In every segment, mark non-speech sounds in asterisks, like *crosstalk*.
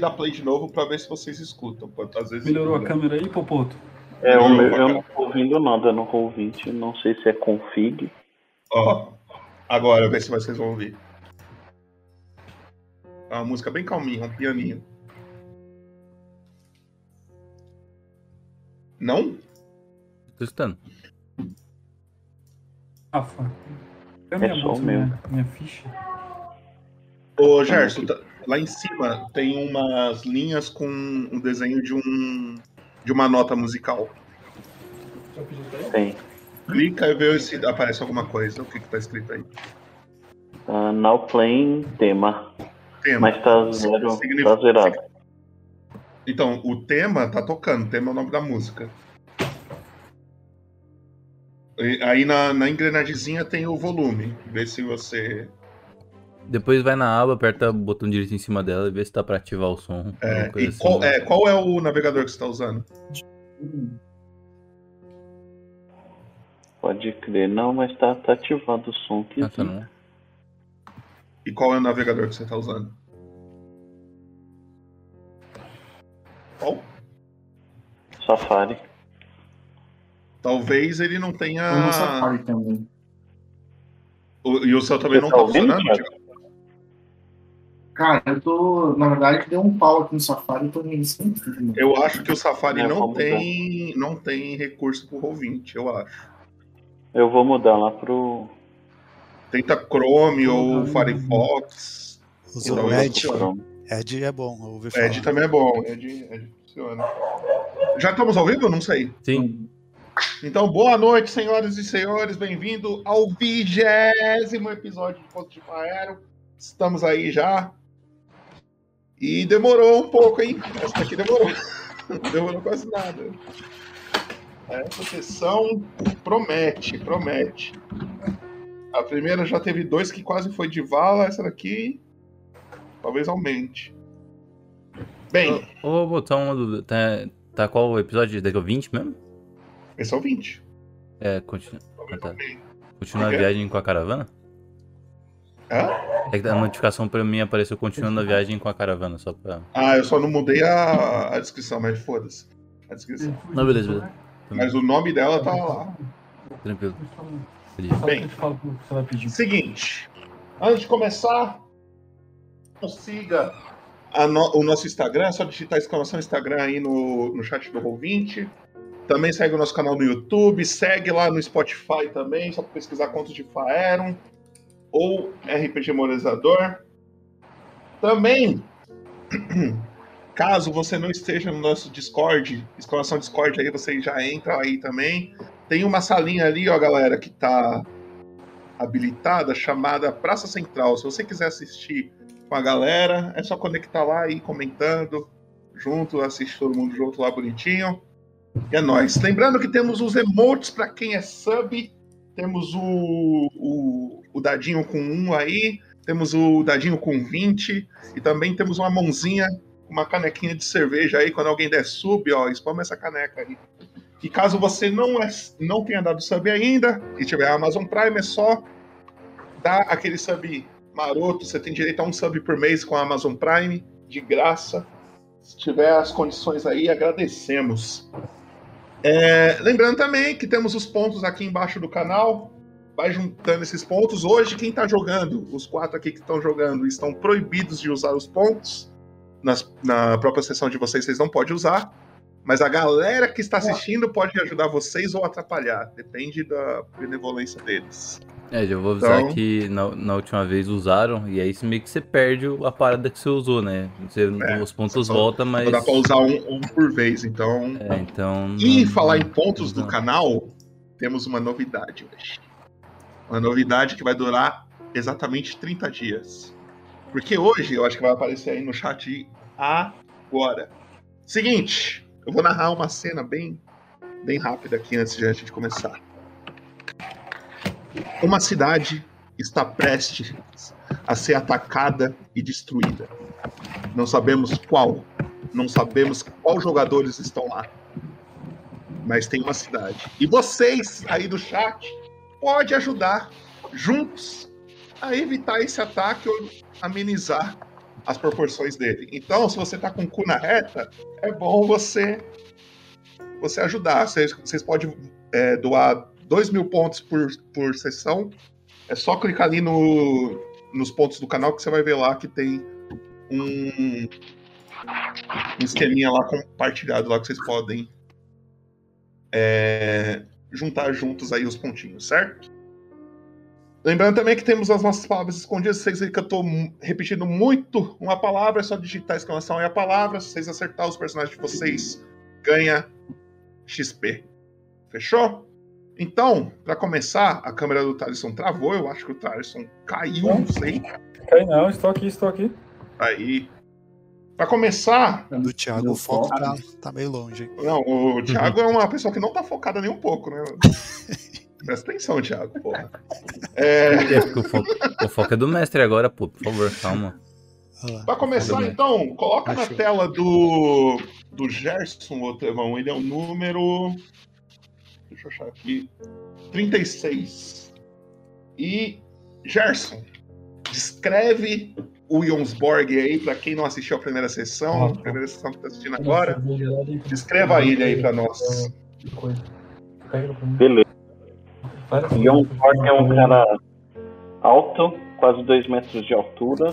dar play de novo pra ver se vocês escutam. Às vezes Melhorou a câmera aí, Popoto? É, meu, cara. eu não tô ouvindo nada no Roll20, não sei se é config. Ó, agora, ver se vocês vão ouvir. É uma música bem calminha, um pianinho. Não? Tô escutando. Rafa. É minha só bolsa, meu. minha, minha ficha? Ô, Gerson, tá- lá em cima tem umas linhas com um desenho de um de uma nota musical. Tem. Clica e vê se aparece alguma coisa. O que, que tá escrito aí? Tá now playing tema. Tema. Mas tá zero. Significa- Tá zerado. Então, o tema tá tocando, o tema é o nome da música. Aí na, na engrenagemzinha tem o volume. Vê se você. Depois vai na aba, aperta o botão direito em cima dela e vê se tá pra ativar o som. É, e assim. qual, é, qual é o navegador que você tá usando? Pode crer. Não, mas tá, tá ativado o som aqui. Ah, tá não. E qual é o navegador que você tá usando? Qual? Safari. Talvez ele não tenha. Eu no Safari também. O- e o seu também Você não tá tá ouvindo, funcionando? Thiago? Cara, eu tô. Na verdade, deu um pau aqui no Safari e tô meio sentido. mano. Eu acho que o Safari É, não tem, não tem recurso pro Roll20, eu acho. Eu vou mudar lá pro. Tenta Chrome ou. Firefox. Usou Então, o Edge. Edge é bom, eu ouvi falar. Edge também é bom, Edge, Edge funciona. Já estamos ao vivo? Não sei. Sim. Então, boa noite, senhoras e senhores. Bem-vindo ao vigésimo episódio de Ponto de Aero. Estamos aí já. E demorou um pouco, hein? Essa daqui demorou. *laughs* Demorou quase nada. Essa sessão promete, promete. A primeira já teve dois que quase foi de vala. Essa daqui talvez aumente. Bem, Ô, vou botar uma dúvida. Tá, tá qual o episódio? Daqui é o 20 mesmo? esse é o 20. É, continua. Ah, tá. Continua a viagem com a caravana? Hã? É que a notificação pra mim apareceu continuando a viagem com a caravana, só pra. Ah, eu só não mudei a, a descrição, mas foda-se. A descrição. Não, beleza, beleza. Mas o nome dela tá lá. Tranquilo. Bem. Seguinte, antes de começar, siga a no- o nosso Instagram, é só digitar exclamação Instagram aí no, no chat do Roll20. Também segue o nosso canal no YouTube, segue lá no Spotify também, só pra pesquisar contos de Faeron ou RPG Memorizador. Também, caso você não esteja no nosso Discord, exclamação Discord aí, você já entra aí também. Tem uma salinha ali, ó, galera, que tá habilitada chamada Praça Central. Se você quiser assistir com a galera, é só conectar lá e ir comentando junto, assiste todo mundo junto lá bonitinho. E é nóis. Lembrando que temos os emotes para quem é sub. Temos o, o, o dadinho com 1 aí. Temos o dadinho com 20. E também temos uma mãozinha, uma canequinha de cerveja aí. Quando alguém der sub, ó, spama essa caneca aí. E caso você não, é, não tenha dado sub ainda e tiver a Amazon Prime, é só dar aquele sub maroto. Você tem direito a um sub por mês com a Amazon Prime, de graça. Se tiver as condições aí, agradecemos. É, lembrando também que temos os pontos aqui embaixo do canal. Vai juntando esses pontos. Hoje, quem está jogando, os quatro aqui que estão jogando, estão proibidos de usar os pontos. Nas- na própria sessão de vocês, vocês não podem usar. Mas a galera que está assistindo pode ajudar vocês ou atrapalhar. Depende da benevolência deles. É, já vou avisar Então- que na, na última vez usaram, e aí meio que você perde o- a parada que você usou, né? Você, É, os pontos só- voltam, mas. Só dá pra usar um, um por vez, então. É, então. E não- falar em não- pontos do não. canal, temos uma novidade hoje. Uma novidade que vai durar exatamente 30 dias. Porque hoje, eu acho que vai aparecer aí no chat agora. Seguinte, eu vou narrar uma cena bem, bem rápida aqui antes de a gente começar. Uma cidade está prestes a ser atacada e destruída. Não sabemos qual. Não sabemos qual jogadores estão lá mas tem uma cidade. E vocês aí do chat podem ajudar juntos a evitar esse ataque ou amenizar as proporções dele. Então, se você tá com o cu na reta, é bom você você ajudar. Vocês, vocês podem é, doar 2 mil pontos por, por sessão. É só clicar ali no, nos pontos do canal que você vai ver lá que tem um, um esqueminha lá compartilhado lá que vocês podem é, juntar juntos aí os pontinhos, certo? Lembrando também que temos as nossas palavras escondidas. Vocês verem que eu mu- repetindo muito uma palavra, é só digitar a exclamação e a palavra. Se vocês acertar os personagens de vocês, ganha XP. Fechou? Então, pra começar, a câmera do Thaleson travou. Eu acho que o Thaleson caiu, não sei. Cai não, estou aqui, estou aqui. Aí. Pra começar, Do Thiago, o foco foco. tá, tá meio longe. hein? não, o Thiago é uma pessoa que não tá focada nem um pouco, né? *laughs* Presta atenção, Thiago, porra. *laughs* É, o foco, o foco é do mestre agora, pô. Por favor, calma. Pra começar, então, coloca na tela do, do Gerson, ô Trevão. Ele é o número. Deixa eu achar aqui. 36. E, Gerson, descreve o Jonsborg aí, pra quem não assistiu a primeira sessão, Ah, a primeira sessão que tá assistindo agora. Descreva ele aí pra nós. Beleza. Ford é um cara alto, quase 2 metros de altura,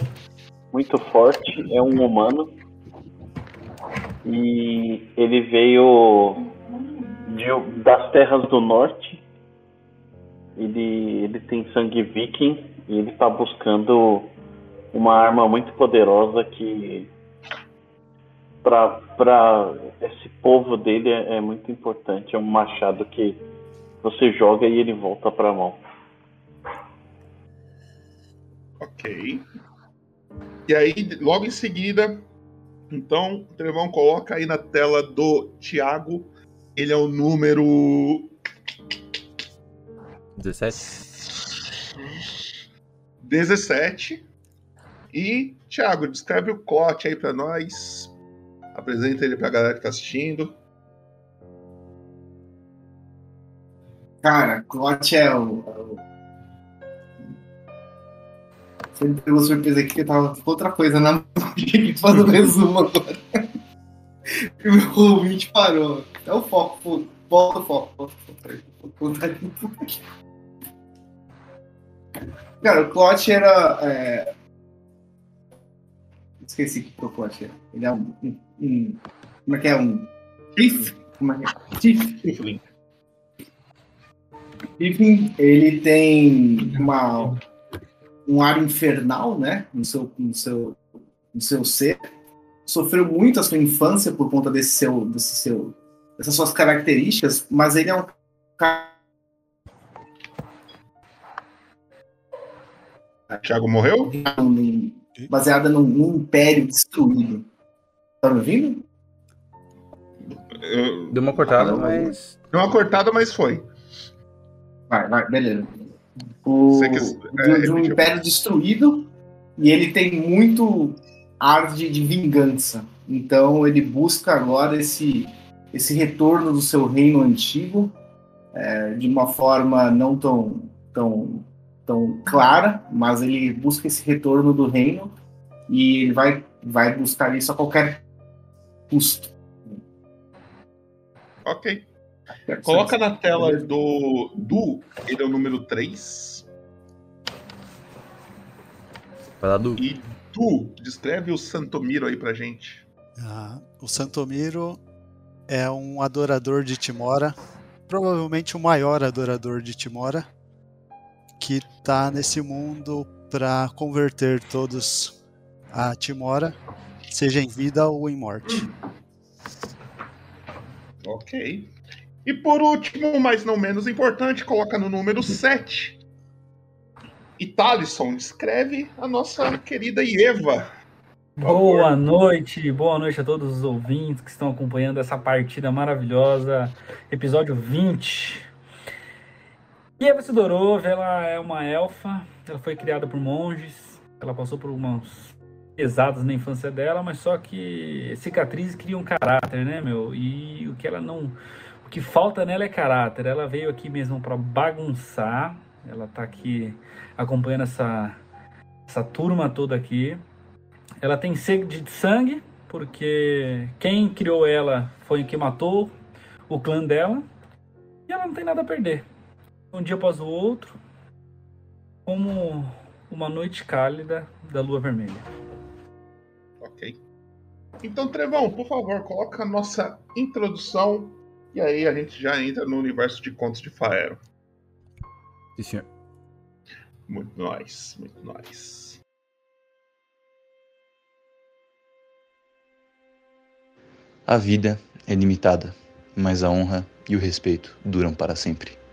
muito forte, é um humano. E ele veio de- das terras do norte. Ele, ele tem sangue viking e ele está buscando uma arma muito poderosa que para esse povo dele é, é muito importante. É um machado que você joga e ele volta para a mão. Ok. E aí, logo em seguida, então, o Trevão coloca aí na tela do Thiago. Ele é o número 17? 17. E, Thiago, descreve o corte aí pra nós. Apresenta ele pra galera que tá assistindo. Cara, Clot é o. Você me pegou surpresa aqui que eu tava com outra coisa na *laughs* mão. Fazer um resumo agora. *laughs* E meu ouvinte parou. É o foco, foco. Volta o foco. Cara, o Clot era. é, Esqueci que Clot era. Ele é um, um- um- Como é que é? Um. Chief? Como é que é? Chief. Tiflin. Enfim, ele tem uma, um ar infernal, né? No seu, no, seu, no seu ser. Sofreu muito a sua infância por conta desse seu, desse seu, dessas suas características, mas ele é um cara. Thiago morreu? Baseada num, num império destruído. Tá me ouvindo? Eu- Deu uma cortada, Ah, mas. Deu uma cortada, mas foi. Vai, vai, beleza. O, é, de um repetiu. império destruído e ele tem muito ar de, de vingança. Então ele busca agora esse, esse retorno do seu reino antigo é, de uma forma não tão, tão, tão clara, mas ele busca esse retorno do reino e ele vai, vai buscar isso a qualquer custo. Ok. Coloca na tela do. do ele é o número 3. Vai lá do. E tu, descreve o Santomiro aí pra gente. Ah, o Santomiro é um adorador de Timora, provavelmente o maior adorador de Timora, que tá nesse mundo para converter todos a Timora, seja em vida ou em morte. Ok. E por último, mas não menos importante, coloca no número 7. E Thalisson, descreve a nossa querida Ieva. Boa noite, boa noite a todos os ouvintes que estão acompanhando essa partida maravilhosa, episódio 20. E Eva Sidorov, ela é uma elfa, ela foi criada por monges, ela passou por umas pesadas na infância dela, mas só que cicatrizes criam caráter, né, meu? E o que ela não. O que falta nela é caráter. Ela veio aqui mesmo para bagunçar, ela tá aqui acompanhando essa, essa turma toda aqui. Ela tem sede de sangue, porque quem criou ela foi quem matou o clã dela. E ela não tem nada a perder. Um dia após o outro, como uma noite cálida da lua vermelha. Ok. Então, Trevão, por favor, coloca a nossa introdução e aí a gente já entra no universo de contos de Faero. Sim, senhor. Muito nice, muito nice. A vida é limitada, mas a honra e o respeito duram para sempre.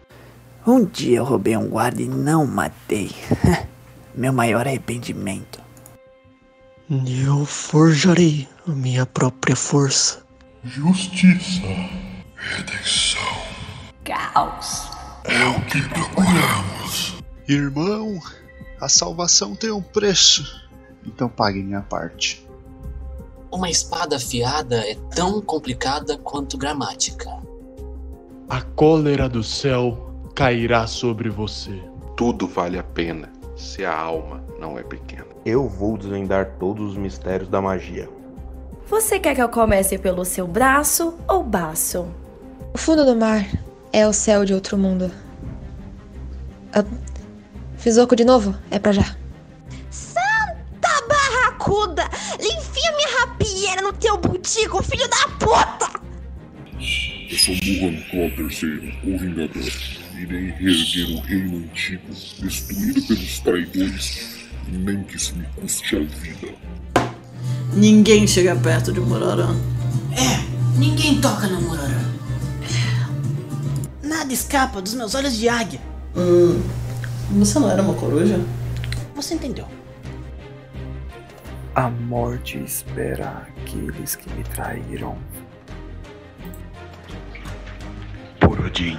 Um dia eu roubei um guarda e não matei. *laughs* Meu maior arrependimento. Eu forjarei a minha própria força. Justiça, redenção. Caos. É o que procuramos. Irmão, a salvação tem um preço. Então pague minha parte. Uma espada afiada é tão complicada quanto gramática. A cólera do céu cairá sobre você. Tudo vale a pena se a alma não é pequena. Eu vou desvendar todos os mistérios da magia. Você quer que eu comece pelo seu braço ou baço? O fundo do mar é o céu de outro mundo. Ah, fiz oco de novo? É pra já. Santa barracuda! Enfia minha rapieira no teu butico, filho da puta! Eu sou Muhan Claw III, o Vingador. Irei reerguer o reino antigo, destruído pelos traidores, nem que isso me custe a vida. Ninguém chega perto de Murarã. É, ninguém toca no Murarã. Nada escapa dos meus olhos de águia. Hum, você não era uma coruja? Você entendeu. A morte espera aqueles que me traíram. Por Odin,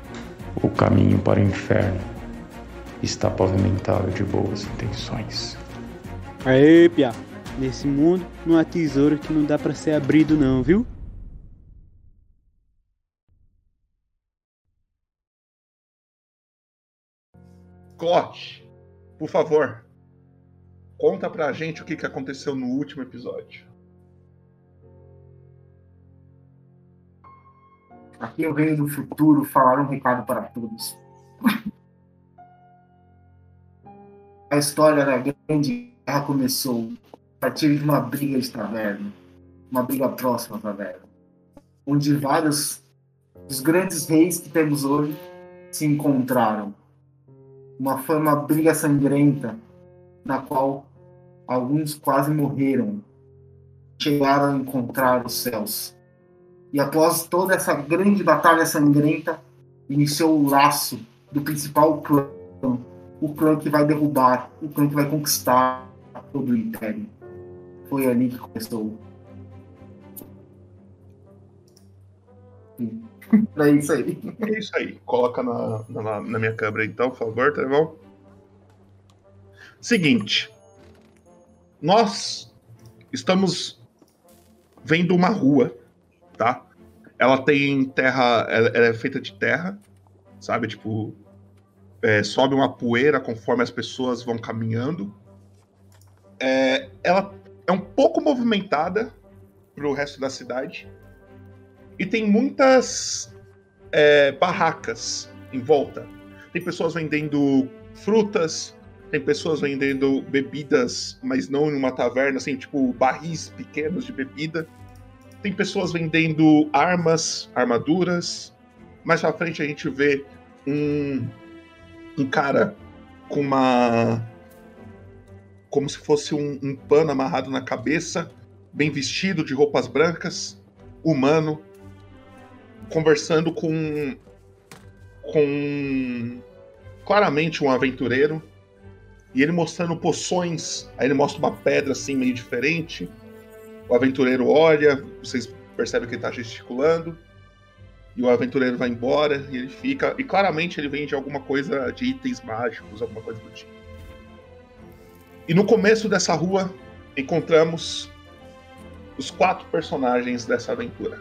O caminho para o inferno está pavimentado de boas intenções. Aê, Pia. Nesse mundo não há tesouro que não dá para ser abrido não, viu? Clote, por favor, conta pra gente o que, que aconteceu no último episódio. Aqui eu venho do futuro falar um recado para todos. A história da grande guerra começou a partir de uma briga de taverna, uma briga próxima à taverna, onde vários dos grandes reis que temos hoje se encontraram. Uma foi uma briga sangrenta na qual alguns quase morreram, chegaram a encontrar os céus. E após toda essa grande batalha sangrenta, iniciou o laço do principal clã, o clã que vai derrubar, o clã que vai conquistar todo o império. Foi ali que começou. É isso aí. É isso aí. Coloca na, na, na minha câmera então, por favor, tá bom? Seguinte. Nós estamos vendo uma rua, tá? Ela tem terra. Ela, ela é feita de terra, sabe? Tipo. É, sobe uma poeira conforme as pessoas vão caminhando. É, ela é um pouco movimentada pro resto da cidade. E tem muitas é, barracas em volta. Tem pessoas vendendo frutas, Tem pessoas vendendo bebidas, mas não em uma taverna, assim, tipo barris pequenos de bebida. Tem pessoas vendendo armas, armaduras. Mais pra frente a gente vê um, um cara com uma. como se fosse um, um pano amarrado na cabeça, bem vestido, de roupas brancas, humano, conversando com. com. claramente um aventureiro. E ele mostrando poções. Aí ele mostra uma pedra assim, meio diferente. O aventureiro olha, vocês percebem que ele tá gesticulando. E o aventureiro vai embora e ele fica. E claramente ele vende alguma coisa de itens mágicos, alguma coisa do tipo. E no começo dessa rua encontramos os quatro personagens dessa aventura: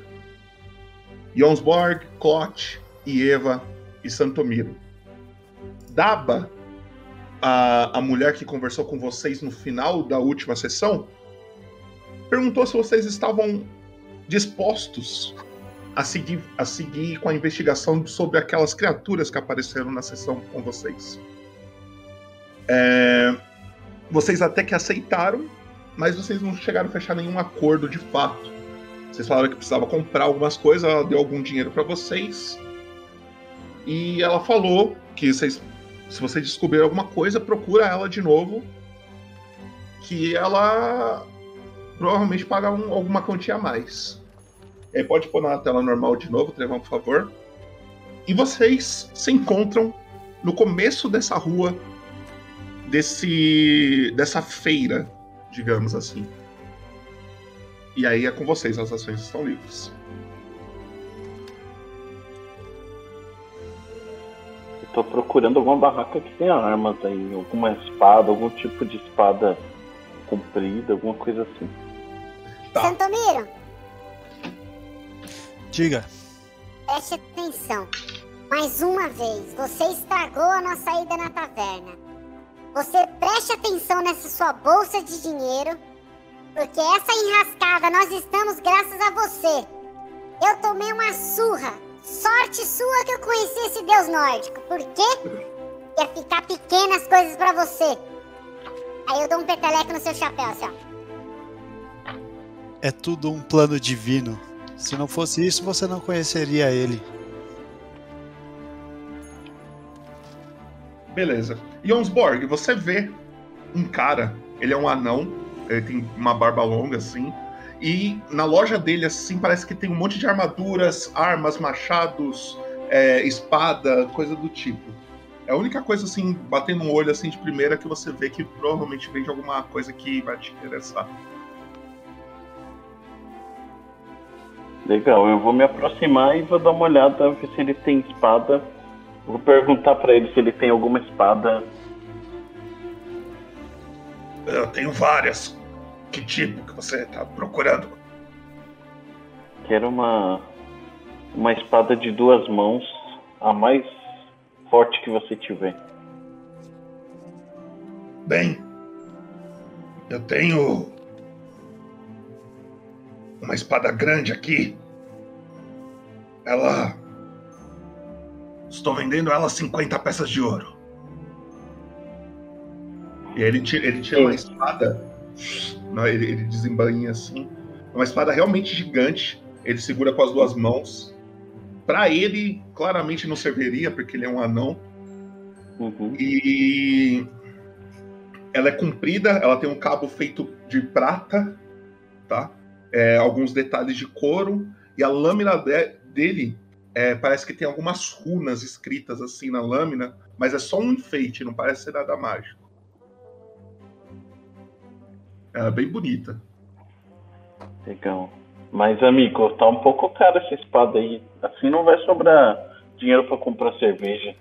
Jonsborg, Clot, Eva e Santomiro. Daba, a, a mulher que conversou com vocês no final da última sessão, perguntou se vocês estavam dispostos a seguir, a seguir com a investigação sobre aquelas criaturas que apareceram na sessão com vocês. É, vocês até que aceitaram, mas vocês não chegaram a fechar nenhum acordo de fato. Vocês falaram que precisava comprar algumas coisas, ela deu algum dinheiro para vocês. E ela falou que vocês, se vocês descobrirem alguma coisa, procura ela de novo. Que ela provavelmente paga um, alguma quantia a mais. É, pode pôr na tela normal de novo, Trevão, por favor. E vocês se encontram no começo dessa rua, desse, dessa feira, digamos assim. E aí é com vocês, as ações estão livres. Eu tô procurando alguma barraca que tenha armas aí, alguma espada, algum tipo de espada comprida, alguma coisa assim. Santomiro, Diga. preste atenção. Mais uma vez, você estragou a nossa ida na taverna. Você preste atenção nessa sua bolsa de dinheiro, porque essa enrascada nós estamos graças a você. Eu tomei uma surra. Sorte sua que eu conheci esse deus nórdico. Por quê? Ia ficar pequenas coisas pra você. Aí eu dou um peteleco no seu chapéu, assim, ó. É tudo um plano divino. Se não fosse isso, você não conheceria ele. Beleza. Jonsborg, você vê um cara, ele é um anão, ele tem uma barba longa assim, e na loja dele assim parece que tem um monte de armaduras, armas, machados, é, espada, coisa do tipo. É a única coisa assim, batendo um olho assim de primeira que você vê que provavelmente vende alguma coisa que vai te interessar. Legal, eu vou me aproximar e vou dar uma olhada, ver se ele tem espada. Vou perguntar pra ele se ele tem alguma espada. Eu tenho várias. Que tipo que você tá procurando? Quero uma uma espada de duas mãos, a mais forte que você tiver. Bem, eu tenho uma espada grande aqui. Ela. Estou vendendo ela a 50 peças de ouro. E aí ele tira, ele tira uma espada. Não, ele, ele desembainha assim. Uma espada realmente gigante. Ele segura com as duas mãos. Pra ele, claramente não serviria, porque ele é um anão. E ela é comprida, ela tem um cabo feito de prata, tá? É, alguns detalhes de couro e a lâmina de- dele é, parece que tem algumas runas escritas assim na lâmina, mas é só um enfeite, não parece ser nada mágico. Ela é bem bonita. Legal. Mas, amigo, tá um pouco caro essa espada aí. Assim não vai sobrar dinheiro pra comprar cerveja.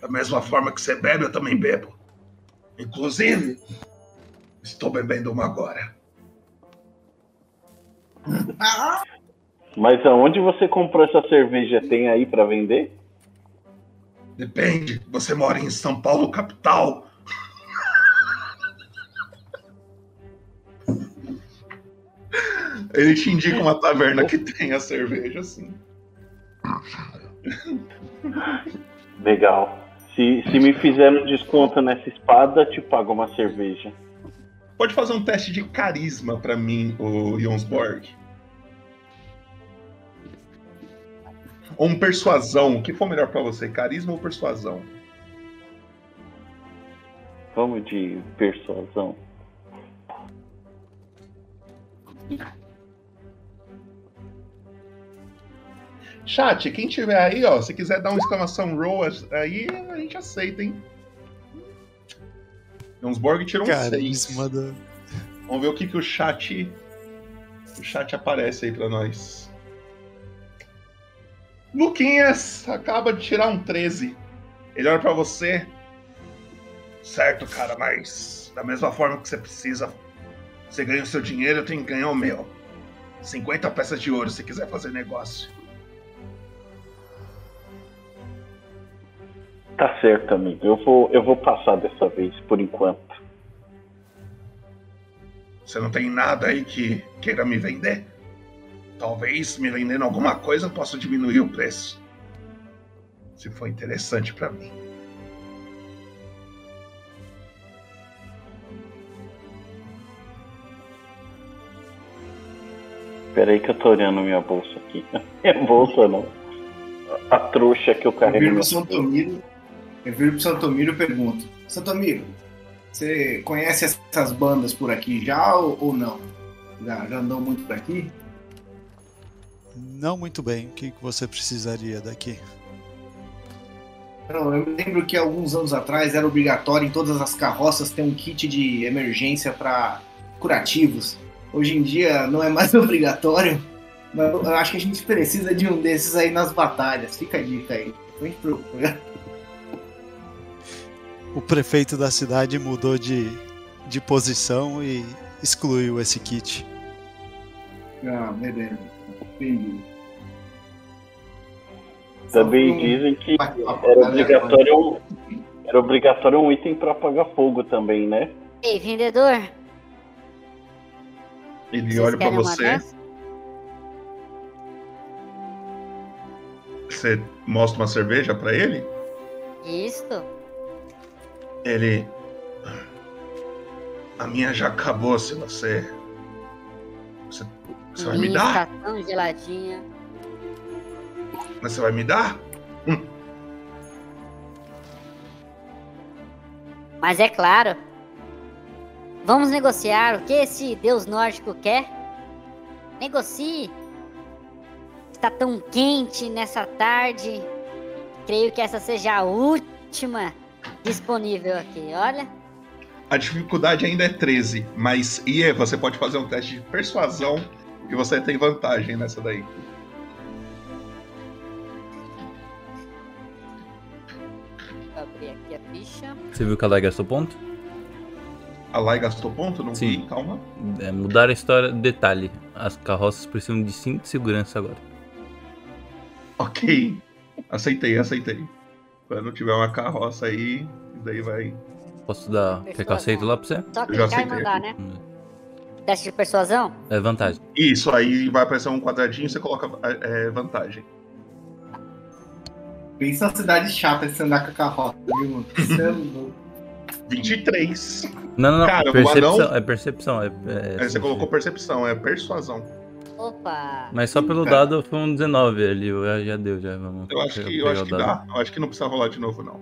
Da mesma forma que você bebe, eu também bebo. Inclusive, estou bebendo uma agora. Mas aonde você comprou essa cerveja? Tem aí pra vender? Depende, você mora em São Paulo, capital. Ele te indica uma taverna que tem a cerveja, assim. Legal. Se Se, se me fizer um desconto nessa espada, te pago uma cerveja. Pode fazer um teste de carisma pra mim, o Jonsborg. Ou um persuasão. O que for melhor pra você, carisma ou persuasão? Vamos de persuasão. Chat, quem tiver aí, ó, se quiser dar uma exclamação roll aí, a gente aceita, hein? Jonsborg tirou um 6. Carisma do... Vamos ver o que, que o chat. O chat aparece aí pra nós. Luquinhas acaba de tirar um 13. Ele olha pra você. Certo, cara, mas da mesma forma que você precisa, você ganha o seu dinheiro, eu tenho que ganhar o meu. 50 peças de ouro se quiser fazer negócio. Tá certo, amigo. Eu vou, eu vou passar dessa vez, por enquanto. Você não tem nada aí que queira me vender? Talvez me vendendo alguma coisa eu possa diminuir o preço. Se for interessante pra mim. Pera aí que eu tô olhando minha bolsa aqui. *laughs* Minha bolsa não. A trouxa que eu carrego. pro Santomiro, eu viro pro Santomiro e pergunto: Santomiro, você conhece essas bandas por aqui já ou, não? Já, já andou muito por aqui? Não muito bem. O que você precisaria daqui? Não, eu lembro que alguns anos atrás era obrigatório em todas as carroças ter um kit de emergência para curativos. Hoje em dia não é mais *laughs* obrigatório, mas eu acho que a gente precisa de um desses aí nas batalhas. Fica a dica aí. Não se. *laughs* O prefeito da cidade mudou de, de posição e excluiu esse kit. Ah, beleza. Entendi. Também dizem que era obrigatório, um- era obrigatório um item pra apagar fogo também, né? Ei, vendedor, Ele vocês olha uma você. Você mostra uma cerveja pra ele? Isto? Ele. A minha já acabou, se você. Você, você vai me dar? Tá tão geladinha. Mas você vai me dar? Mas é claro. Vamos negociar o que esse deus nórdico quer? Negocie. Está tão quente nessa tarde. Creio que essa seja a última disponível aqui. Olha. A dificuldade ainda é 13, mas Ie, você pode fazer um teste de persuasão e você tem vantagem nessa daí. Vou abrir aqui a ficha. Você viu que a Lai gastou ponto? A Lai gastou ponto? Não Sim. vi, calma. É, mudar a história. Detalhe: as carroças precisam de cinto de segurança agora. Ok. Aceitei, aceitei. Quando tiver uma carroça aí, daí vai. Posso dar. Quer que eu aceito lá pra você? Só Eu já clicar e mandar, aqui. né? Teste de persuasão? É vantagem. Isso, aí vai aparecer um quadradinho e você coloca é, vantagem. Pensa na cidade chata de você andar com a carroça, viu? Você é *laughs* louco. 23. Não, não, não. Cara, o percepção, anão- é percepção. É, é- Aí você colocou percepção, é persuasão. Opa! Mas só pelo É. dado foi um 19 ali. Já, já deu, já. Vamos Eu acho que, eu acho que dá. Eu acho que não precisa rolar de novo, não.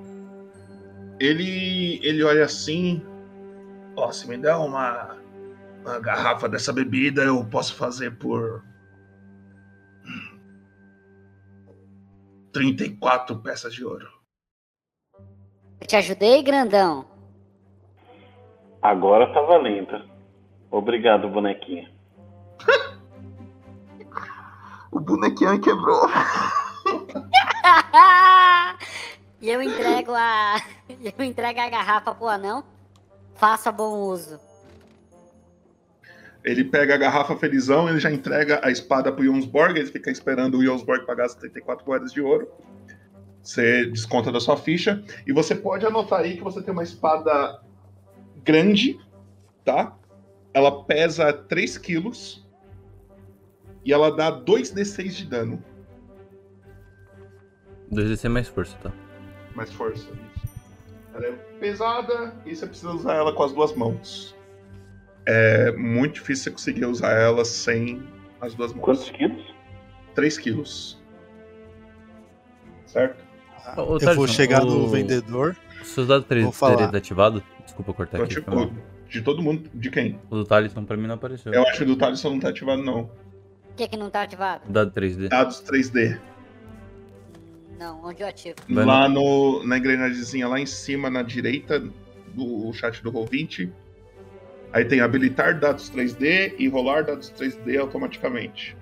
Ele, ele olha assim. Ó, se me der uma, uma garrafa dessa bebida, eu posso fazer por. 34 peças de ouro. Eu te ajudei, grandão? Agora tá valendo. Obrigado, bonequinha. *laughs* O bonequinho quebrou. *laughs* e eu entrego a. *laughs* Eu entrego a garrafa pro anão. Faça bom uso. Ele pega a garrafa felizão, ele já entrega a espada pro Jonsborg, ele fica esperando o Jonsborg pagar as 34 moedas de ouro. Você desconta da sua ficha. E você pode anotar aí que você tem uma espada grande, tá? Ela pesa 3 quilos. E ela dá 2d6 de dano. 2DC mais força, tá? Mais força. Ela é pesada e você precisa usar ela com as duas mãos. É muito difícil você conseguir usar ela sem as duas mãos. Quantos quilos? 3 quilos. Certo? Ô, eu vou Thaleson, chegar no o- vendedor. O soldado Vou 3 falar. teria ativado? Desculpa cortar aqui. Tipo, de todo mundo. De quem? O do Thaleson pra mim não apareceu. Eu acho que o do Thaleson não tá ativado, não. O que que não tá ativado? Dado 3D. Dados 3D. Não, onde eu ativo? Vai lá no, na engrenagemzinha lá em cima, na direita do chat do Roll20. Aí tem habilitar dados 3D e rolar dados 3D automaticamente.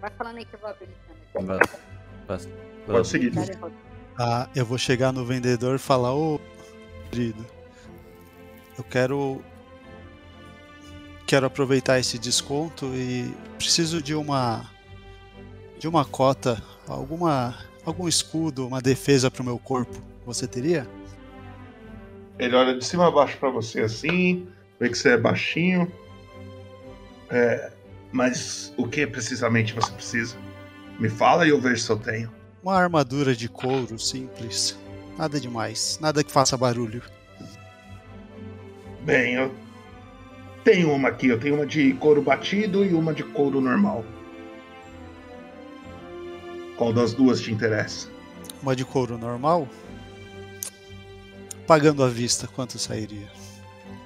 Vai falando aí que eu vou habilitando. Vai. Passa. Pode seguir. Ah, eu vou chegar no vendedor e falar, ô querido, eu quero. Quero aproveitar esse desconto e preciso de uma. de uma cota, alguma. algum escudo, uma defesa pro meu corpo. Você teria? Ele olha de cima a baixo pra você assim, vê que você é baixinho. É, mas o que precisamente você precisa? Me fala e eu vejo se eu tenho. Uma armadura de couro simples. Nada demais, nada que faça barulho. Bem, eu tenho uma aqui. Eu tenho uma de couro batido e uma de couro normal. Qual das duas te interessa? Uma de couro normal? Pagando à vista, quanto sairia?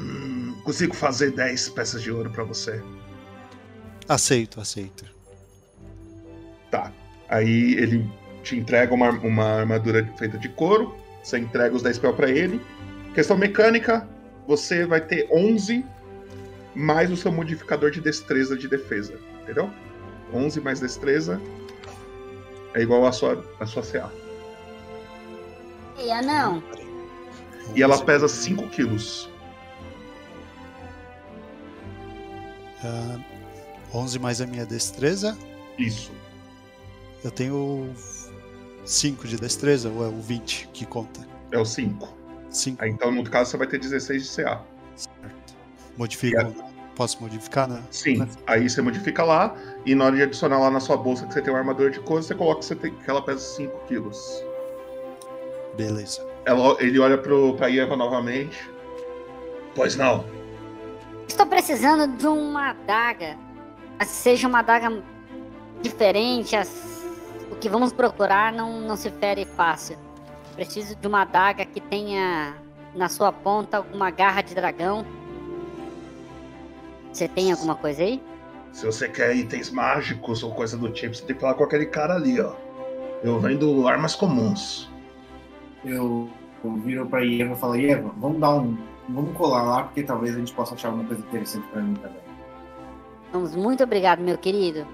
Hum, consigo fazer 10 peças de ouro pra você. Aceito, aceito. Tá. Aí ele te entrega uma, uma armadura feita de couro. Você entrega os 10 pel pra ele. Questão mecânica: você vai ter 11 mais o seu modificador de destreza de defesa. Entendeu? 11 mais destreza é igual a sua, a sua CA. Ei, anão. E ela pesa 5 quilos. Ah, 11 mais a minha destreza. Isso. Eu tenho 5 de destreza, ou é o 20 que conta? É o 5. 5. Então, no caso, você vai ter 16 de CA. Modifica. Posso modificar, né? Sim. Aí você modifica lá, e na hora de adicionar lá na sua bolsa que você tem uma armadura de couro, você coloca que, você tem, que ela pesa 5 quilos. Beleza. Ela- ele olha pro, pra Eva novamente. Pois não. Estou precisando de uma adaga. Mas seja uma adaga diferente. as- O que vamos procurar não, não se fere fácil. Preciso de uma adaga que tenha na sua ponta alguma garra de dragão. Você tem alguma coisa aí? Se você quer itens mágicos ou coisa do tipo, você tem que falar com aquele cara ali, ó. Eu vendo armas comuns. Eu, eu viro pra Eva e falo, Eva, vamos dar um. Vamos colar lá, porque talvez a gente possa achar alguma coisa interessante pra mim também. Vamos, muito obrigado, meu querido.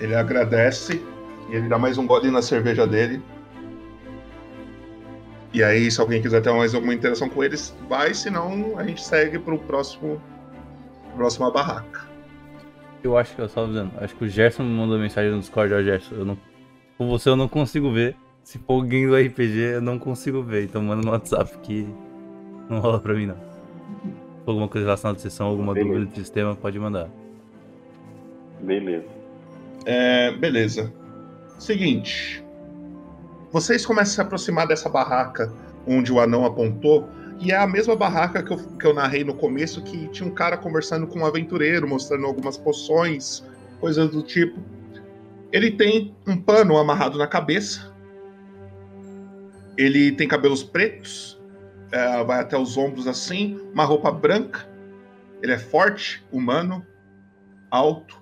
Ele agradece e ele dá mais um gole na cerveja dele. E aí, se alguém quiser ter mais alguma interação com eles, vai, senão a gente segue pro próximo. Próxima barraca. Eu acho que eu só dizendo, acho que o Gerson me mandou mensagem no Discord, ó Gerson, eu não. Com você eu não consigo ver. Se for alguém do RPG, eu não consigo ver. Então manda no WhatsApp que não rola pra mim não. Se for alguma coisa relacionada à sessão, alguma Beleza. dúvida do sistema, pode mandar. Beleza. É, beleza. Seguinte. Vocês começam a se aproximar dessa barraca onde o anão apontou. E é a mesma barraca que eu, que eu narrei no começo, que tinha um cara conversando com um aventureiro, mostrando algumas poções, coisas do tipo. Ele tem um pano amarrado na cabeça. Ele tem cabelos pretos, é, vai até os ombros assim, uma roupa branca. Ele é forte, humano, alto.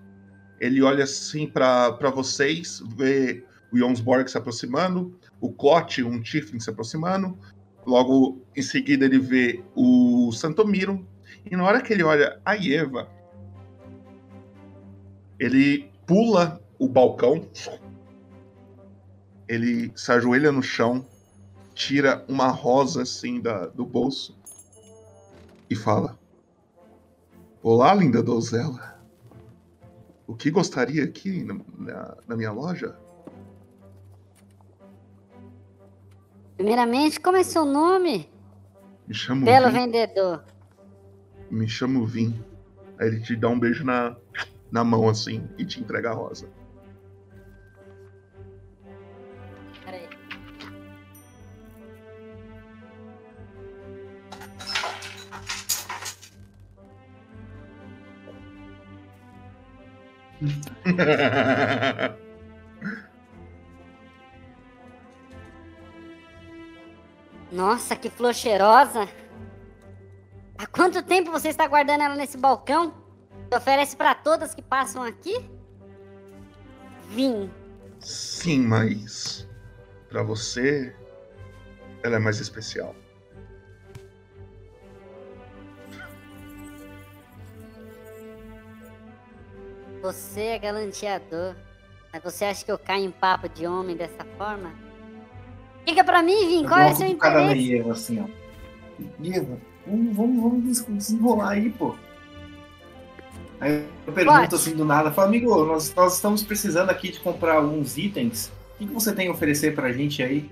Ele olha assim pra vocês, vê o Jonsborg se aproximando, o Clot, um Tiflin se aproximando. Logo em seguida ele vê o Santomiro. E na hora que ele olha a Eva, ele pula o balcão. Ele se ajoelha no chão, tira uma rosa assim da, do bolso e fala: Olá, linda donzela. O que gostaria aqui na, na- na minha loja? Primeiramente, como é seu nome? Me chamo Belo Vim. vendedor. Me chamo Vim. Aí ele te dá um beijo na, na mão assim e te entrega a rosa. Peraí. *laughs* Nossa, que flor cheirosa! Há quanto tempo você está guardando ela nesse balcão? Você oferece para todas que passam aqui? Vim. Sim, mas pra você ela é mais especial. Você é galanteador. Mas você acha que eu caio em papo de homem dessa forma? Diga pra mim, Vim, qual é o seu Cada interesse? Eva, assim, ó. Eva, vamos, vamos, vamos des- desenrolar aí, pô. Aí eu pergunto Pode. assim do nada, falo, amigo, nós, nós estamos precisando aqui de comprar alguns itens. O que, que você tem a oferecer pra gente aí?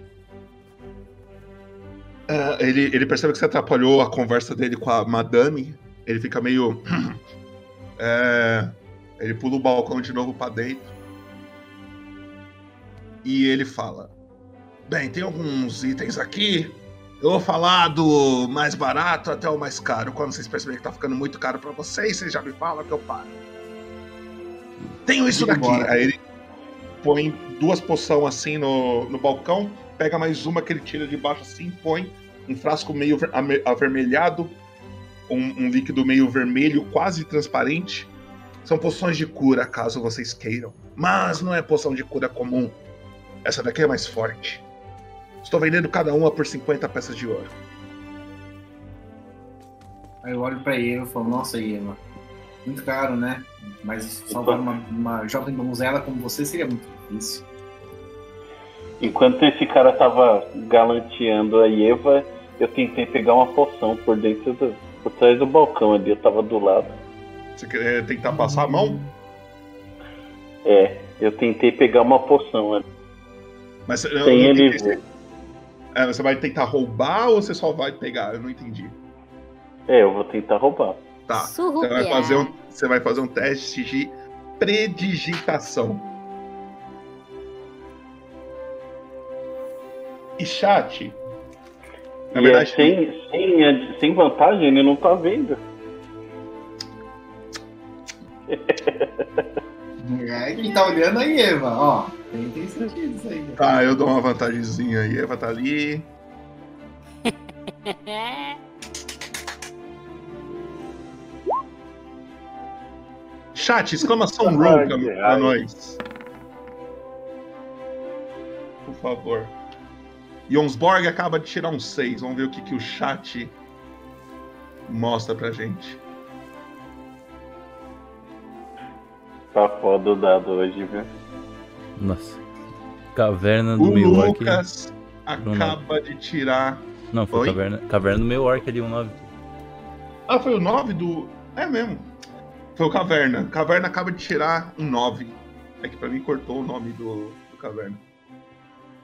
É, ele, ele percebe que você atrapalhou a conversa dele com a madame. Ele fica meio. *clears throat* É, ele pula o balcão de novo pra dentro. E ele fala: Bem, tem alguns itens aqui. Eu vou falar do mais barato até o mais caro. Quando vocês perceberem que tá ficando muito caro pra vocês, vocês já me falam que eu paro. Tenho isso daqui. embora. Aí ele põe duas poções assim no, no balcão, pega mais uma que ele tira de baixo assim, põe um frasco meio avermelhado, um, um líquido meio vermelho, quase transparente. São poções de cura, caso vocês queiram. Mas não é poção de cura comum. Essa daqui é mais forte. Estou vendendo cada uma por 50 peças de ouro. Aí eu olho pra Eva e falo, nossa, Eva, muito caro, né? Mas salvar uma, uma jovem donzela como você seria muito difícil. Enquanto esse cara tava galanteando a Eva, eu tentei pegar uma poção por dentro do. por trás do balcão ali, eu tava do lado. Você quer tentar passar a mão? É, eu tentei pegar uma poção ali. Mas eu não Sem ele entendi se- ver. É, você vai tentar roubar ou você só vai pegar? Eu não entendi. É, eu vou tentar roubar. Tá. Você vai, fazer um, você vai fazer um teste de predigitação. E chat. Na e verdade, é sem, sem, sem vantagem, ele não tá vendo. *laughs* É, quem tá olhando aí, Eva, ó. Tem, tem sentido isso aí. né? Tá, eu dou uma vantagemzinha aí. Eva tá ali. Chat, exclamação pra, pra nós. Por favor. Jonsborg acaba de tirar um 6. Vamos ver o que, que o chat mostra pra gente. Tá foda o dado hoje, viu? Nossa. Caverna do O meio orc. Lucas Bruno. acaba de tirar. Não, foi Oi? caverna, caverna do meio orc ali, um 9. Ah, foi o 9 do. É mesmo. Foi o Caverna. Caverna acaba de tirar um 9. É que pra mim cortou o nome do, do Caverna.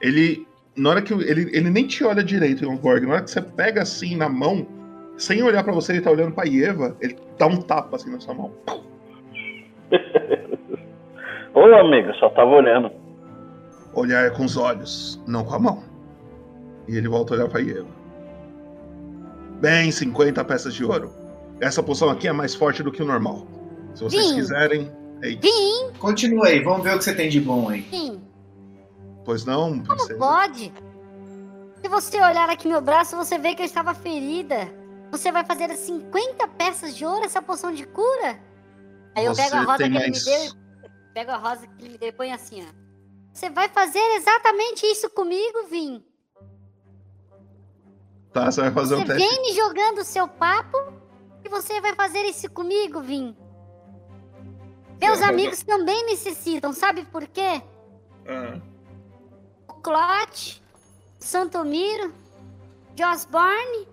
Ele. Na hora que. Ele, ele nem te olha direito, Jonsborg. Na hora que você pega assim na mão, sem olhar pra você, ele tá olhando pra Ieva, ele dá um tapa assim na sua mão. Ô amigo, só tava olhando. Olhar é com os olhos, não com a mão. E ele volta a olhar pra Ieva. Bem, 50 peças de ouro. Essa poção aqui é mais forte do que o normal. Se vocês Vim. quiserem. é isso. Vim, Continua aí, vamos ver o que você tem de bom aí. vim. Pois não, princesa? Pode. Se você olhar aqui meu braço, você vê que eu estava ferida. Você vai fazer 50 peças de ouro essa poção de cura? Aí eu Você pego a rosa que ele mais- me deu e pego a rosa que ele me deu e põe assim, ó. Você vai fazer exatamente isso comigo, Vim? Tá, você vai fazer Você um teste. vem me jogando o seu papo e você vai fazer isso comigo, Vim? Meus fazer- amigos também necessitam, sabe por quê? Ah, O Clot, o Santomiro, Josborne,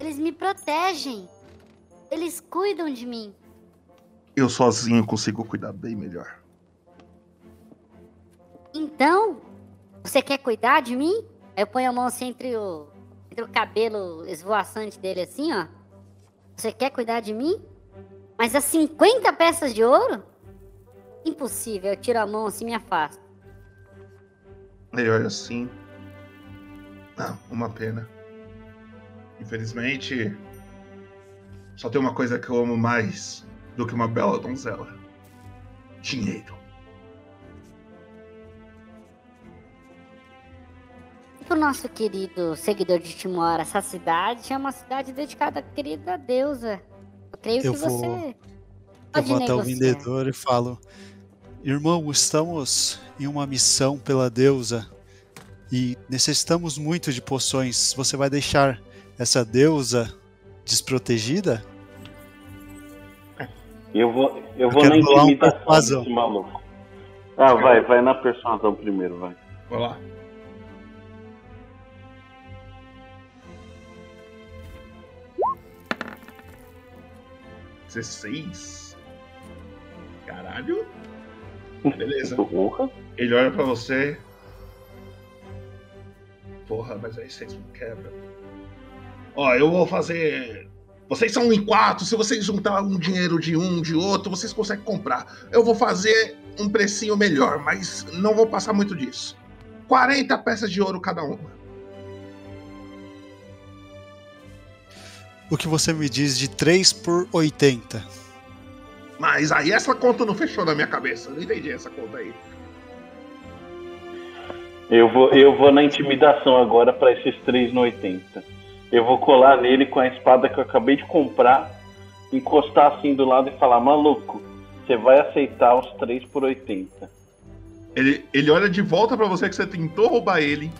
eles me protegem. Eles cuidam de mim. eu sozinho consigo cuidar bem melhor. Então, você quer cuidar de mim? Aí eu ponho a mão assim entre o, entre o cabelo esvoaçante dele assim, ó. Você quer cuidar de mim? Mas as 50 peças de ouro? Impossível, eu tiro a mão assim e me afasto. Olha assim. Ah, uma pena. Infelizmente, só tem uma coisa que eu amo mais do que uma bela donzela. dinheiro. Pro nosso querido seguidor de Timor, essa cidade é uma cidade dedicada à querida deusa. Eu creio Eu que vou- você Eu vou até o negociar. vendedor e falo: Irmão, estamos em uma missão pela deusa e necessitamos muito de poções. Você vai deixar essa deusa desprotegida? Eu vou, eu Eu vou na um intimidação desse maluco. Ah, vai, vai na persuasão primeiro, vai. Vai lá. Dezesseis. Caralho. Beleza. Porra. Ele olha pra você. Porra, mas aí vocês me quebram. Ó, eu vou fazer. Vocês são em quatro. Se vocês juntar um dinheiro de um, de outro, vocês conseguem comprar. Eu vou fazer um precinho melhor, mas não vou passar muito disso. 40 peças de ouro cada uma. O que você me diz de 3 por 80? Mas aí essa conta não fechou na minha cabeça. Não entendi essa conta aí. Eu vou, eu vou na intimidação agora pra esses três no 80. Eu vou colar nele com a espada que eu acabei de comprar, encostar assim do lado e falar: Maluco, você vai aceitar os três por 80. Ele, ele olha de volta pra você que você tentou roubar ele.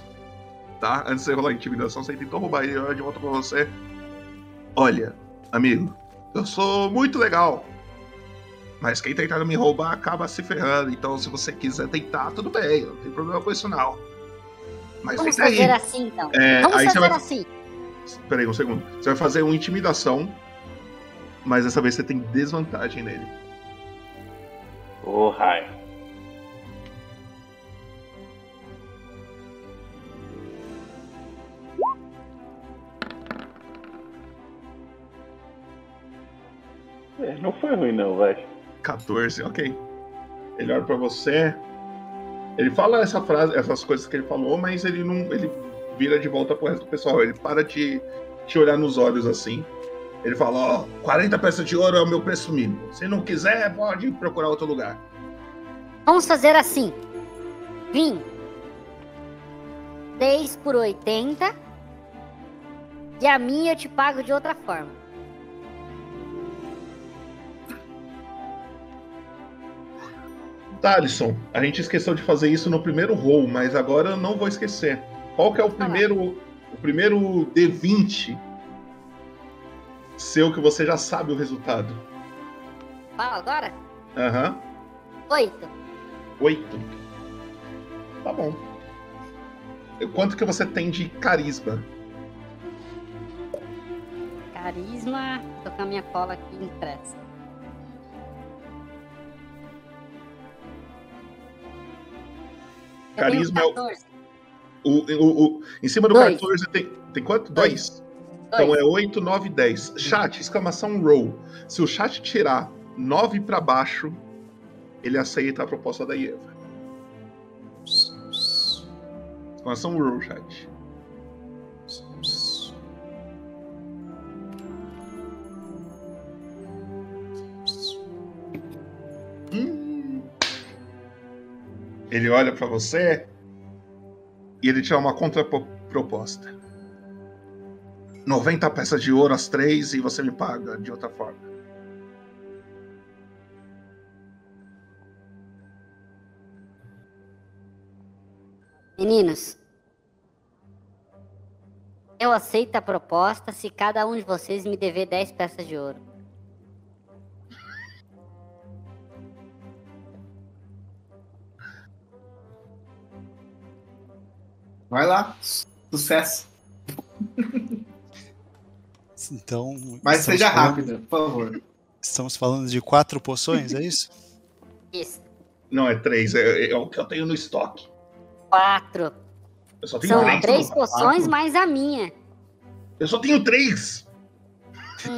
Tá? Antes de você rolar a intimidação, você tentou roubar ele, ele olha de volta pra você. Olha, amigo, eu sou muito legal. Mas quem tentar me roubar acaba se ferrando. Então, se você quiser tentar, tudo bem. Não tem problema com isso, não. Mas Vamos tenta aí. fazer assim então. É, Vamos fazer vai- assim. Peraí, um segundo. Você vai fazer uma intimidação. Mas dessa vez você tem desvantagem nele. Ô, raio. É, não foi ruim não, vai. 14, ok. Ele olha pra você. Ele fala essa frase, essas coisas que ele falou, mas ele não. Ele vira de volta pro resto do pessoal. Ele para de te olhar nos olhos assim. Ele fala, ó, 40 peças de ouro é o meu preço mínimo. Se não quiser, pode procurar outro lugar. Vamos fazer assim. Vim. 3 por 80. E a minha eu te pago de outra forma. Tá, Alisson, a gente esqueceu de fazer isso no primeiro roll, mas agora eu não vou esquecer. Qual que é o primeiro, o primeiro D20 seu que você já sabe o resultado? Fala agora? Aham. 8. Oito. Tá bom. E Quanto que você tem de carisma? Carisma. Tô com a minha cola aqui impressa. Carisma é o, 14. o, o, o- Em cima do Dois. 14 tem. Tem quanto? Dois. Então é 8, 9, 10. Chat, exclamação roll. Se o chat tirar 9 pra baixo, ele aceita a proposta da Eva. Exclamação roll, chat. Ele olha pra você e ele te dá uma contraproposta. 90 peças de ouro as três e você me paga de outra forma. Meninos. Eu aceito a proposta se cada um de vocês me dever 10 peças de ouro. Vai lá. Sucesso. Então. Mas seja falando- rápido, por favor. Estamos falando de quatro poções, é isso? Isso. Não, é três. É, é o que eu tenho no estoque. 4. Eu só tenho São três. três poções quatro. mais a minha. Eu só tenho três.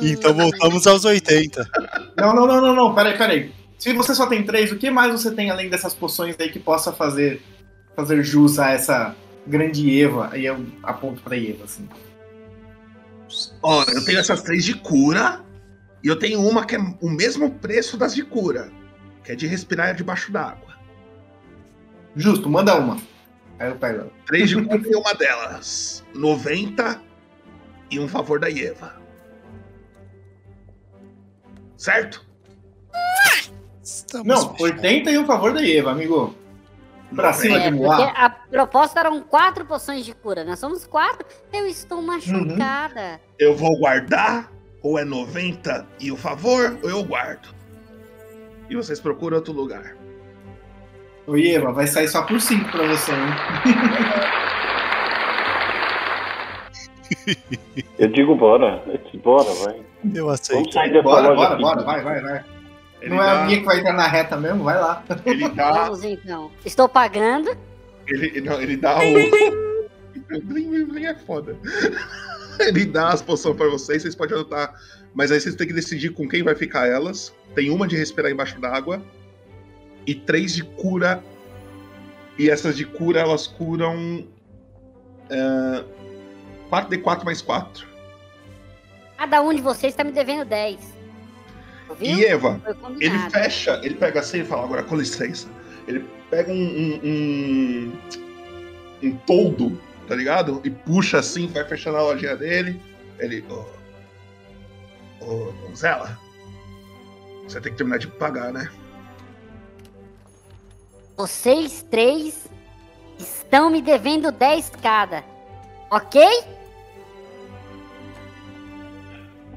Então voltamos aos 80. Não, não, não, não, não. Peraí, peraí. Se você só tem três, o que mais você tem além dessas poções aí que possa fazer fazer jus a essa grande Eva? Aí eu aponto pra Eva, assim. Ó, eu tenho essas três de cura. E eu tenho uma que é o mesmo preço das de cura. que é de respirar debaixo d'água. Justo, manda uma. Aí eu pego ela. Três de *laughs* cura e uma delas. 90 e um favor da Ieva. Certo? Não, 80 e um favor da Eva, amigo. Pra cima É, de Moá. a proposta eram quatro poções de cura. Nós somos quatro. Eu estou machucada. Eu vou guardar, ou é 90 e o favor, ou eu guardo. E vocês procuram outro lugar. Ô, Eva, vai sair só por 5 pra você, hein? *laughs* Eu digo bora. Bora, vai. Eu Vamos aceito. sair dessa Bora, bora, aqui. bora, vai, vai, vai. Ele Não é dá- a minha que vai entrar na reta mesmo? Vai lá. Ele dá, Vamos então. Estou pagando. ele, não, ele dá o. Blim, blim é foda. *laughs* Ele dá as poções pra vocês, vocês podem anotar. Mas aí vocês têm que decidir com quem vai ficar elas. Tem uma de respirar embaixo d'água e três de cura. E essas de cura, elas curam. é, 4d4 mais 4. Cada um de vocês está me devendo 10. Ouviu? E Eva, ele fecha, ele pega assim e fala, agora com licença. Ele pega um, um, um, um toldo, tá ligado? E puxa assim, vai fechando a lojinha dele. Ele. Ô. Ô, Donzela. Você tem que terminar de pagar, né? Vocês três estão me devendo 10 cada. Ok?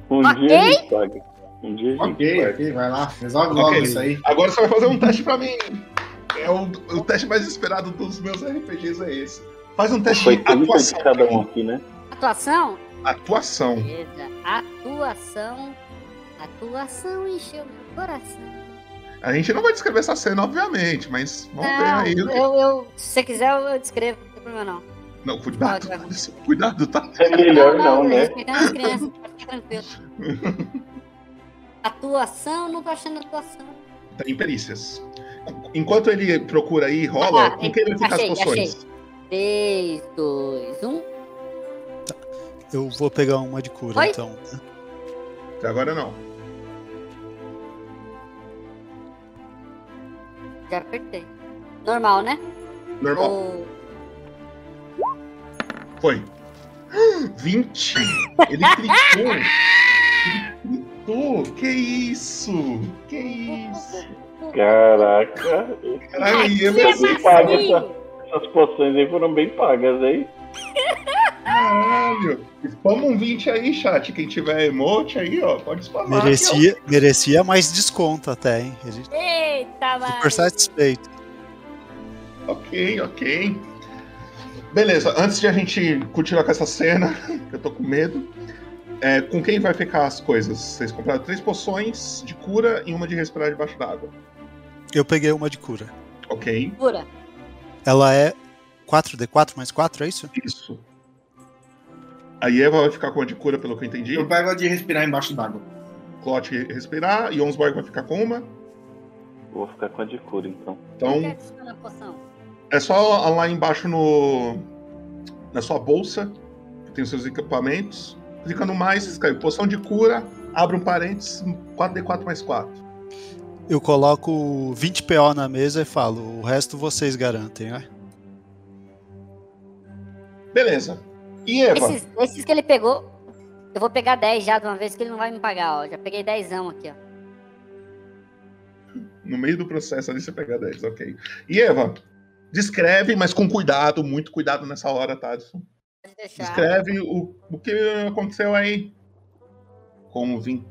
Um Ok? dia paga. Um dia a gente Ok, paga. ok, vai lá. Resolve logo Ok. isso aí. Agora você vai fazer um teste pra mim. É o, o teste mais esperado dos meus RPGs é esse. Faz um teste Foi de tudo de atuação. cada um aqui, né? Atuação? Atuação. Beleza. Atuação. Atuação encheu meu coração. A gente não vai descrever essa cena, obviamente, mas vamos ver Não, aí. o que- eu, eu, se você quiser, eu, descrevo. Não tem problema não. Não, cuidado. *laughs* Cuidado, tá? É melhor não, né? As crianças, pode ficar tranquilo. *laughs* Atuação, não tô achando atuação. Tá em perícias. Enquanto ele procura aí, rola, Ah, com quem vai ficar achei, as poções? achei. 3, 2, 1. Eu vou pegar uma de cura, Oi? então. Até agora não. Já apertei. Normal, né? Normal. Ou- Foi. *gasps* 20! Ele clicou! *laughs* Clicou! Que isso? Que isso? Caraca. Foi bem assim? essa- essas poções aí foram bem pagas, hein? Caralho! Spama um 20 aí, chat. Quem tiver emote aí, ó, pode spamar. aqui, Merecia, merecia mais desconto até, hein? Ele Eita, super vai. satisfeito. Ok, ok. Beleza, antes de a gente continuar com essa cena, *laughs* que eu tô com medo. É, com quem vai ficar as coisas? Vocês compraram três poções de cura e uma de respirar debaixo d'água. Eu peguei uma de cura. Ok. Cura. Ela é 4D4 mais 4, é isso? Isso. A Eva vai ficar com a de cura, pelo que eu entendi. Eu pego a de respirar embaixo d'água. Clot respirar e Onsborg vai ficar com uma. Vou ficar com a de cura, então. Então, poção? é só lá embaixo no na sua bolsa, que tem os seus equipamentos. Clica no mais, escreve poção de cura, abre um parênteses, 4D4 mais 4. Eu coloco 20 PO na mesa e falo, o resto vocês garantem, né? Beleza. E Eva? Esses, esses que ele pegou, eu vou pegar 10 já de uma vez que ele não vai me pagar, ó. Já peguei 10 aqui, ó. No meio do processo ali você pega 10, ok. E Eva, descreve, mas com cuidado, muito cuidado nessa hora, tá? Descreve o, o que aconteceu aí. Com o 20.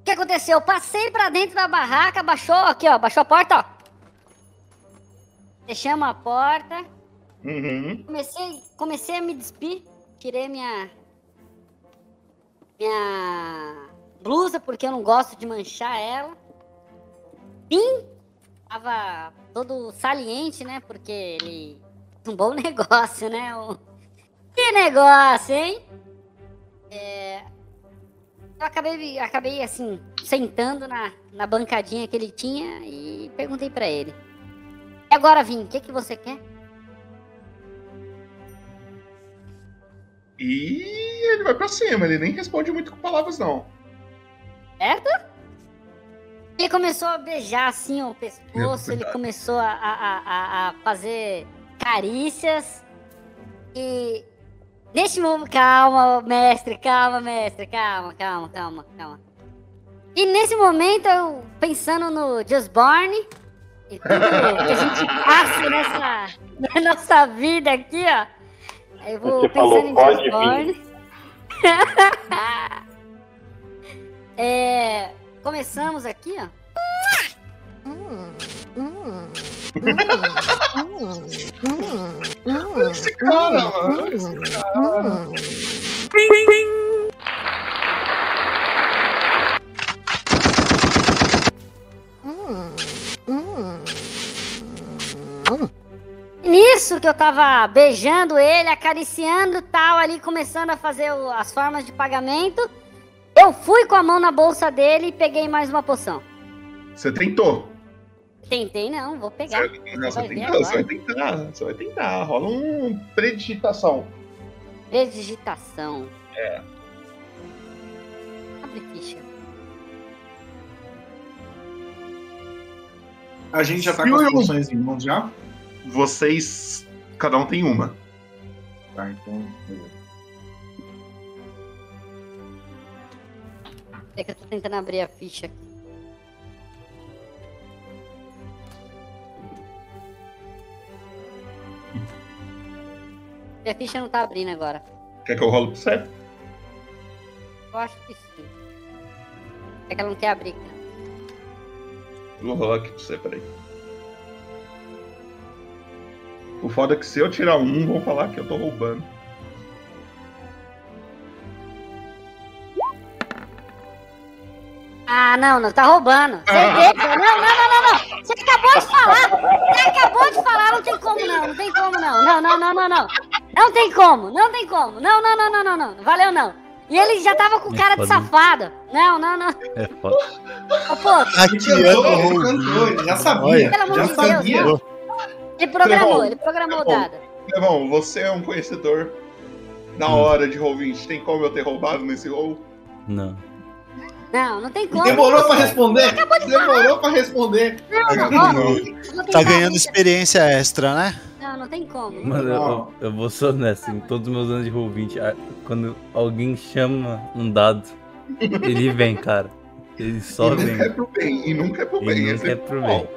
O que aconteceu? Eu passei pra dentro da barraca, baixou aqui, ó. Baixou a porta, ó. Fechamos a porta. Uhum. Comecei, comecei a me despir. Tirei minha. Minha blusa, porque eu não gosto de manchar ela. Vim. Tava todo saliente, né? Porque ele. Um bom *laughs* negócio, né? O- Que negócio, hein? É, Eu acabei, acabei assim, sentando na, na bancadinha que ele tinha e perguntei pra ele. E agora, Vim, o que, que você quer? E ele vai pra cima, ele nem responde muito com palavras, não. Certo? Ele começou a beijar assim o pescoço, ele começou a, a, a, fazer carícias. E neste momento. Calma, mestre, calma, mestre, calma, calma, calma, calma. E nesse momento, eu pensando no Just Born e tudo que a gente *laughs* passa nessa na nossa vida aqui, ó. Eu vou Você pensando falou, em Just Born. *laughs* é, começamos aqui, ó. Nisso que eu tava beijando ele, acariciando tal, ali começando a fazer o- as formas de pagamento, eu fui com a mão na bolsa dele e peguei mais uma poção. Você tentou. Tentei não, vou pegar. Não, você, vai ver tentou, você vai tentar. Você vai tentar. Rola um predigitação. Predigitação. É. Abre ficha. A gente já tá com as poções em mãos já? Vocês. Cada um tem uma. Tá, então. É que eu tô tentando abrir a ficha aqui. Minha ficha não tá abrindo agora. Quer que eu rolo pra você? Eu acho que sim. É que ela não quer abrir. cara. Eu Vou rolar aqui pra você, peraí. O foda é que se eu tirar um, vão falar que eu tô roubando. Ah, não, não, tá roubando. Certeza. Não, não, não, não, não. Você acabou de falar. Você acabou de falar, não tem como não, não tem como não. Não, não, não, não, não. Não tem como, não tem como. Não, não, não, não, não, não. Valeu não. E ele já tava com cara de safado. Não, não, não. É foda. Pô, Ele cantou, ele cantou, ele já sabia. Pelo amor já de Deus, sabia. não. ele programou, ele programou o dado. Levão, você é um conhecedor na Hum. hora de roll-20. Tem como eu ter roubado nesse roll? Não. Não, não tem como. Demorou pra responder? Acabou de Demorou pra responder. Não, não, ó, não Tá ganhando experiência extra, né? Não, não tem como. Mano, eu, eu, vou ser honesto, em todos os meus anos de Roll20, a- quando alguém chama um dado, ele vem, cara. Ele só e vem. nunca é pro bem, e nunca é pro E bem. nunca esse é pro bem.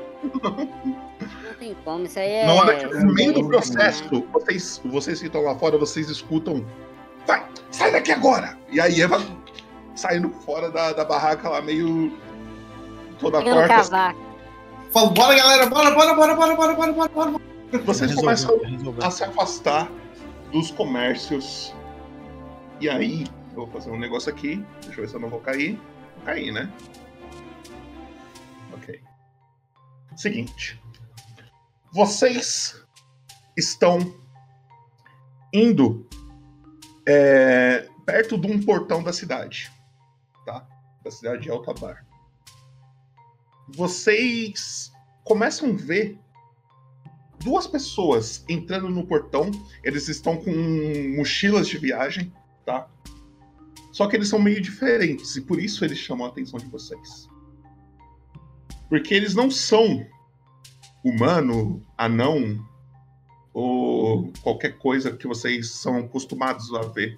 Não tem como, isso aí é. Na hora que no meio do é- processo, vocês, vocês que estão lá fora, vocês escutam. Vai, sai daqui agora! E a Eva saindo fora da, da barraca lá, meio. toda Pegando torta. assim. Fala, bora galera, bora, bora, bora, bora, bora, bora, bora, bora. Vocês Resolveu, começam resolveu. a se afastar dos comércios. E aí, eu vou fazer um negócio aqui. Deixa eu ver se eu não vou cair. Vou cair, né? Ok. Seguinte. Vocês estão indo é, perto de um portão da cidade. Da cidade de Altabar. Vocês começam a ver duas pessoas entrando no portão. Eles estão com mochilas de viagem, tá? Só que eles são meio diferentes e por isso eles chamam a atenção de vocês. Porque eles não são humano, anão ou qualquer coisa que vocês são acostumados a ver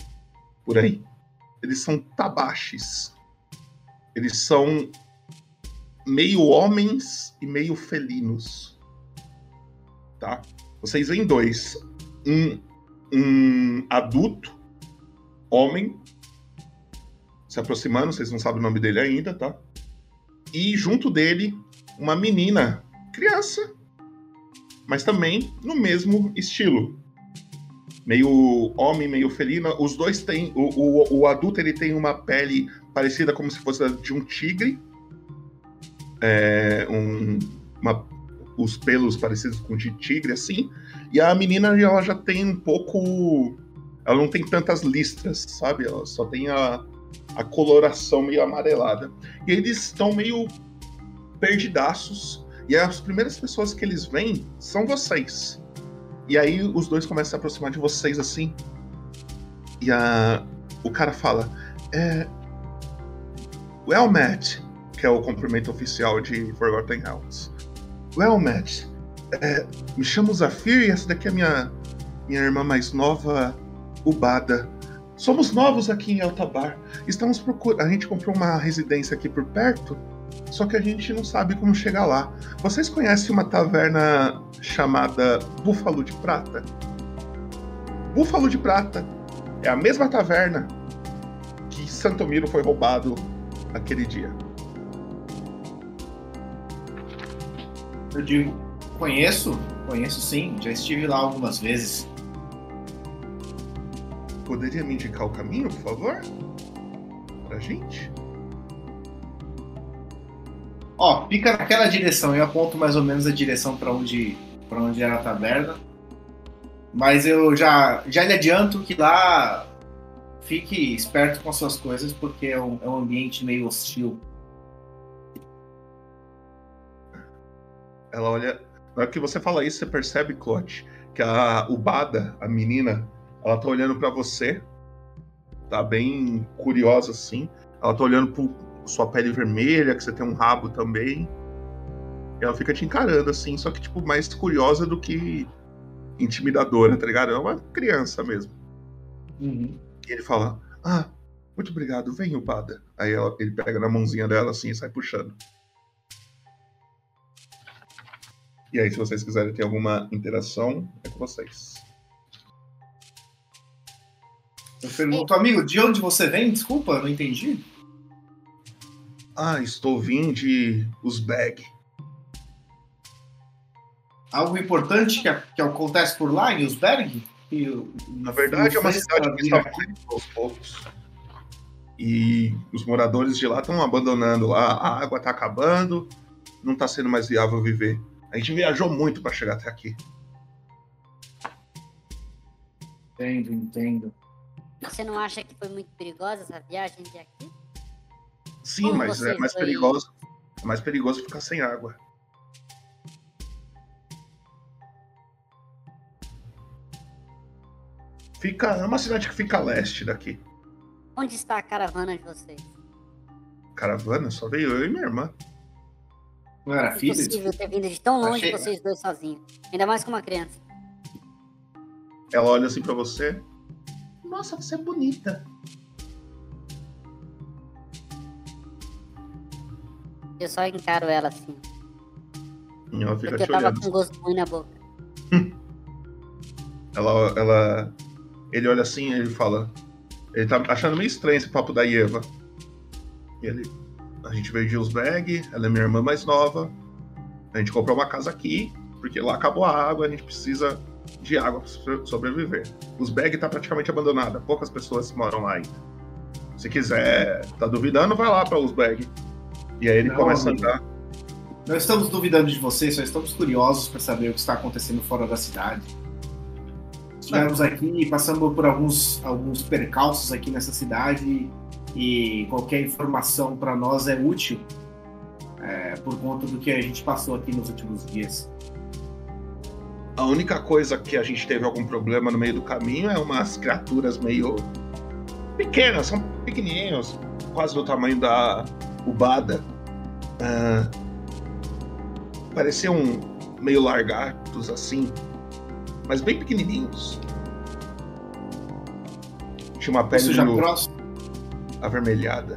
por aí. Eles são tabaches. Eles são meio homens e meio felinos tá? Vocês veem dois. Um, um adulto, homem, se aproximando, vocês não sabem o nome dele ainda, tá? E junto dele, uma menina, criança, mas também no mesmo estilo. Meio homem, meio felina. Os dois têm. O, o, o adulto ele tem uma pele parecida como se fosse de um tigre. É, um, uma os pelos parecidos com de tigre, assim. E a menina, ela já tem um pouco. Ela não tem tantas listras, sabe? Ela só tem a, a coloração meio amarelada. E eles estão meio perdidaços. E as primeiras pessoas que eles veem são vocês. E aí os dois começam a se aproximar de vocês assim. E a, o cara fala: é, Well met, que é o cumprimento oficial de Forgotten Realms. Well met, é, me chamo Zafir e essa daqui é minha, minha irmã mais nova, Ubada. Somos novos aqui em Altabar. Estamos procurando. A gente comprou uma residência aqui por perto, só que a gente não sabe como chegar lá. Vocês conhecem uma taverna chamada Búfalo de Prata? Búfalo de Prata é a mesma taverna que Santomiro foi roubado aquele dia. Eu digo, conheço, conheço sim, já estive lá algumas vezes. Poderia me indicar o caminho, por favor? Pra gente? Ó, fica naquela direção, eu aponto mais ou menos a direção para onde, pra onde era a taberna. Mas eu já, já lhe adianto que lá fique esperto com as suas coisas, porque é um, é um ambiente meio hostil. Ela olha. Na hora que você fala isso, você percebe, Clote, que a Ubada, a menina, ela tá olhando para você. Tá bem curiosa assim. Ela tá olhando pro sua pele vermelha, que você tem um rabo também. E ela fica te encarando assim, só que tipo mais curiosa do que intimidadora, tá ligado? É uma criança mesmo. Uhum. E ele fala: Ah, muito obrigado, vem, Ubada. Aí ela- ele pega na mãozinha dela assim e sai puxando. E aí, se vocês quiserem ter alguma interação, é com vocês. Eu pergunto, amigo, de onde você vem? Desculpa, não entendi. Ah, estou vindo de Uzbek. Algo importante que, que acontece por lá, em Usberg? O- Na verdade, é uma cidade que está morrendo aos poucos. E os moradores de lá estão abandonando lá. A água está acabando, não está sendo mais viável viver. A gente viajou muito para chegar até aqui. Entendo, entendo. Você não acha que foi muito perigosa essa viagem de aqui? Sim, Como mas é mais foi- perigoso. É mais perigoso ficar sem água. Fica, é uma cidade que fica a leste daqui. Onde está a caravana de vocês? Caravana, só veio eu e minha irmã. Não era É impossível ter vindo de tão longe Achei- vocês dois sozinhos. Ainda mais com uma criança. Ela olha assim pra você. Nossa, você é bonita. Eu só encaro ela assim. E ela fica Porque eu tava olhando. com gosto ruim na boca. Ela, ela, ele olha assim e ele fala. Ele tá achando meio estranho esse papo da Eva. E ele. A gente veio de Uzbeg, ela é minha irmã mais nova. A gente comprou uma casa aqui, porque lá acabou a água, a gente precisa de água pra so- sobreviver. Uzbeg tá praticamente abandonada, poucas pessoas moram lá ainda. Se quiser, tá duvidando, vai lá pra Uzbeg. E aí ele Não, começa amigo. a andar. Não estamos duvidando de você, só estamos curiosos para saber o que está acontecendo fora da cidade. Estivemos aqui passamos por alguns, alguns percalços aqui nessa cidade e qualquer informação para nós é útil é, por conta do que a gente passou aqui nos últimos dias. A única coisa que a gente teve algum problema no meio do caminho é umas criaturas meio pequenas, são pequenininhos, quase do tamanho da Ubada. Ah, pareciam meio largatos assim, mas bem pequenininhos. Tinha uma pele já meio próximo, avermelhada.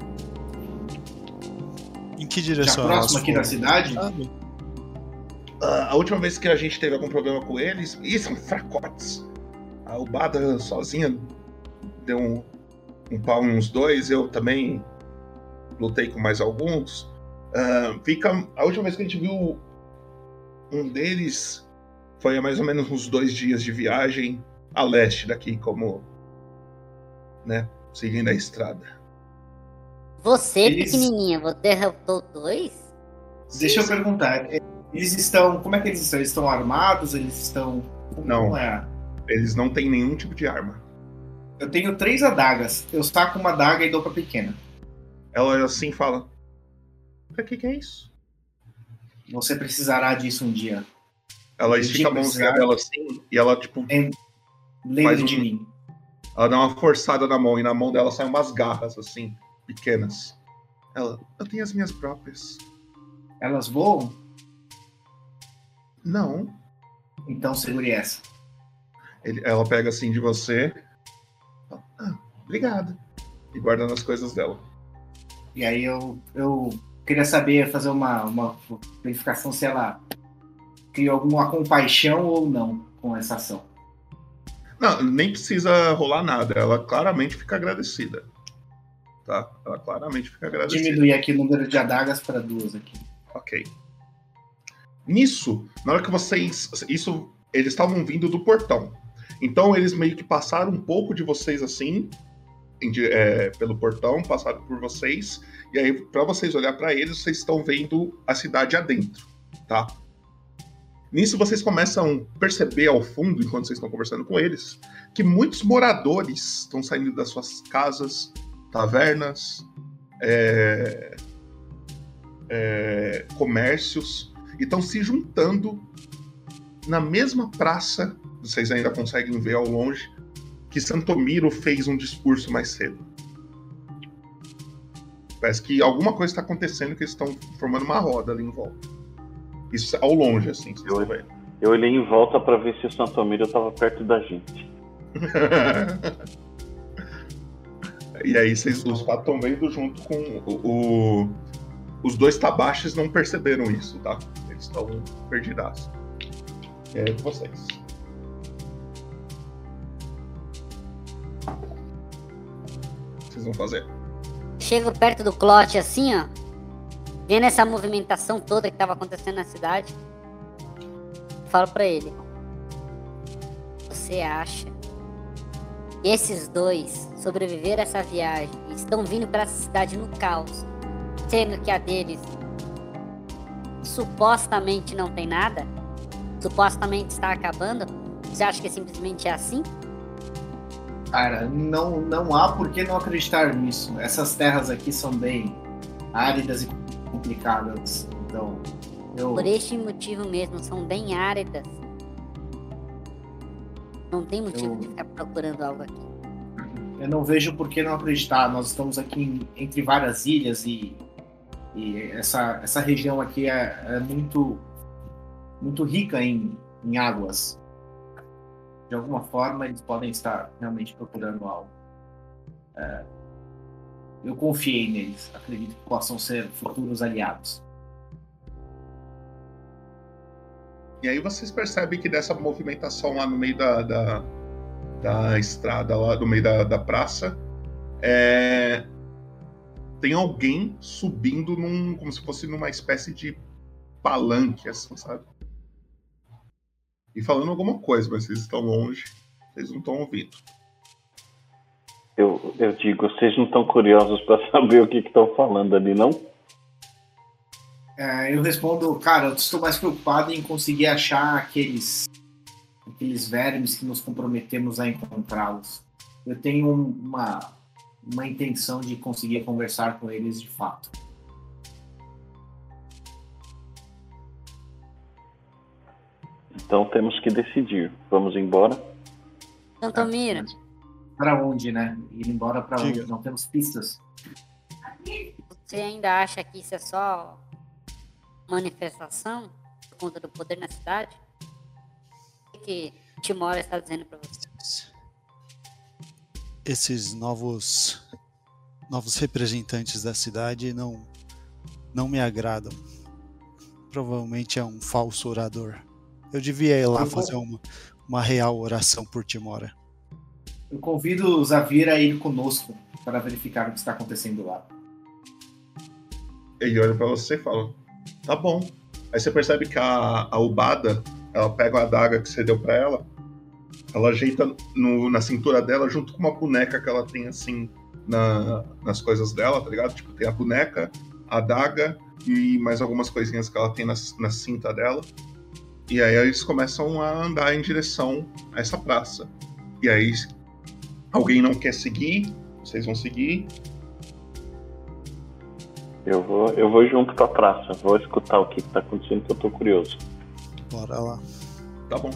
Em que já direção próximo elas aqui da cidade? Ah, a última vez que a gente teve algum problema com eles, e são fracotes. A Ubada sozinha deu um, um pau em uns dois, eu também lutei com mais alguns. Ah, fica. A última vez que a gente viu um deles foi mais ou menos uns dois dias de viagem a leste daqui, como. né? Seguindo a estrada. Você, Eles- pequenininha, você derrotou dois? Deixa eu perguntar. Eles estão. Como é que eles estão? Eles estão armados? Eles estão. Como Não. é? Eles não têm nenhum tipo de arma. Eu tenho três adagas. Eu saco uma adaga e dou pra pequena. Ela olha assim e fala: Pra que, que é isso? Você precisará disso um dia. Ela estica a mãozinha dela assim e ela, tipo, Lembre Faz um- de mim. Ela dá uma forçada na mão e na mão dela saem umas garras, assim, pequenas. Ela, eu tenho as minhas próprias. Elas voam? Não. Então segure essa. Ele- ela pega assim de você. Ah, obrigado. E guarda nas coisas dela. E aí eu, eu queria saber, fazer uma, uma verificação se ela criou alguma compaixão ou não com essa ação. Não, nem precisa rolar nada. Ela claramente fica agradecida. Tá? Ela claramente fica agradecida. Diminuir aqui o número de adagas para duas aqui. Ok. Nisso, na hora que vocês. Isso. Eles estavam vindo do portão. Então eles meio que passaram um pouco de vocês assim. em é, pelo portão, passaram por vocês. E aí, pra vocês olhar pra eles, vocês estão vendo a cidade adentro, tá? Nisso vocês começam a perceber ao fundo, enquanto vocês estão conversando com eles, que muitos moradores estão saindo das suas casas, tavernas, é, é, comércios e estão se juntando na mesma praça. Vocês ainda conseguem ver ao longe que Santomiro fez um discurso mais cedo. Parece que alguma coisa está acontecendo que eles estão formando uma roda ali em volta. Isso ao longe, assim, vocês estão vendo. Eu olhei em volta pra ver se o Santomiro tava perto da gente. *laughs* E aí vocês, os quatro estão vendo junto com o, o- Os dois tabaches não perceberam isso, tá? Eles estão perdidaços. E aí com vocês. O que vocês vão fazer? Chego perto do Clote assim, ó. Vendo essa movimentação toda que tava acontecendo na cidade. Falo pra ele. Você acha que esses dois sobreviveram a essa viagem e estão vindo pra essa cidade no caos, sendo que a deles supostamente não tem nada? Supostamente está acabando? Você acha que simplesmente é assim? Cara, não, não há por que não acreditar nisso. Essas terras aqui são bem áridas e complicadas. Então, eu. Por este motivo mesmo, são bem áridas. Não tem motivo Eu- de ficar procurando algo aqui. Eu não vejo por que não acreditar. Nós estamos aqui entre várias ilhas e, e essa, essa região aqui é, é muito, muito rica em, em águas. De alguma forma, eles podem estar realmente procurando algo. É, eu confiei neles. Acredito que possam ser futuros aliados. E aí vocês percebem que dessa movimentação lá no meio da, da, da estrada, lá no meio da, da praça, é, tem alguém subindo num. como se fosse numa espécie de palanque, assim, sabe? E falando alguma coisa, mas vocês estão longe, vocês não estão ouvindo. Eu, eu digo, vocês não estão curiosos pra *laughs* saber o que estão falando ali, não? É, eu respondo, cara, eu estou mais preocupado em conseguir achar aqueles, aqueles vermes que nos comprometemos a encontrá-los. Eu tenho um- uma, uma intenção de conseguir conversar com eles de fato. Então temos que decidir. Vamos embora? Santomiro, Para onde, né? Ir embora para onde? Não temos pistas. você ainda acha que isso é só manifestação por conta do poder na cidade? O que Timora está dizendo pra você? Esses novos novos representantes da cidade não não me agradam. Provavelmente é um falso orador. Eu devia ir lá fazer uma, uma real oração por Timora. Eu convido o Zavira a ir conosco para verificar o que está acontecendo lá. Ele olha pra você e fala: Tá bom. Aí você percebe que a, a Ubada, ela pega a adaga que você deu pra ela, ela ajeita no- na cintura dela junto com uma boneca que ela tem assim na- nas coisas dela, tá ligado? Tipo, tem a boneca, a adaga e mais algumas coisinhas que ela tem na, na cinta dela. E aí eles começam a andar em direção a essa praça. E aí alguém não quer seguir, vocês vão seguir. Eu vou, eu vou junto pra praça. Vou escutar o que tá acontecendo, que eu tô curioso. Bora lá. Tá bom.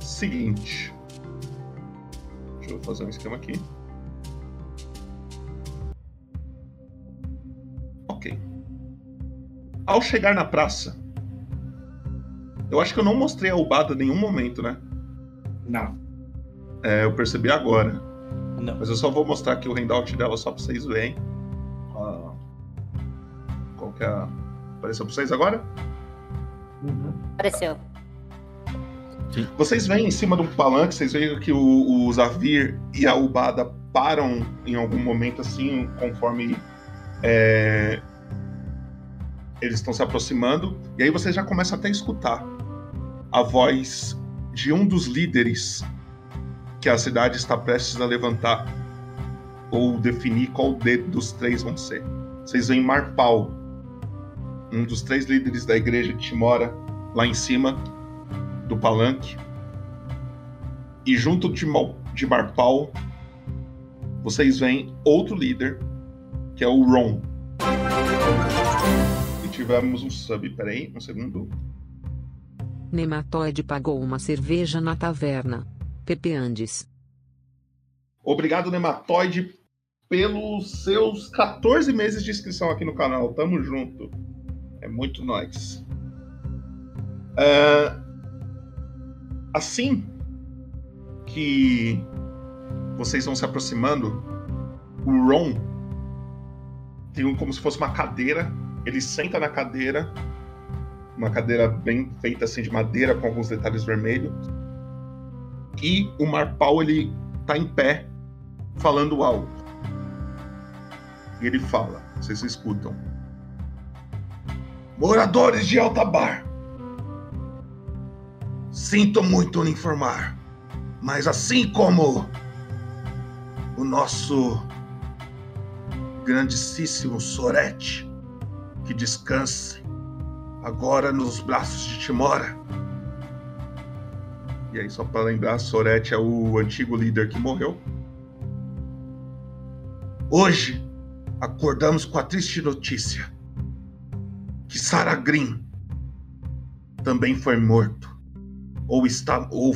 Seguinte. Deixa Deixa eu fazer um esquema aqui. Ok. Ao chegar na praça, eu acho que eu não mostrei a Ubada em nenhum momento, né? Não. É, eu percebi agora. Não. Mas eu só vou mostrar aqui o handout dela só pra vocês verem. Ah, Qual que é a... Apareceu pra vocês agora? Apareceu. Vocês veem em cima de um palanque, vocês veem que o, o Zavir e a Ubada param em algum momento assim, conforme é, eles estão se aproximando. E aí vocês já começam até a escutar a voz de um dos líderes que a cidade está prestes a levantar ou definir qual dos três vão ser. Vocês veem Marpal, um dos três líderes da igreja de Timora, lá em cima do palanque. E junto de, Mal, vocês veem outro líder, que é o Ron. E tivemos um sub, peraí, um segundo. Nematóide pagou uma cerveja na taverna. Andes. Obrigado, Nematóide, pelos seus 14 meses de inscrição aqui no canal. Tamo junto. É muito nós. É, Assim que vocês vão se aproximando, o Ron tem um, como se fosse uma cadeira. Ele senta na cadeira, uma cadeira bem feita assim de madeira com alguns detalhes vermelhos. E o Marpal ele tá em pé, falando alto. E ele fala, vocês escutam. Moradores de Altabar, sinto muito lhe informar, mas assim como o nosso grandíssimo Sorete, que descanse agora nos braços de Timora. E aí, só para lembrar, Sorete é o antigo líder que morreu. Hoje, acordamos com a triste notícia que Saragrim também foi morto. Ou está. ou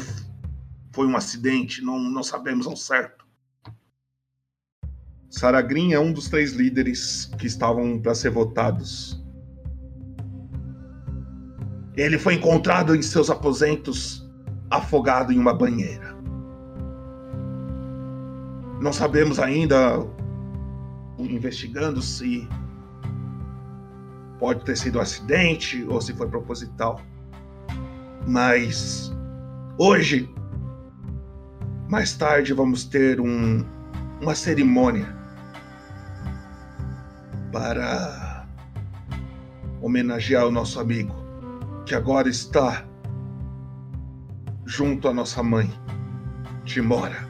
foi um acidente, não, não sabemos ao certo. Saragrim é um dos três líderes que estavam para ser votados. Ele foi encontrado em seus aposentos, afogado em uma banheira. Não sabemos ainda, investigando se pode ter sido um acidente ou se foi proposital. Mas hoje, mais tarde, vamos ter um, uma cerimônia para homenagear o nosso amigo, que agora está junto à nossa mãe, Timora.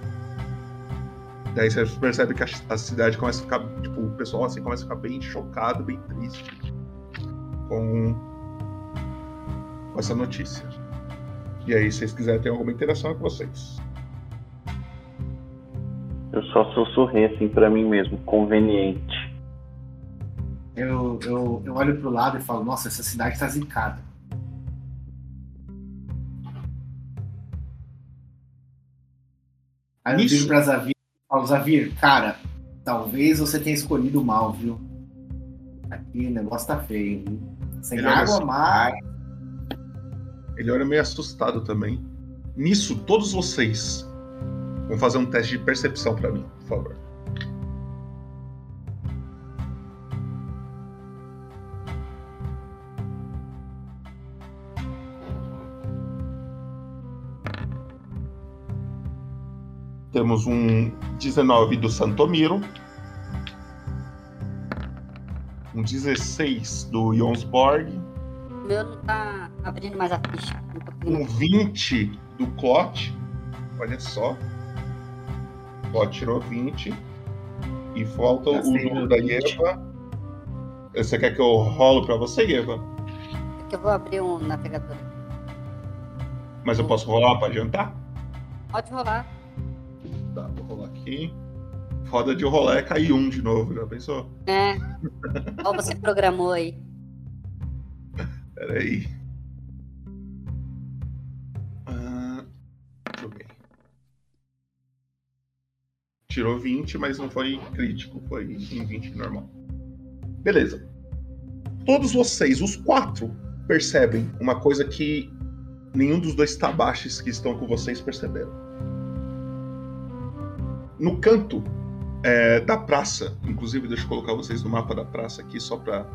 Daí você percebe que a, a cidade começa a ficar, tipo, o pessoal assim começa a ficar bem chocado, bem triste com, com essa notícia. E aí, se vocês quiserem ter alguma interação é com vocês. Eu só sussurrei assim pra mim mesmo, conveniente. Eu, eu, eu olho pro lado e falo, nossa, essa cidade tá zicada. Aí eu Isso. digo pra Zavir, falo, Zavir, cara, talvez você tenha escolhido mal, viu? Aqui o negócio tá feio, viu? Sem Ele água assim, mais. Ele olha meio assustado também. Nisso, todos vocês vão fazer um teste de percepção pra mim, por favor. Temos um 19 do Santomiro. Um 16 do Jonsborg. O meu não tá abrindo mais a ficha. Um 20 do Clot. Olha só. Clot tirou 20. E falta o número da 20. Eva. Você quer que eu rolo pra você, Eva? É que eu vou abrir um navegador. Mas eu posso rolar pra adiantar? Pode rolar. Aqui. Foda de rolar é cair um de novo, já pensou? É. Qual você programou aí? Pera aí. Ah. Tirou 20, mas não foi crítico, foi em 20 normal. Beleza. Todos vocês, os quatro, percebem uma coisa que nenhum dos dois tabaches que estão com vocês perceberam. No canto é, da praça, inclusive deixa eu colocar vocês no mapa da praça aqui só para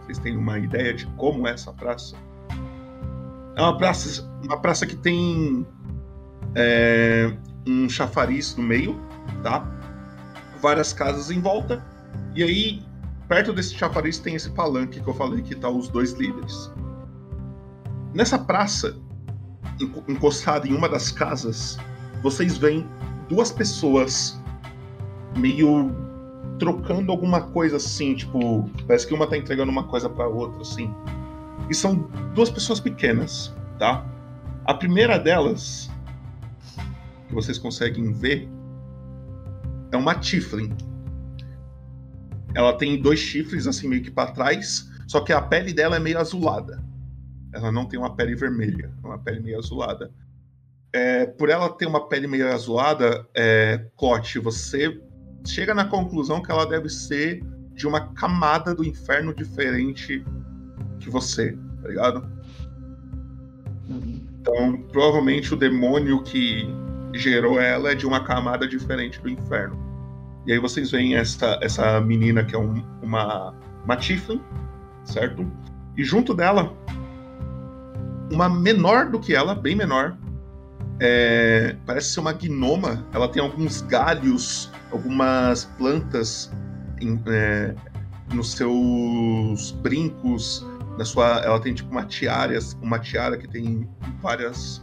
vocês terem uma ideia de como é essa praça. É uma praça, uma praça que tem é, um chafariz no meio, tá? Várias casas em volta. E aí, perto desse chafariz tem esse palanque que eu falei que tá os dois líderes. Nessa praça, encostada em uma das casas, vocês veem duas pessoas meio trocando alguma coisa assim, tipo, parece que uma tá entregando uma coisa para outra assim. E são duas pessoas pequenas, tá? A primeira delas que vocês conseguem ver é uma Tiflin. Ela tem dois chifres assim meio que para trás, só que a pele dela é meio azulada. Ela não tem uma pele vermelha, é uma pele meio azulada. É, por ela ter uma pele meio azulada, é, você chega na conclusão que ela deve ser de uma camada do inferno diferente que você, tá ligado? Então, provavelmente o demônio que gerou ela é de uma camada diferente do inferno. E aí vocês veem essa, essa menina que é um, uma, uma Tiflin, certo? E junto dela, uma menor do que ela, bem menor, é, parece ser uma gnoma. Ela tem alguns galhos, algumas plantas em, é, nos seus brincos. Na sua, ela tem tipo uma tiara, uma tiara que tem várias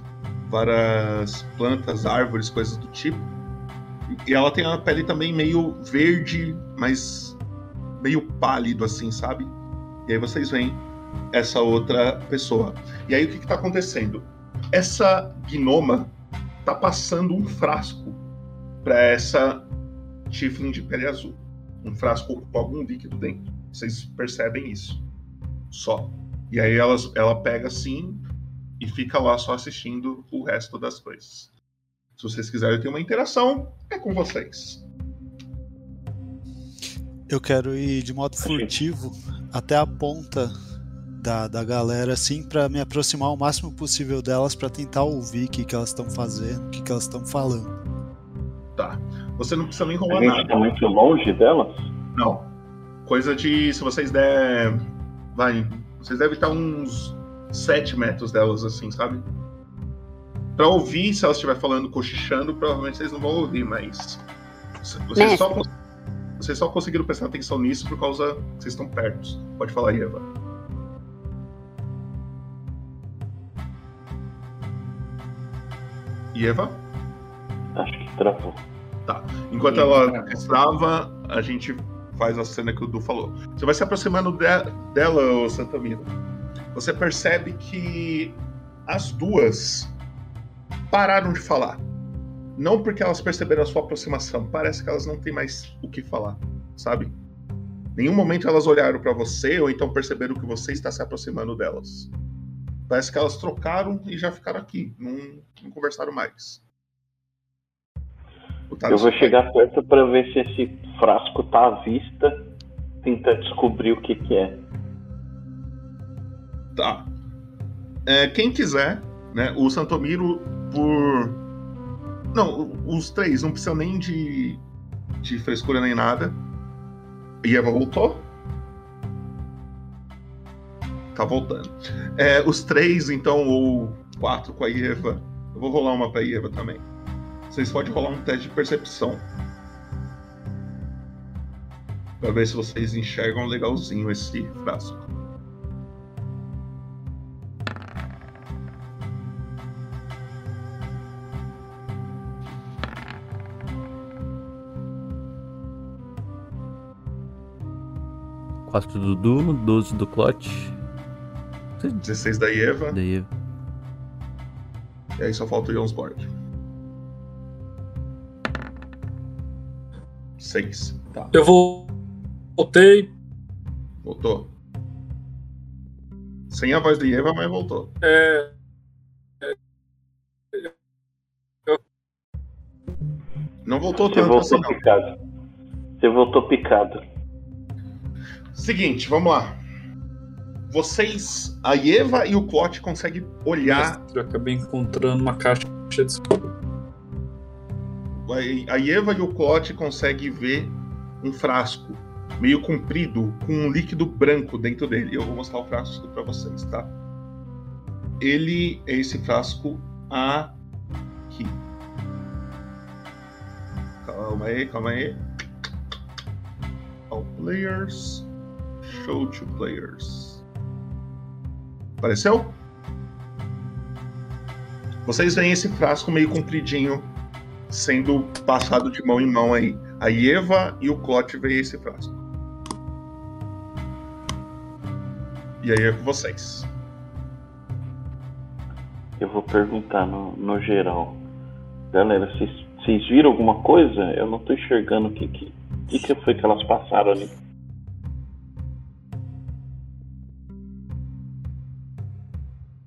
várias plantas, árvores, coisas do tipo. E ela tem a pele também meio verde, mas meio pálido, assim, sabe? E aí vocês veem essa outra pessoa. E aí o que está acontecendo? Essa gnoma tá passando um frasco para essa Tiflin de pele azul. Um frasco com algum líquido dentro. Vocês percebem isso. Só. E aí elas, ela pega assim, e fica lá só assistindo o resto das coisas. Se vocês quiserem ter uma interação, é com vocês. Eu quero ir de modo furtivo até a ponta da, da galera, assim, para me aproximar o máximo possível delas para tentar ouvir o que, que elas estão fazendo, o que, que elas estão falando. Tá. Você não precisa nem rolar nada. tá muito longe delas? Não. Coisa de. Se vocês der. Vai. Vocês devem estar uns 7 metros delas, assim, sabe? Pra ouvir, se elas estiver falando cochichando, provavelmente vocês não vão ouvir, mas. Vocês só, vocês só conseguiram prestar atenção nisso por causa que vocês estão perto. Pode falar aí, Eva. E Eva? Acho que travou. Tá. Enquanto ela trava, a gente faz a cena que o Du falou. Você vai se aproximando de- dela, ô Santamiro. Você percebe que as duas pararam de falar. Não porque elas perceberam a sua aproximação, parece que elas não têm mais o que falar, sabe? Nenhum momento elas olharam pra você ou então perceberam que você está se aproximando delas. Parece que elas trocaram e já ficaram aqui, não, não conversaram mais. Eu vou chegar perto pra ver se esse frasco tá à vista, tentar descobrir o que que é. Tá. É, quem quiser, né? O Santomiro por. Não, os três não precisam nem de, de frescura nem nada. E Eva voltou? Tá voltando. É, os três, então, ou quatro com a Eva. Eu vou rolar uma pra Eva também. Vocês podem rolar um teste de percepção. Pra ver se vocês enxergam legalzinho esse frasco. Quatro do Dudu, 12 do Clot. 16 da Eva. Da Eva. E aí só falta o Jonsborg. 6. Tá. Eu vou. Voltei. Voltou. Sem a voz da Eva, mas voltou. É. eu- Não voltou Você tanto voltou assim, não. picado. Você voltou picado. Seguinte, vamos lá. Vocês, a Eva e o Clot conseguem olhar. Eu acabei encontrando uma caixa de A a Eva e o Clot conseguem ver um frasco meio comprido com um líquido branco dentro dele. Eu vou mostrar o frasco para vocês, tá? Ele é esse frasco aqui. Calma aí, calma aí. All players. Show to players. Apareceu? Vocês veem esse frasco meio compridinho sendo passado de mão em mão aí. A Eva e o Clot veem esse frasco. E aí é com vocês. Eu vou perguntar no, no geral. Galera, vocês viram alguma coisa? Eu não tô enxergando o que que, que, que foi que elas passaram ali.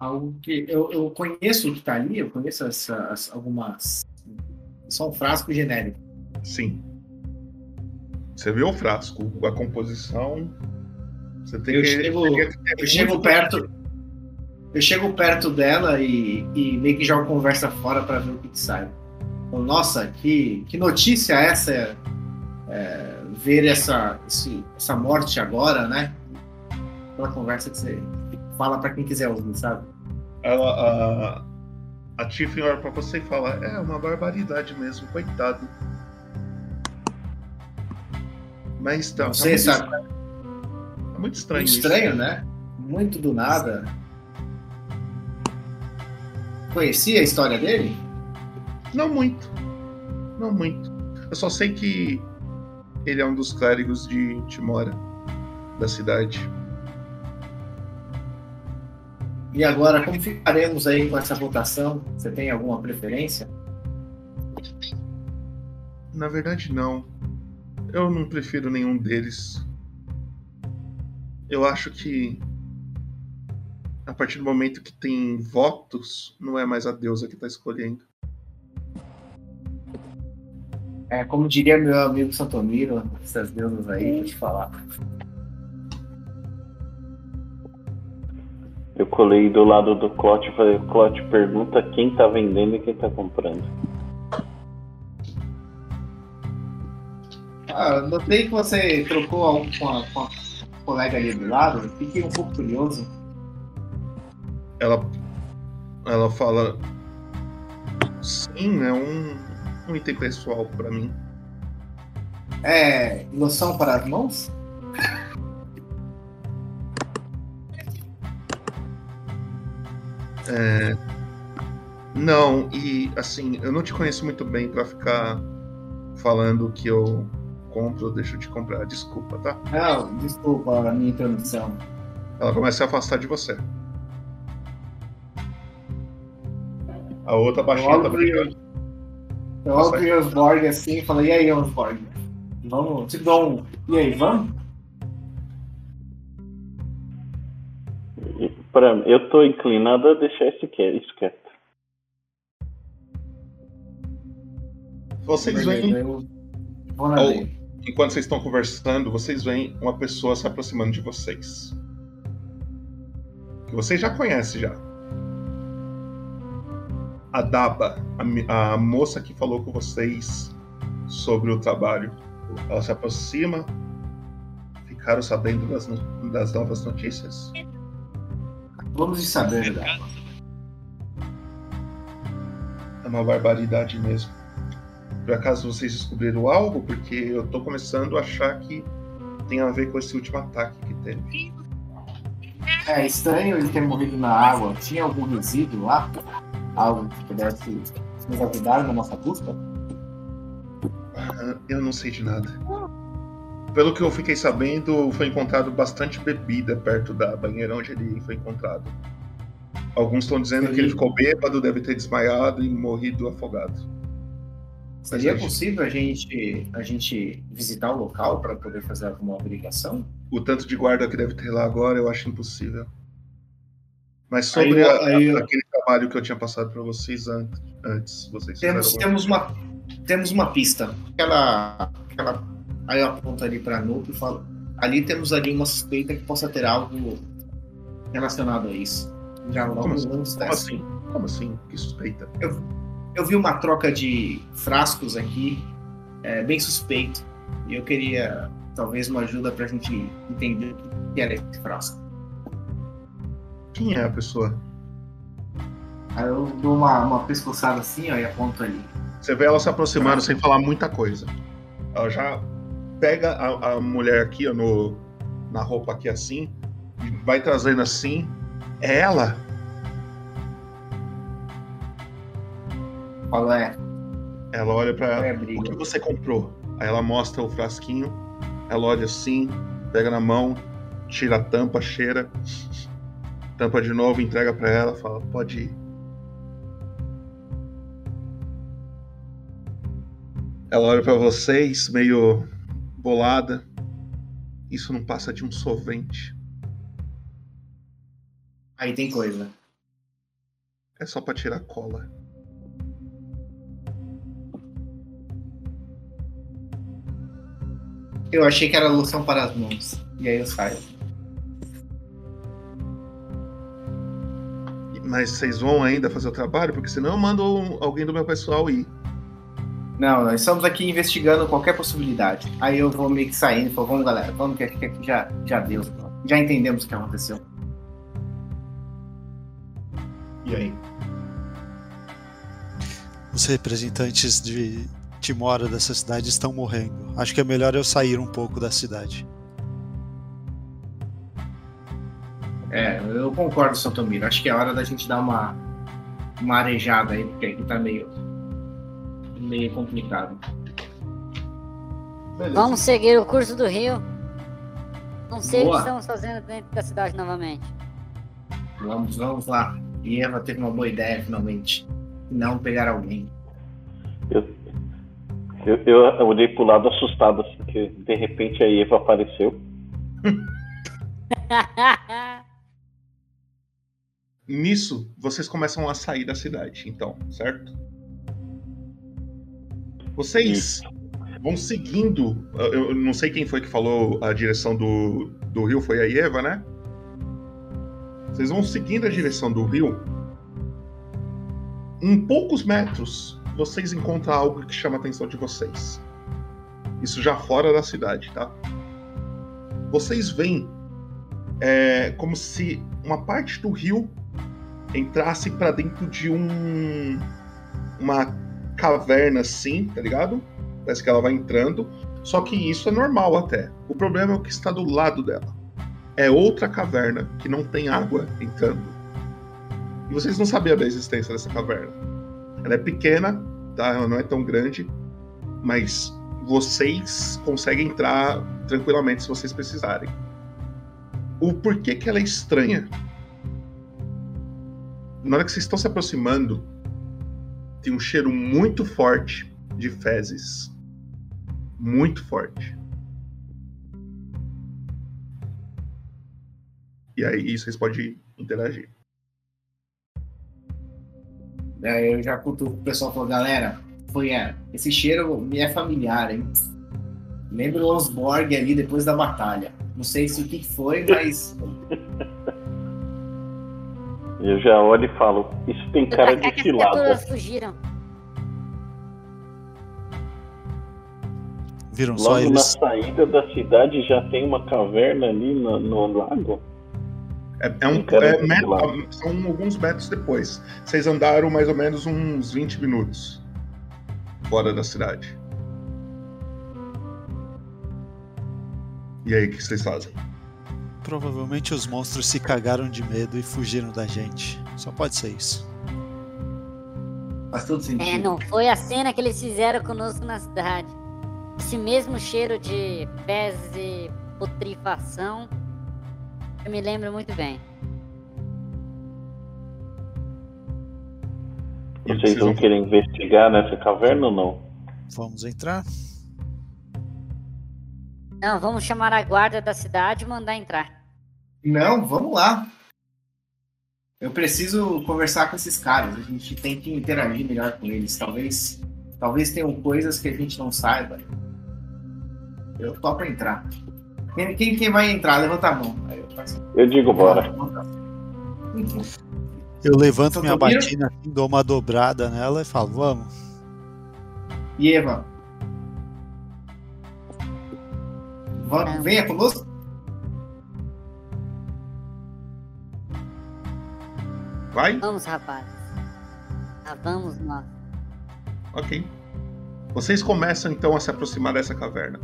Algo que eu, eu conheço o que tá ali, eu conheço essas algumas. Só um frasco genérico. Sim. Você vê o frasco, a composição. Você tem Eu que. chego, tem que ter eu chego perto. Eu chego perto dela e, e meio que jogo conversa fora pra ver o que, que sai. Então, Nossa, que, que notícia essa é, ver essa, esse- essa morte agora, né? Aquela conversa que você fala pra quem quiser ouvir, sabe? Ela, a, a Tiffany olha pra você e fala: É uma barbaridade mesmo, coitado. Mas tá. Você muito sabe. estranho. Tá muito estranho. Muito isso. estranho, né? Muito do nada. Conhecia a história dele? Não muito. Não muito. Eu só sei que ele é um dos clérigos de Timora, da cidade. E agora, como ficaremos aí com essa votação? Você tem alguma preferência? Na verdade, não. Eu não prefiro nenhum deles. Eu acho que a partir do momento que tem votos, não é mais a deusa que tá escolhendo. É, como diria meu amigo Santomiro, essas deusas aí, vou te falar. Eu colei do lado do Clot e falei, Clot pergunta quem tá vendendo e quem tá comprando. Ah, notei que você trocou algo com a, com a colega ali do lado, fiquei um pouco curioso. Ela, ela fala: Sim, é um, um item pessoal pra mim. É loção para as mãos? *laughs* É, não, e assim, eu não te conheço muito bem pra ficar falando que eu compro ou deixo de comprar. Desculpa, tá? Não, desculpa a minha introdução. Ela começa a afastar de você. A outra baixinha tá brigando. Eu olho pro Osborg assim e falo, e aí, Osborg? Vamos, te dou um. E aí, vamos? Pra, eu tô inclinado a deixar isso quieto. Vocês veem. Enquanto vocês estão conversando, vocês veem uma pessoa se aproximando de vocês. Que vocês já conhecem já. A Daba, a, a moça que falou com vocês sobre o trabalho. Ela se aproxima. Ficaram sabendo das, das novas notícias? Vamos de saber. É uma barbaridade mesmo. Por acaso vocês descobriram algo? Porque eu tô começando a achar que tem a ver com esse último ataque que teve. É estranho ele ter morrido na água. Tinha algum resíduo lá? Algo que pudesse nos ajudar na nossa busca? Ah, Eu não sei de nada. Pelo que eu fiquei sabendo, foi encontrado bastante bebida perto da banheira onde ele foi encontrado. Alguns estão dizendo que ele ficou bêbado, deve ter desmaiado e morrido afogado. Seria a gente- possível a gente, a gente visitar o local para poder fazer alguma averiguação? O tanto de guarda que deve ter lá agora, eu acho impossível. Mas sobre Aí, a- aí- aquele trabalho que eu tinha passado para vocês an- antes, vocês Temos, temos, uma, temos uma pista. Aquela, aquela, aí eu aponto ali para Nuke e falo, ali temos ali uma suspeita que possa ter algo relacionado a isso. Já Como vamos, assim? Como assim? Como assim? Que suspeita? Eu, eu vi uma troca de frascos aqui, é, bem suspeito, e eu queria talvez uma ajuda pra gente entender o que era esse frasco. Quem é a pessoa? Aí eu dou uma, uma pescoçada assim, ó, e aponto ali. Você vê ela se aproximando sem falar muita coisa. Ela já pega a, a mulher aqui, ó, no, na roupa aqui assim, e vai trazendo assim. É ela? Falo, é. Ela olha pra ela. É, o que você comprou? Aí ela mostra o frasquinho. Ela olha assim, pega na mão, tira a tampa, cheira. Tampa de novo, entrega pra ela, fala: pode ir. Ela olha pra vocês, meio bolada. Isso não passa de um solvente. Aí tem coisa. É só pra tirar cola. Eu achei que era loção para as mãos. E aí eu saio. Mas vocês vão ainda fazer o trabalho? Porque senão eu mando alguém do meu pessoal ir. Não, nós estamos aqui investigando qualquer possibilidade. Aí eu vou meio que saindo e falo, vamos galera, vamos que aqui já, já deu. Já entendemos o que aconteceu. E aí? Os representantes de Timora dessa cidade estão morrendo. Acho que é melhor eu sair um pouco da cidade. É, eu concordo, Santomiro. Acho que é hora da gente dar uma, uma arejada aí, porque aqui tá meio, meio complicado. Vamos seguir o curso do rio. Não sei o Boa. que estamos fazendo dentro da cidade novamente. Vamos, vamos lá. E Eva teve uma boa ideia, finalmente. Não pegar alguém. Eu, eu, eu olhei pro lado assustado, assim, que de repente a Eva apareceu. *laughs* Nisso, vocês começam a sair da cidade, então, certo? Vocês vão seguindo. Eu não sei quem foi que falou a direção do, do rio, foi a Eva, né? Vocês vão seguindo a direção do rio. Em poucos metros, vocês encontram algo que chama a atenção de vocês. Isso já fora da cidade, tá? Vocês veem é, como se uma parte do rio entrasse pra dentro de um uma caverna assim, tá ligado? Parece que ela vai entrando. Só que isso é normal até. O problema é o que está do lado dela. É outra caverna que não tem água entrando. E vocês não sabiam da existência dessa caverna. Ela é pequena, tá? Ela não é tão grande, mas vocês conseguem entrar tranquilamente se vocês precisarem. O porquê que ela é estranha? Na hora que vocês estão se aproximando, tem um cheiro muito forte de fezes. Muito forte. E aí vocês podem interagir. Aí eu já cutuco o pessoal falo, galera, foi é, esse cheiro me é familiar, hein? Lembra o Osborg ali depois da batalha. Não sei se o que foi, mas. *laughs* Eu já olho e falo, isso tem cara de que as cilada. criaturas fugiram. Viram só Logo na eles. saída da cidade já tem uma caverna ali no, no lago. É, é um, Cara, é lá. são alguns metros depois. Vocês andaram mais ou menos uns 20 minutos fora da cidade. E aí, o que vocês fazem? Provavelmente os monstros se cagaram de medo e fugiram da gente. Só pode ser isso. Faz todo sentido. É, não foi a cena que eles fizeram conosco na cidade. Esse mesmo cheiro de fezes e putrifação, eu me lembro muito bem. Vocês vão querer investigar nessa caverna ou não? Vamos entrar? Não, vamos chamar a guarda da cidade e mandar entrar. Não, vamos lá. Eu preciso conversar com esses caras. A gente tem que interagir melhor com eles. Talvez Talvez tenham coisas que a gente não saiba. Eu topo entrar. Quem, quem, quem vai entrar? Levanta a mão. Aí eu faço. Eu digo bora. Eu levanto Só minha batina, assim, dou uma dobrada nela e falo, vamos. E Eva? Va- Venha conosco? Vai? Vamos, rapaz. Ah, vamos nós. Ok. Vocês começam então a se aproximar dessa caverna.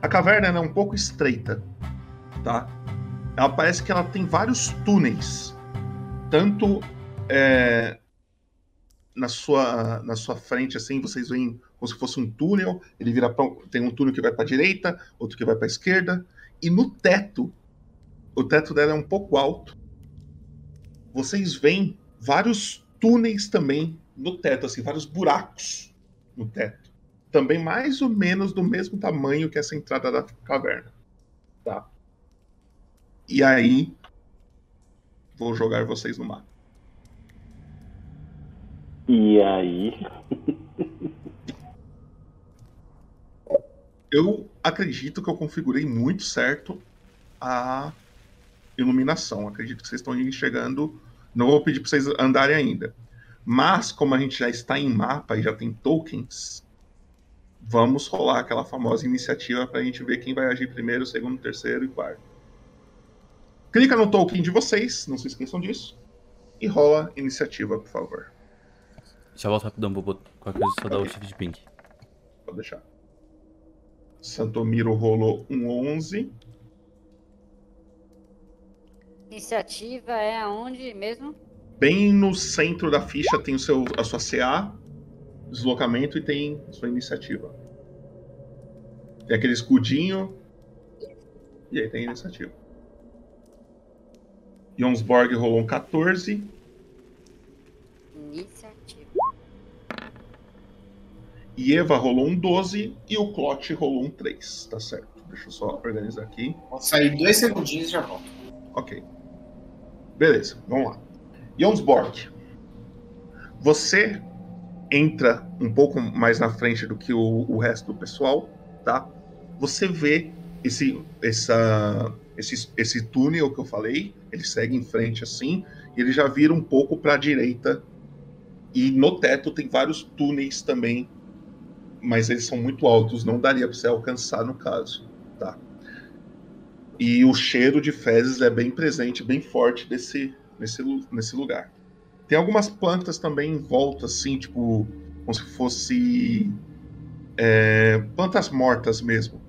A caverna é um pouco estreita, tá? Ela parece que ela tem vários túneis, tanto é, na sua na sua frente assim, vocês veem como se fosse um túnel. Ele vira pra, tem um túnel que vai para direita, outro que vai para esquerda, e no teto, o teto dela é um pouco alto. Vocês veem vários túneis também no teto, assim, vários buracos no teto. Também mais ou menos do mesmo tamanho que essa entrada da caverna. Tá? E aí, vou jogar vocês no mapa. E aí? *laughs* Eu acredito que eu configurei muito certo a iluminação. Acredito que vocês estão enxergando. Não vou pedir para vocês andarem ainda. Mas, como a gente já está em mapa e já tem tokens, vamos rolar aquela famosa iniciativa para a gente ver quem vai agir primeiro, segundo, terceiro e quarto. Clica no token de vocês, não se esqueçam disso. E rola iniciativa, por favor. Já volto rapidão, vou botar qualquer coisa só dar o shift de pink. Pode deixar. Santomiro rolou um 11. Iniciativa é aonde mesmo? Bem no centro da ficha tem o seu, a sua CA, deslocamento e tem a sua iniciativa. Tem aquele escudinho. E aí tem a iniciativa. Jonsborg rolou um 14. Iniciativa. E Eva rolou um 12. E o Clot rolou um 3. Tá certo. Deixa eu só organizar aqui. Vou sair dois segundinhos e já volto. Ok. Beleza, vamos lá. Jonsborg, você entra um pouco mais na frente do que o, o resto do pessoal, tá? Você vê esse, essa, esse, esse túnel que eu falei, ele segue em frente assim, e ele já vira um pouco para a direita. E no teto tem vários túneis também, mas eles são muito altos, não daria para você alcançar no caso, tá? E o cheiro de fezes é bem presente, bem forte desse, nesse, nesse lugar. Tem algumas plantas também em volta, assim, tipo, como se fosse é, plantas mortas mesmo,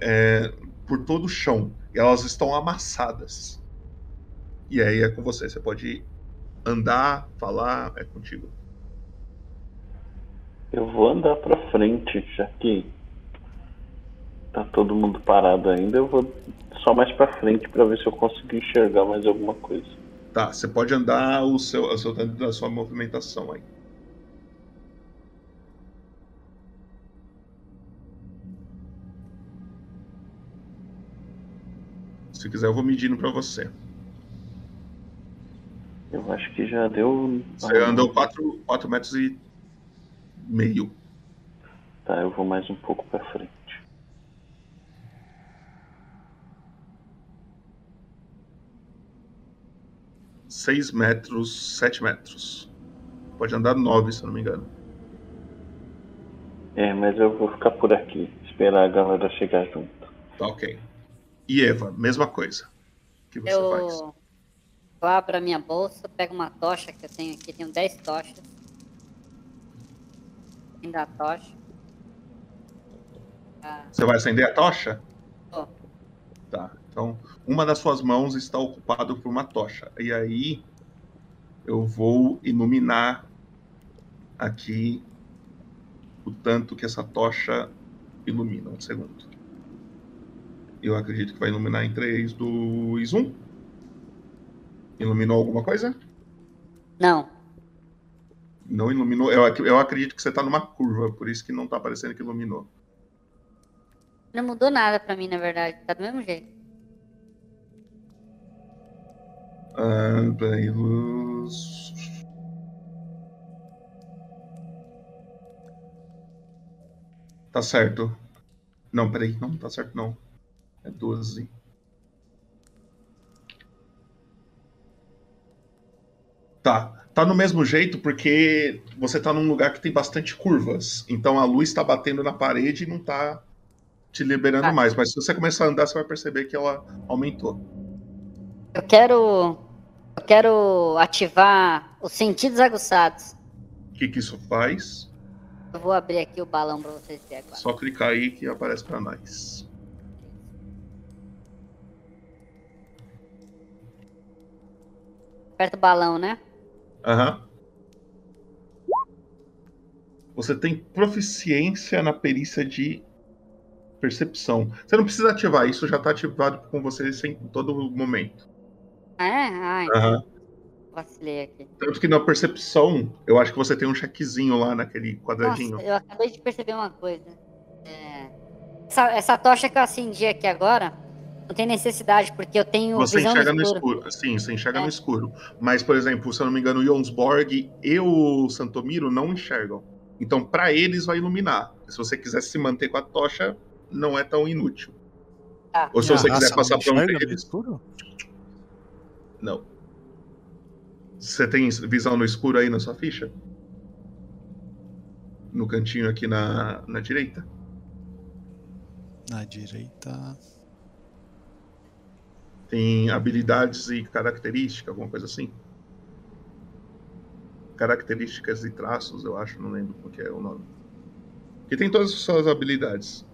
é, por todo o chão. E elas estão amassadas. E aí é com você, você pode andar, falar, é contigo. Eu vou andar pra frente, já que tá todo mundo parado ainda. Eu vou só mais pra frente pra ver se eu consigo enxergar mais alguma coisa. Tá, você pode andar o seu, o seu da sua movimentação aí. Se quiser, eu vou medindo pra você. Eu acho que já deu. Você andou 4 metros e meio. Tá, eu vou mais um pouco pra frente. Seis metros, sete metros. Pode andar nove, se eu não me engano. É, mas eu vou ficar por aqui, esperar a galera chegar junto. Tá ok. E Eva, mesma coisa. O que você eu, faz? eu abro a minha bolsa, pego uma tocha que eu tenho aqui, tenho 10 tochas. Ainda a tocha. Ah, Você vai acender a tocha? Ó. Tá. Então, uma das suas mãos está ocupada por uma tocha. E aí, eu vou iluminar aqui o tanto que essa tocha ilumina. Um segundo. Eu acredito que vai iluminar em 3, 2, 1. Iluminou alguma coisa? Não. Não iluminou. Eu, eu acredito que você está numa curva, por isso que não está aparecendo que iluminou. Não mudou nada pra mim, na verdade. Tá do mesmo jeito. Luz. Tá certo. Não, peraí, não tá certo não. É 12. Tá. Tá no mesmo jeito porque você tá num lugar que tem bastante curvas. Então a luz tá batendo na parede e não tá te liberando mais. Mas se você começar a andar, você vai perceber que ela aumentou. Eu quero. Eu quero ativar os sentidos aguçados. O que, que isso faz? Eu vou abrir aqui o balão pra vocês verem agora. Só clicar aí que aparece pra nós. Aperta o balão, né? Aham. Você tem proficiência na perícia de percepção. Você não precisa ativar, isso já tá ativado com você em todo momento. Ah, é? Ai, Aham. vacilei aqui. Tanto que na percepção, eu acho que você tem um chequezinho lá naquele quadradinho. Nossa, eu acabei de perceber uma coisa. É, Essa, essa tocha que eu acendi aqui agora, não tem necessidade, porque eu tenho Você visão enxerga no escuro. escuro. Sim, você enxerga É. no escuro. Mas, por exemplo, se eu não me engano, o Jonsborg e o Santomiro não enxergam. Então, pra eles, vai iluminar. Se você quiser se manter com a tocha, não é tão inútil. Tá. Ou se você Ah, quiser você passar não pra um enxerga no deles. escuro? Não. Você tem visão no escuro aí na sua ficha? No cantinho aqui na, na direita? Na direita. Tem habilidades e características, alguma coisa assim? Características e traços, eu acho, não lembro qual que é o nome. Que tem todas as suas habilidades.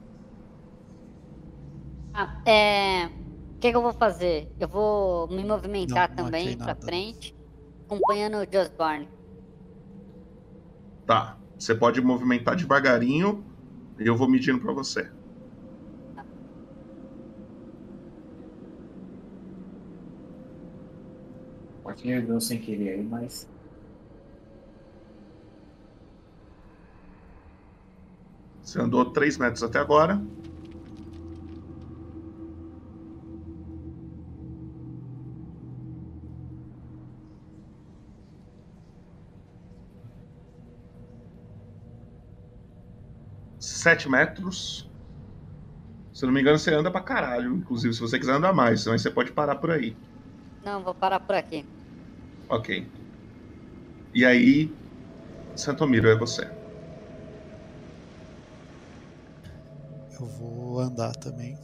Ah, é. O que, que eu vou fazer? Eu vou me movimentar Não, não também nada. frente, acompanhando o Josborn. Tá. Você pode movimentar devagarinho e eu vou medindo pra você. Me deu sem querer aí, mas. Você andou 3 metros até agora. Sete metros. Se eu não me engano, você anda pra caralho. Inclusive, se você quiser andar mais, mas você pode parar por aí. Não, vou parar por aqui. Ok. E aí, Santomiro, é você. Eu vou andar também.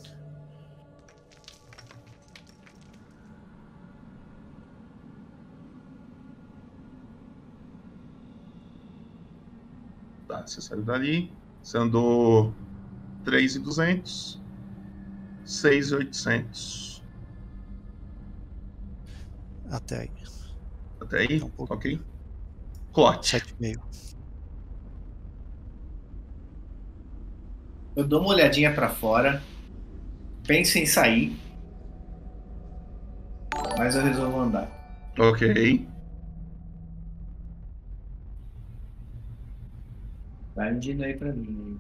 Tá, você saiu dali. Você andou 3,200. 6,800. Até aí. Até aí? ok. Clote. 7,5. Eu dou uma olhadinha pra fora, penso em sair, mas eu resolvo andar. Ok. Vai medindo aí pra mim.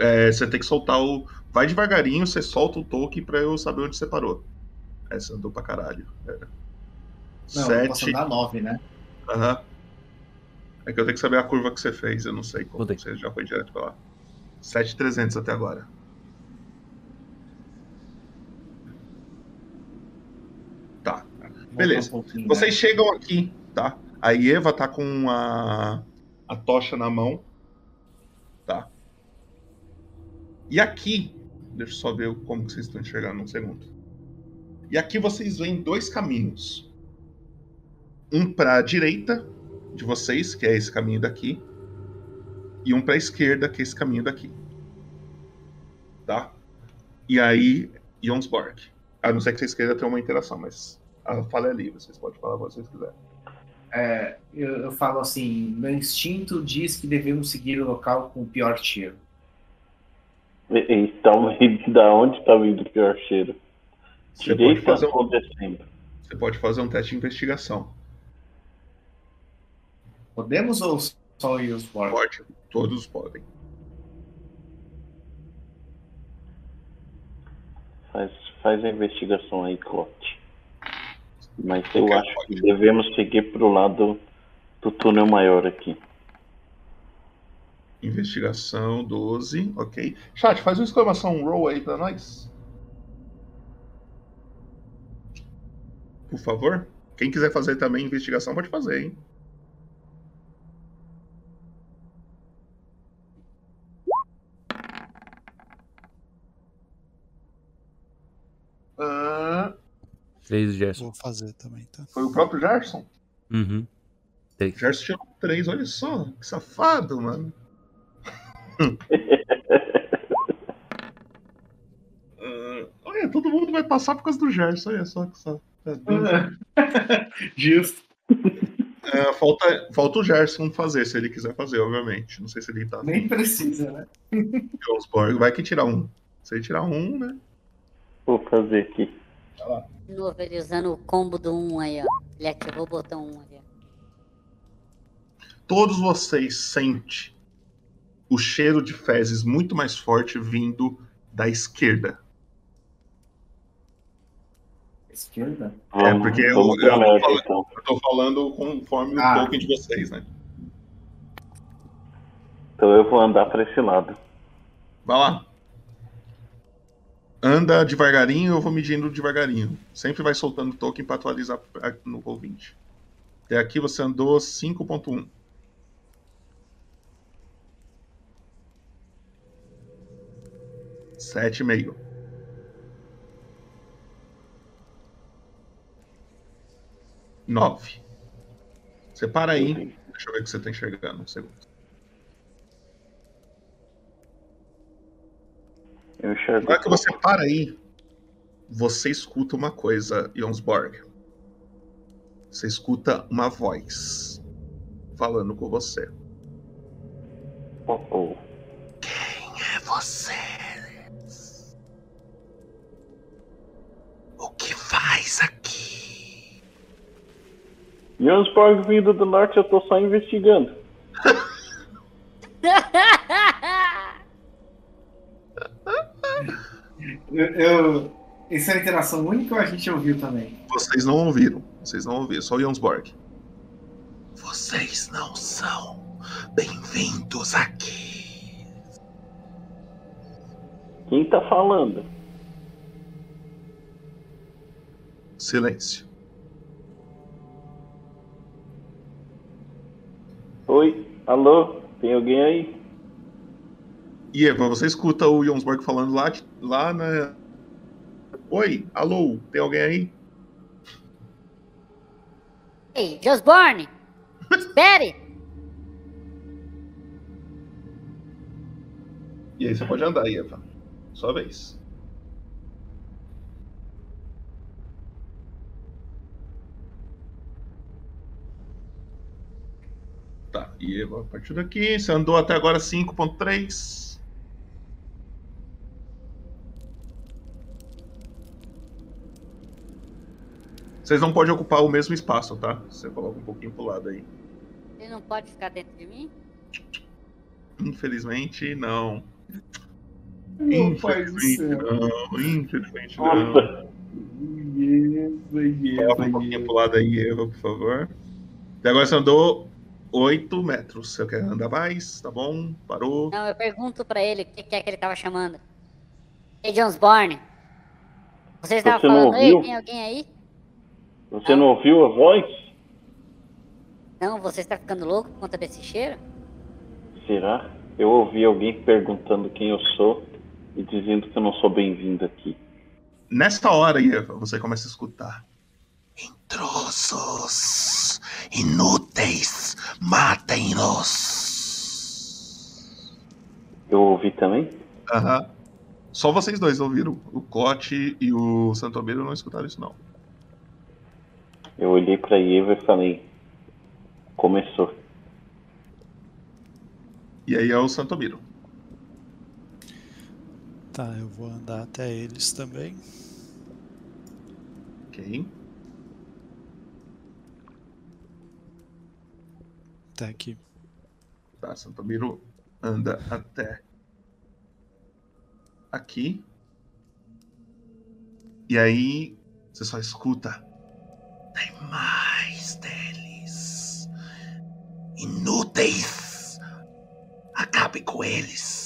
É, você tem que soltar o. Vai devagarinho, você solta o token pra eu saber onde você parou. É, você andou pra caralho. É. Não, eu posso Sete. andar 9, né? Aham. É que eu tenho que saber a curva que você fez, eu não sei como. Você já foi direto pra lá. 7,300 até agora. Tá. Beleza. um pouquinho, Vocês chegam aqui, tá? A Eva tá com a, a tocha na mão. Tá. E aqui, deixa eu só ver como vocês estão enxergando um segundo. E aqui vocês veem dois caminhos. Um para a direita de vocês, que é esse caminho daqui, e um para a esquerda, que é esse caminho daqui. Tá? E aí, Jonsborg. A não ser que vocês queiram ter uma interação, mas a fala é livre, vocês podem falar o que vocês quiserem. É, eu, eu falo assim: meu instinto diz que devemos seguir o local com o pior cheiro. E- Então, *laughs* e da onde tá vindo o pior cheiro? Você pode Direita fazer um-? Você pode fazer um teste de investigação. Podemos ou só ir os Borg? Pode, todos podem. Faz, faz a investigação aí, Clote. Mas eu acho que devemos seguir pro lado do túnel maior aqui. Investigação 12, ok. Chat, faz uma exclamação roll aí pra nós. Por favor. Quem quiser fazer também investigação, pode fazer, hein? Ah, Três Gerson. Vou fazer também, tá? foi o próprio Gerson? Uhum. Três. Gerson tirou 3, olha só. Que safado, mano. Ah, *laughs* olha, todo mundo vai passar por causa do Gerson, olha só que safado. *laughs* Justo. É, falta, falta o Gerson fazer, se ele quiser fazer, obviamente. Não sei se ele tá. Nem precisa, né? Jonsborg vai que tirar um. Se ele tirar um, né? Vou fazer aqui. Tá lá. De novo, ele usando o combo do 1 aí, ó. Ele ativou o botão 1 ali, ó. Todos vocês sentem o cheiro de fezes muito mais forte vindo da esquerda. Esquerda? É, porque eu, eu, pra tô falando, então. eu tô falando conforme Ah. o token de vocês, né? Então eu vou andar pra esse lado. Vai lá. Anda devagarinho, eu vou medindo devagarinho. Sempre vai soltando token pra atualizar no Roll20. Até aqui você andou 5.1. Sete e meio. Nove. Você para aí. Deixa eu ver o que você tá enxergando. Um segundo. Eu enxergo. Na hora que você para aí, você escuta uma coisa, Jonsborg. Você escuta uma voz falando com você. Oh, oh. Quem é você? O que faz aqui? Jonsborg vindo do norte, eu tô só investigando. *laughs* Eu, eu- Isso é uma interação única ou a gente ouviu também? Vocês não ouviram. Vocês não ouviram, só o Jonsborg. Vocês não são bem-vindos aqui. Quem tá falando? Silêncio. Oi, alô, tem alguém aí? E Eva, você escuta o Jonsborg falando lá, lá na. Oi, alô, tem alguém aí? Ei, Josborne! Espere! *laughs* E aí você pode andar, Eva. Sua vez. Tá, e Eva, a partir daqui, você andou até agora 5.3. Vocês não podem ocupar o mesmo espaço, tá? Você coloca um pouquinho pro lado aí. Ele não pode ficar dentro de mim? Infelizmente, não. Meu Infelizmente, não. Infelizmente, Nossa. não. Eva, Coloca um pouquinho pro lado aí, Eva, por favor. Até agora você andou 8 metros. Você quer andar mais? Tá bom? Parou? Não, eu pergunto pra ele o que, que é que ele tava chamando. Ei, Jonsborne! Você estava Você não falando, ei, tem alguém aí? Você não ouviu a voz? Não, você está ficando louco por conta desse cheiro? Será? Eu ouvi alguém perguntando quem eu sou e dizendo que eu não sou bem-vindo aqui. Nessa hora, Eva, você começa a escutar. Intrusos! Inúteis! Matem-nos! Eu ouvi também? Aham. Só vocês dois ouviram. O Cote e o Santomiro não escutaram isso, não. Eu olhei pra Eva e falei: Começou. E aí é o Santomiro. Tá, eu vou andar até eles também. Ok. Até aqui. Tá, Santomiro anda até aqui. E aí você só escuta. Tem mais deles. Inúteis. Acabe com eles.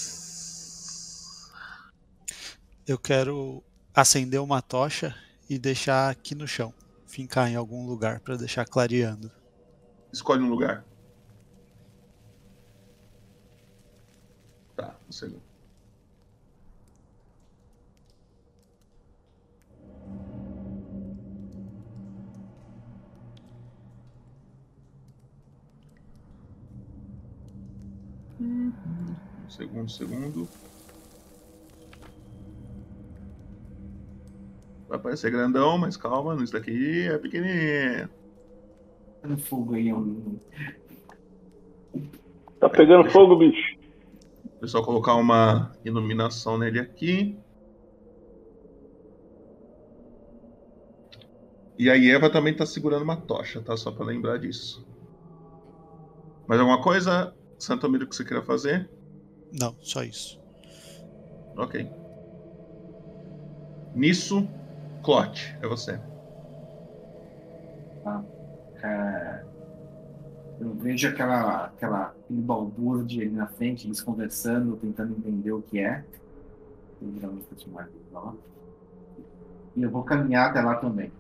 Eu quero acender uma tocha e deixar aqui no chão. Fincar em algum lugar pra deixar clareando. Escolhe um lugar. Tá, um segundo. Um segundo, um segundo. Vai parecer grandão, mas calma, isso daqui é pequenininho. No fogo aí, é. Tá pegando fogo, bicho. Vou só colocar uma iluminação nele aqui. E a Eva também tá segurando uma tocha, tá? Só pra lembrar disso. Mais alguma coisa, Santomiro, que você queira fazer? Não, só isso. Ok. Nisso, Clote, é você. Tá. É, Eu vejo aquela, aquela, aquele balbúrdia ali na frente, eles conversando, tentando entender o que é. Eu lá. E eu vou caminhar até lá também.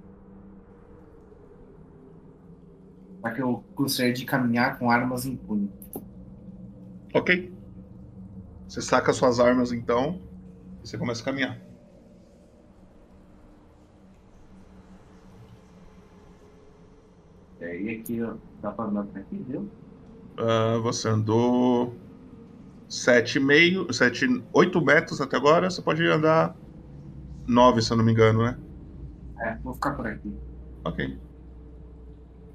Só que eu gostaria de caminhar com armas em punho. Ok. Você saca suas armas então e você começa a caminhar. E aí aqui, ó, dá pra andar por aqui, viu? Ah, você andou 7,5, 7, 8 metros até agora. Você pode andar 9, se eu não me engano, né? É, vou ficar por aqui. Ok.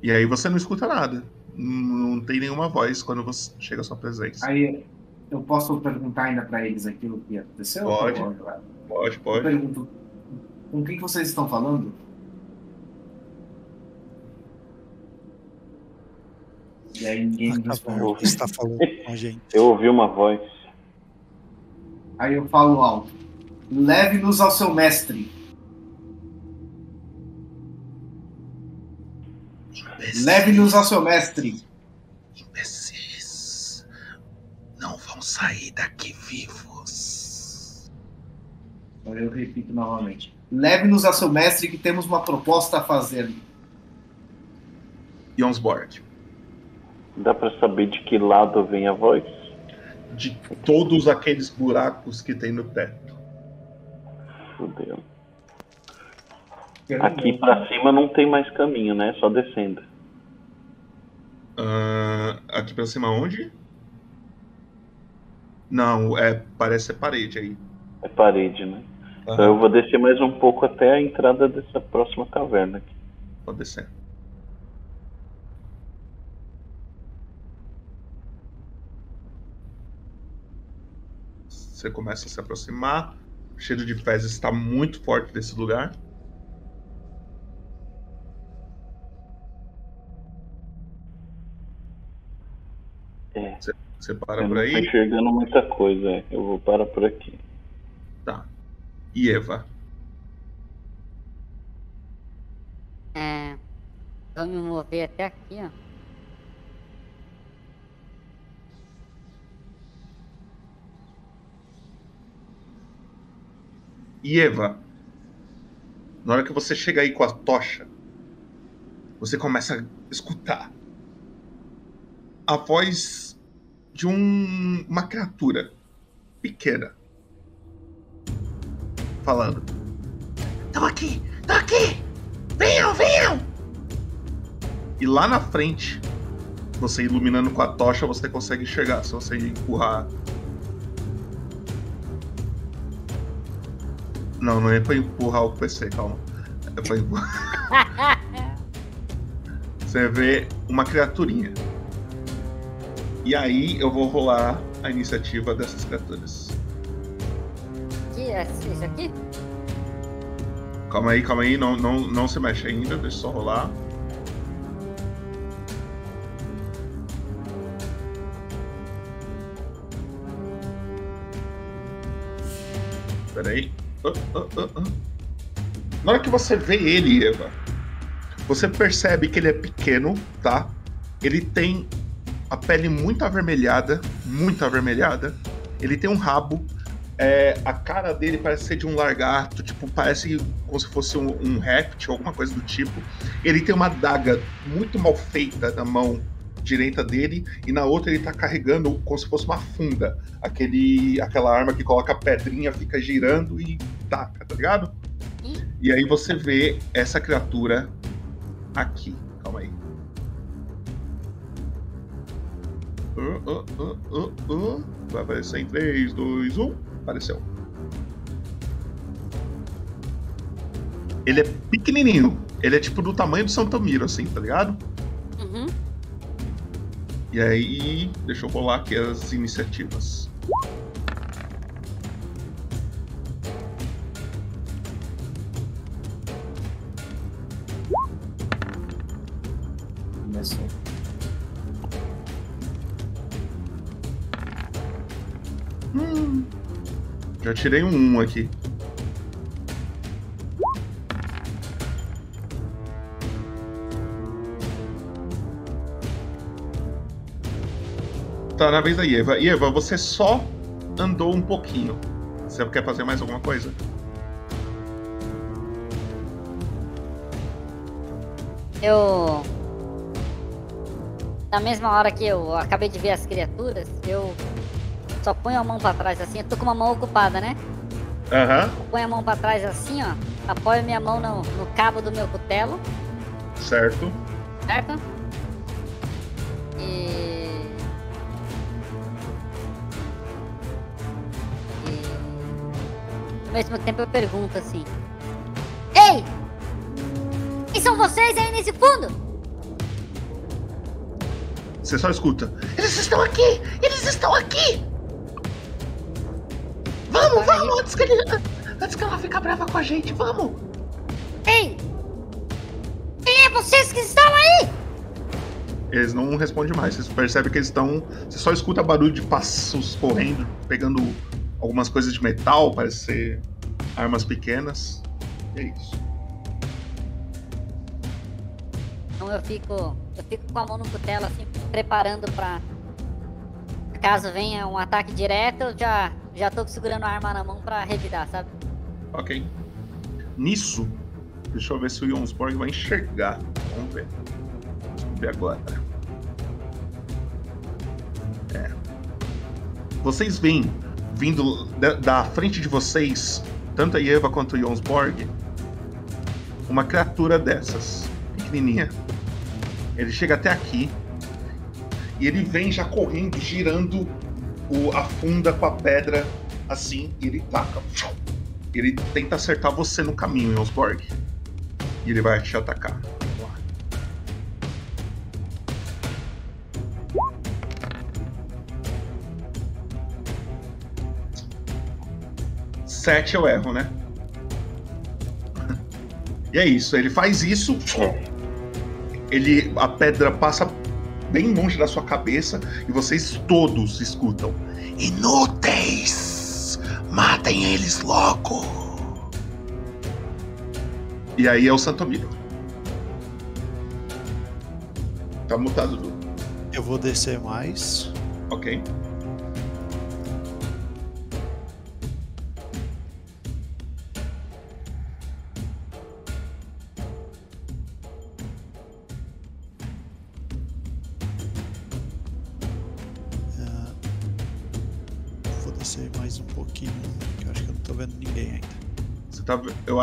E aí você não escuta nada. Não tem nenhuma voz quando você chega à sua presença. Aí eu posso perguntar ainda pra eles aquilo que aconteceu? Pode. Ou- Pode, Eu pode. pergunto, com quem que vocês estão falando? E aí ninguém me responde. Está falando com a gente. Eu ouvi uma voz. Aí eu falo alto. Leve-nos ao seu mestre. Leve-nos ao seu mestre. Imbecis. Não vão sair daqui vivos. Agora eu repito novamente. Leve-nos ao seu mestre que temos uma proposta a fazer. Jonsborg. Dá pra saber de que lado vem a voz? De todos aqueles buracos que tem no teto. Fudeu. Aqui pra cima não tem mais caminho, né? Só descendo. Ah, aqui pra cima onde? Não, é, parece ser parede aí. É parede, né? Então eu vou descer mais um pouco até a entrada dessa próxima caverna aqui. Pode descer. Você começa a se aproximar. O cheiro de fezes está muito forte desse lugar. É. Você, para eu por não tô aí. enxergando muita coisa, é. Eu vou parar por aqui. Tá. E Eva? É. Vou me mover até aqui, ó. E Eva? Na hora que você chega aí com a tocha, você começa a escutar a voz de um, uma criatura pequena falando. Estão aqui! Estão aqui! Venham, venham! E lá na frente, você iluminando com a tocha, você consegue enxergar. Se você empurrar. Não, não é pra empurrar o PC, calma. É pra empurrar. *laughs* Você vê uma criaturinha. E aí eu vou rolar a iniciativa dessas criaturas. Aqui, é isso aqui? Calma aí, calma aí, não, não, não se mexe ainda, deixa eu só rolar. Pera aí. Ah, ah, ah, ah. Na hora que você vê ele, Eva, você percebe que ele é pequeno, tá? Ele tem a pele muito avermelhada, muito avermelhada. Ele tem um rabo. é, a cara dele parece ser de um largato, tipo, parece como se fosse um, um réptil, alguma coisa do tipo. Ele tem uma daga muito mal feita na mão direita dele e na outra ele tá carregando como se fosse uma funda, aquele aquela arma que coloca a pedrinha, fica girando e taca, tá ligado? E aí você vê essa criatura aqui. Uh, uh. Vai aparecer em 3, 2, 1. Apareceu. Ele é pequenininho. Ele é tipo do tamanho do Santomiro, assim, tá ligado? Uhum. E aí, deixa eu rolar aqui as iniciativas. Tirei um 1 aqui. Tá na vez da Eva. Eva, você só andou um pouquinho. Você quer fazer mais alguma coisa? Eu. Na mesma hora que eu acabei de ver as criaturas, eu só ponho a mão pra trás assim. Eu tô com uma mão ocupada, né? Aham, Eu ponho a mão pra trás assim, ó. Apoio minha mão no, no cabo do meu cutelo, certo. certo? E. E. Ao mesmo tempo eu pergunto assim: Ei! Quem são vocês aí nesse fundo? Você só escuta. Eles estão aqui! Eles estão aqui! Vamos, vamos! Antes que, ele, antes que ela fique brava com a gente, vamos! Ei! Quem é vocês que estão aí? Eles não respondem mais. Você percebe que eles estão. Você só escuta barulho de passos correndo, pegando algumas coisas de metal, parece ser armas pequenas. E é isso. Então eu fico. Eu fico com a mão no cutelo, assim, preparando pra. Caso venha um ataque direto, eu já, já tô segurando a arma na mão pra revidar, sabe? Ok. Nisso, deixa eu ver se o Jonsborg vai enxergar. Vamos ver. Vamos ver agora. É. Vocês veem, vindo da, da frente de vocês, tanto a Eva quanto o Jonsborg, uma criatura dessas, pequenininha. Ele chega até aqui e ele vem já correndo, girando o, a funda com a pedra assim, e ele taca. Ele tenta acertar você no caminho, Jonsborg. E ele vai te atacar. Sete eu erro, né? *laughs* E é isso, ele faz isso. Ele, a pedra passa bem longe da sua cabeça e vocês todos escutam. Inúteis! Matem eles logo! E aí é o Santomiro. Tá mutado, Du. Eu vou descer mais. Ok.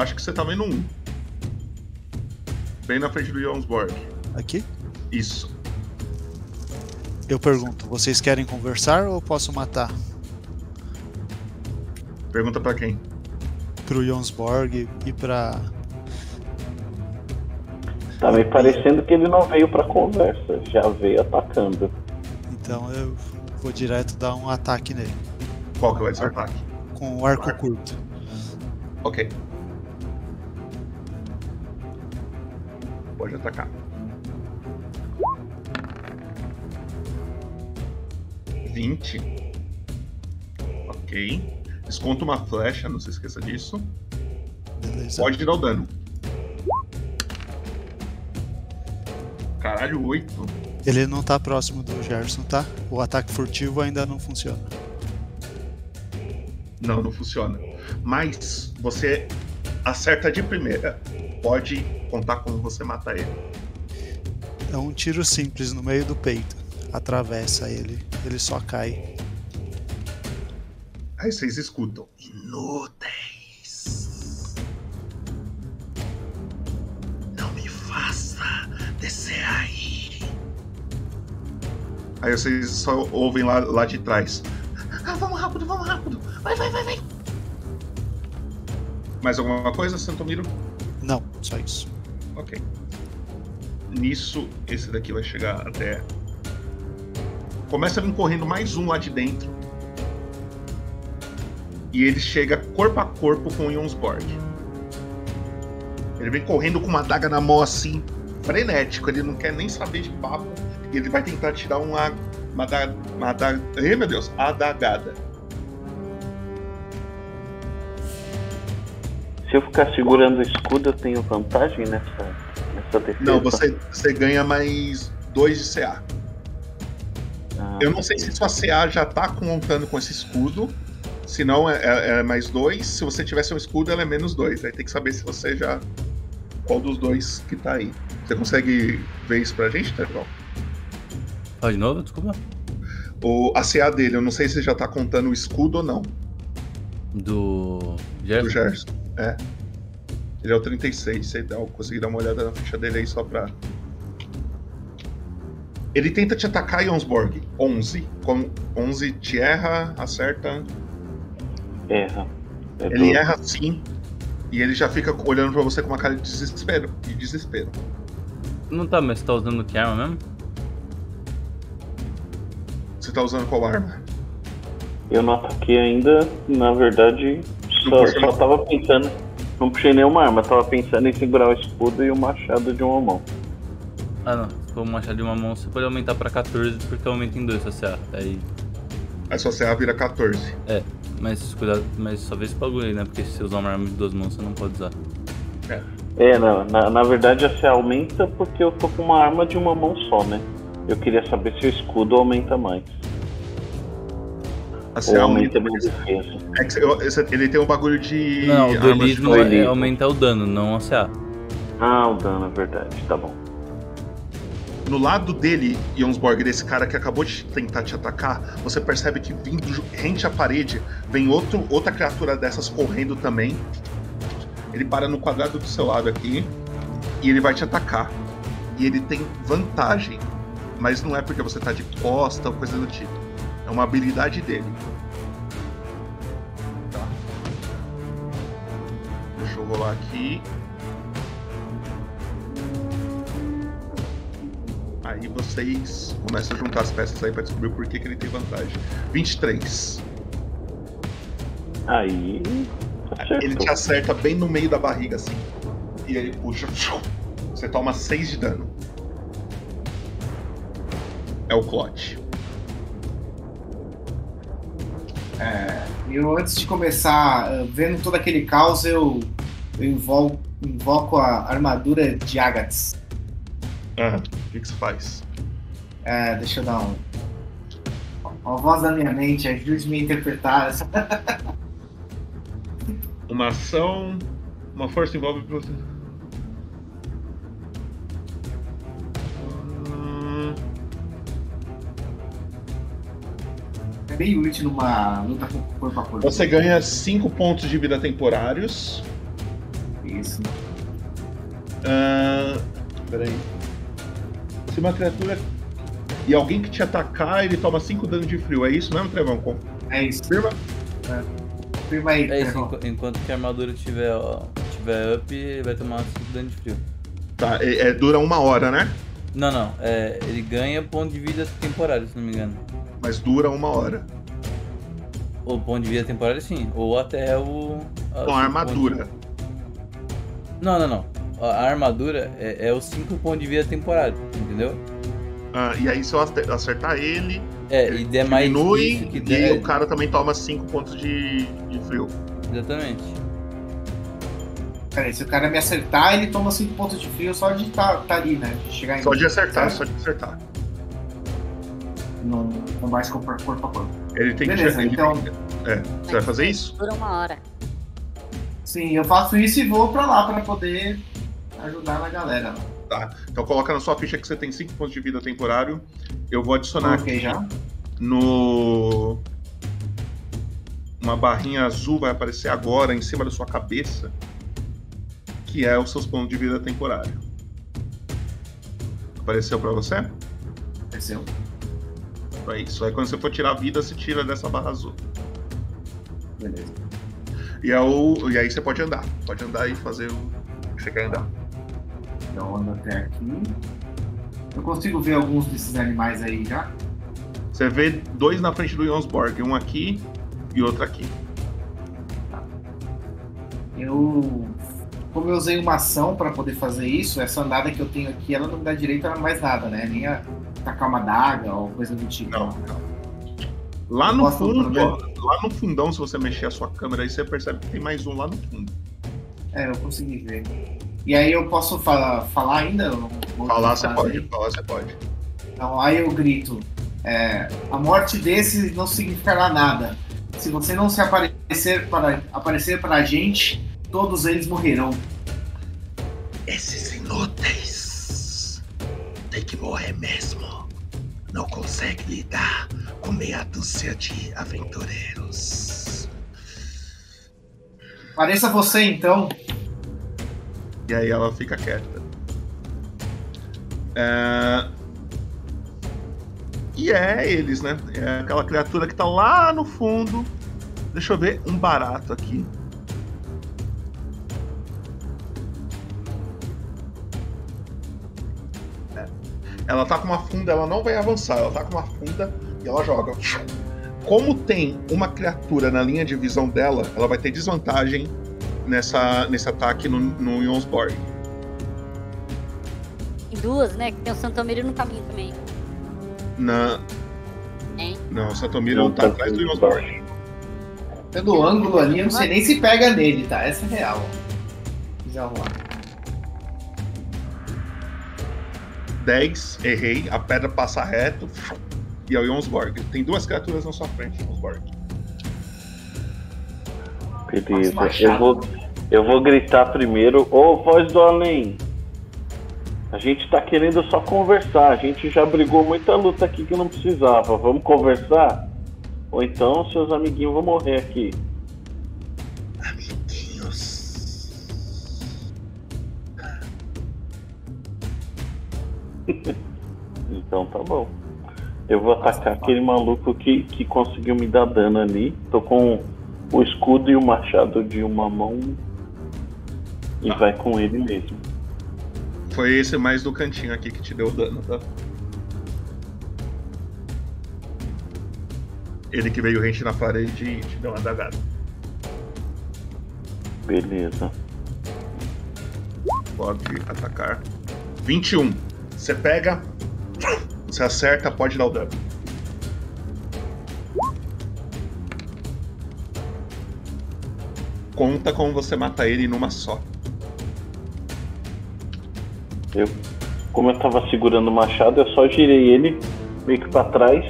Acho que você tá vendo um. Bem na frente do Jonsborg. Aqui? Isso. Eu pergunto, vocês querem conversar ou posso matar? Pergunta pra quem? Pro Jonsborg e pra. Tá me parecendo que ele não veio pra conversa, já veio atacando. Então eu vou direto dar um ataque nele. Qual que vai ser o ataque? Com o arco curto. Ok. Pode atacar. Vinte. Ok. Desconta uma flecha, não se esqueça disso. Beleza. Pode dar o dano. Caralho, oito. Ele não tá próximo do Gerson, tá? O ataque furtivo ainda não funciona. Não, não funciona. Mas você acerta de primeira. Pode contar como você mata ele. É um tiro simples no meio do peito. Atravessa ele. Ele só cai. Aí vocês escutam. Inúteis. Não me faça descer aí. Aí vocês só ouvem lá, lá de trás. Ah, vamos rápido, vamos rápido. Vai, vai, vai, vai. Mais alguma coisa, Santomiro? Não, só isso. Ok. Nisso, esse daqui vai chegar até. Começa a vir correndo mais um lá de dentro. E ele chega corpo a corpo com o Jonsborg. Ele vem correndo com uma adaga na mão assim, frenético. Ele não quer nem saber de papo. E ele vai tentar tirar uma. Uma adaga. Uma adaga Ai, meu Deus! Adagada. Se eu ficar segurando o escudo, eu tenho vantagem nessa, nessa defesa? Não, você, você ganha mais 2 de CA. Ah, Eu não sei se sua CA já tá contando com esse escudo. Se não, é, é- é mais 2. Se você tivesse um escudo, ela é menos 2. Aí tem que saber se você já. Qual dos dois que tá aí. Você consegue ver isso pra gente, Terval? Fala de novo, desculpa. O, a CA dele, eu não sei se já tá contando o escudo ou não. Do. Gerson? Do Gerson. É. Ele é o 36. Você dá, conseguir dar uma olhada na ficha dele aí só pra. Ele tenta te atacar, Jonsborg. 11. Com 11 te erra, acerta. Erra. É Ele do- erra sim. E ele já fica olhando pra você com uma cara de desespero. De desespero. Não tá, mas você tá usando que arma mesmo? Você tá usando qual arma? Eu não ataquei ainda, na verdade, só, só tava pensando. Não puxei nenhuma arma, tava pensando em segurar o escudo e o machado de uma mão. Ah não, se for um machado de uma mão, você pode aumentar pra 14 porque aumenta em 2 sua CA. Aí. Aí sua CA vira 14. É, mas cuidado, mas só vê esse bagulho aí, né? Porque se você usar uma arma de duas mãos, você não pode usar. É. É, não, na, na verdade a CA aumenta porque eu tô com uma arma de uma mão só, né? Eu queria saber se o escudo aumenta mais. A Ou aumenta minha defesa. É ele tem um bagulho de. Não, o duelismo de- é aumentar o dano, não a CA. Ah, o dano, é verdade, tá bom. No lado dele, Jonsborg, desse cara que acabou de tentar te atacar, você percebe que vindo rente à parede vem outro, outra criatura dessas correndo também. Ele para no quadrado do seu lado aqui e ele vai te atacar. E ele tem vantagem, mas não é porque você tá de costa ou coisa do tipo. É uma habilidade dele. Tá. Deixa eu rolar aqui. Aí vocês começam a juntar as peças aí pra descobrir o porquê que ele tem vantagem. 23. Aí. Ele te acerta bem no meio da barriga, assim. E ele puxa. Você toma 6 de dano. É o Clot. É, eu antes de começar, eh, vendo todo aquele caos, eu, eu invol- invoco a armadura de Agates. Ah, o que, que você faz? É, deixa eu dar um. A voz da minha mente, ajude-me a interpretar essa. *laughs* Uma ação. Uma força envolve você. Bem útil numa luta com corpo a corpo. Você ganha 5 pontos de vida temporários. Isso. Ah, peraí. Se uma criatura e alguém que te atacar, ele toma 5 dano de frio. É isso mesmo, Trevão? Com- É isso. Confirma? Confirma aí. É isso, Trevão. enqu- enquanto que a armadura tiver, ó, tiver up, ele vai tomar 5 dano de frio. Tá, é, é- dura uma hora, né? Não, não, é, ele ganha ponto de vida temporário, se não me engano. Mas dura uma hora. Ou ponto de vida temporário sim, ou até o... a- Com a armadura. Não, não, não. A armadura é, é os 5 pontos de vida temporário, entendeu? Ah, e aí, se eu ace- acertar ele, É, e der mais diminui isso que e der... o cara também toma 5 pontos de, de frio. Exatamente. Peraí, se o cara me acertar, ele toma 5 pontos de frio só de estar tá, tá ali, né? De chegar em Só de acertar, certo? só de acertar. No combate corpo a corpo a corpo. Ele tem Beleza, que. ele então- tem- É, você vai fazer isso? Dura uma hora. Sim, eu faço isso e vou pra lá pra poder ajudar na galera. Tá. Então coloca na sua ficha que você tem 5 pontos de vida temporário. Eu vou adicionar Ok, aqui já. no. Uma barrinha azul vai aparecer agora em cima da sua cabeça. Que é os seus pontos de vida temporário. Apareceu pra você? Apareceu. É isso. Aí quando você for tirar a vida, você tira dessa barra azul. Beleza. E, é o... e aí você pode andar. Pode andar e fazer o que você quer andar. Então eu ando até aqui. Eu consigo ver alguns desses animais aí já? Você vê dois na frente do Jonsborg, um aqui e outro aqui. Eu. Como eu usei uma ação pra poder fazer isso, essa andada que eu tenho aqui, ela não me dá direito a mais nada, né? Nem a tacar uma daga ou coisa do tipo. Não, Lá no fundo, ó, lá no fundão, se você mexer a sua câmera aí, você percebe que tem mais um lá no fundo. É, eu consegui ver. E aí eu posso falar, falar ainda? Falar você pode, falar você pode. Então aí eu grito: é, a morte desses não significará nada. Se você não se aparecer para aparecer para a gente, todos eles morrerão. Esses inúteis tem que morrer mesmo. Não consegue lidar com meia dúzia de aventureiros. Pareça você então. E aí ela fica quieta. É... E é eles, né? É aquela criatura que tá lá no fundo. Deixa eu ver um barato aqui. Ela tá com uma funda, ela não vai avançar, ela tá com uma funda e ela joga. Como tem uma criatura na linha de visão dela, ela vai ter desvantagem nessa, nesse ataque no, no Jonsborg. Tem duas, né? Que tem o Santomiro no caminho também. Na... Hein? Não, o Satomiro tá atrás do Jonsborg. Pelo ângulo ali, eu não sei nem se pega nele, tá? Essa é real. Já vamos lá. 10, errei, a pedra passa reto e é o Jonsborg. Tem duas criaturas na sua frente, Jonsborg. Beleza. Eu vou, eu vou gritar primeiro. Ô, voz do além. A gente tá querendo só conversar. A gente já brigou muita luta aqui que não precisava. Vamos conversar? Ou então seus amiguinhos vão morrer aqui. *laughs* então tá bom. Eu vou atacar aquele maluco que, que conseguiu me dar dano ali. Tô com o escudo e o machado de uma mão. E vai com ele mesmo. Foi esse mais do cantinho aqui que te deu dano, tá? Ele que veio rente na parede e te deu uma dagada. Beleza. Pode atacar. 21. Você pega. Você acerta, pode dar o dano. Conta como você mata ele numa só. Eu, como eu tava segurando o machado, eu só girei ele meio que pra trás,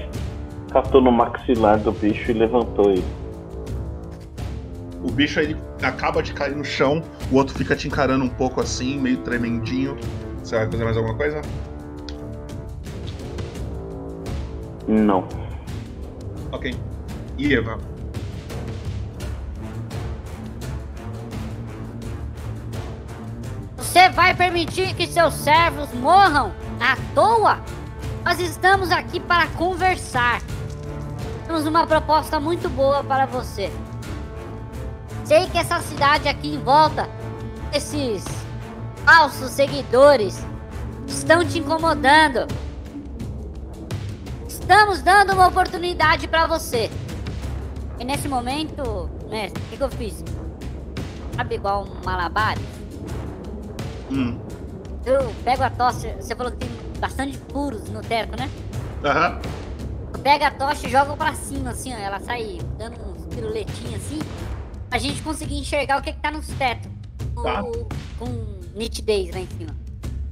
catou no maxilar do bicho e levantou ele. O bicho ele acaba de cair no chão, o outro fica te encarando um pouco assim, meio tremendinho. Você vai fazer mais alguma coisa? Não. Ok. E Eva? Você vai permitir que seus servos morram à toa? Nós estamos aqui para conversar. Temos uma proposta muito boa para você. Sei que essa cidade aqui em volta, esses falsos seguidores, estão te incomodando. Estamos dando uma oportunidade para você. E nesse momento, né, o que, que eu fiz? Sabe igual um malabares? Hum. Eu pego a tocha, você falou que tem bastante furos no teto, né? Aham. Eu pego a tocha e jogo pra cima, assim, ó. Ela sai dando uns piruletinhos assim. Pra gente conseguir enxergar o que, que tá nos tetos. Com, Tá. com nitidez lá em cima.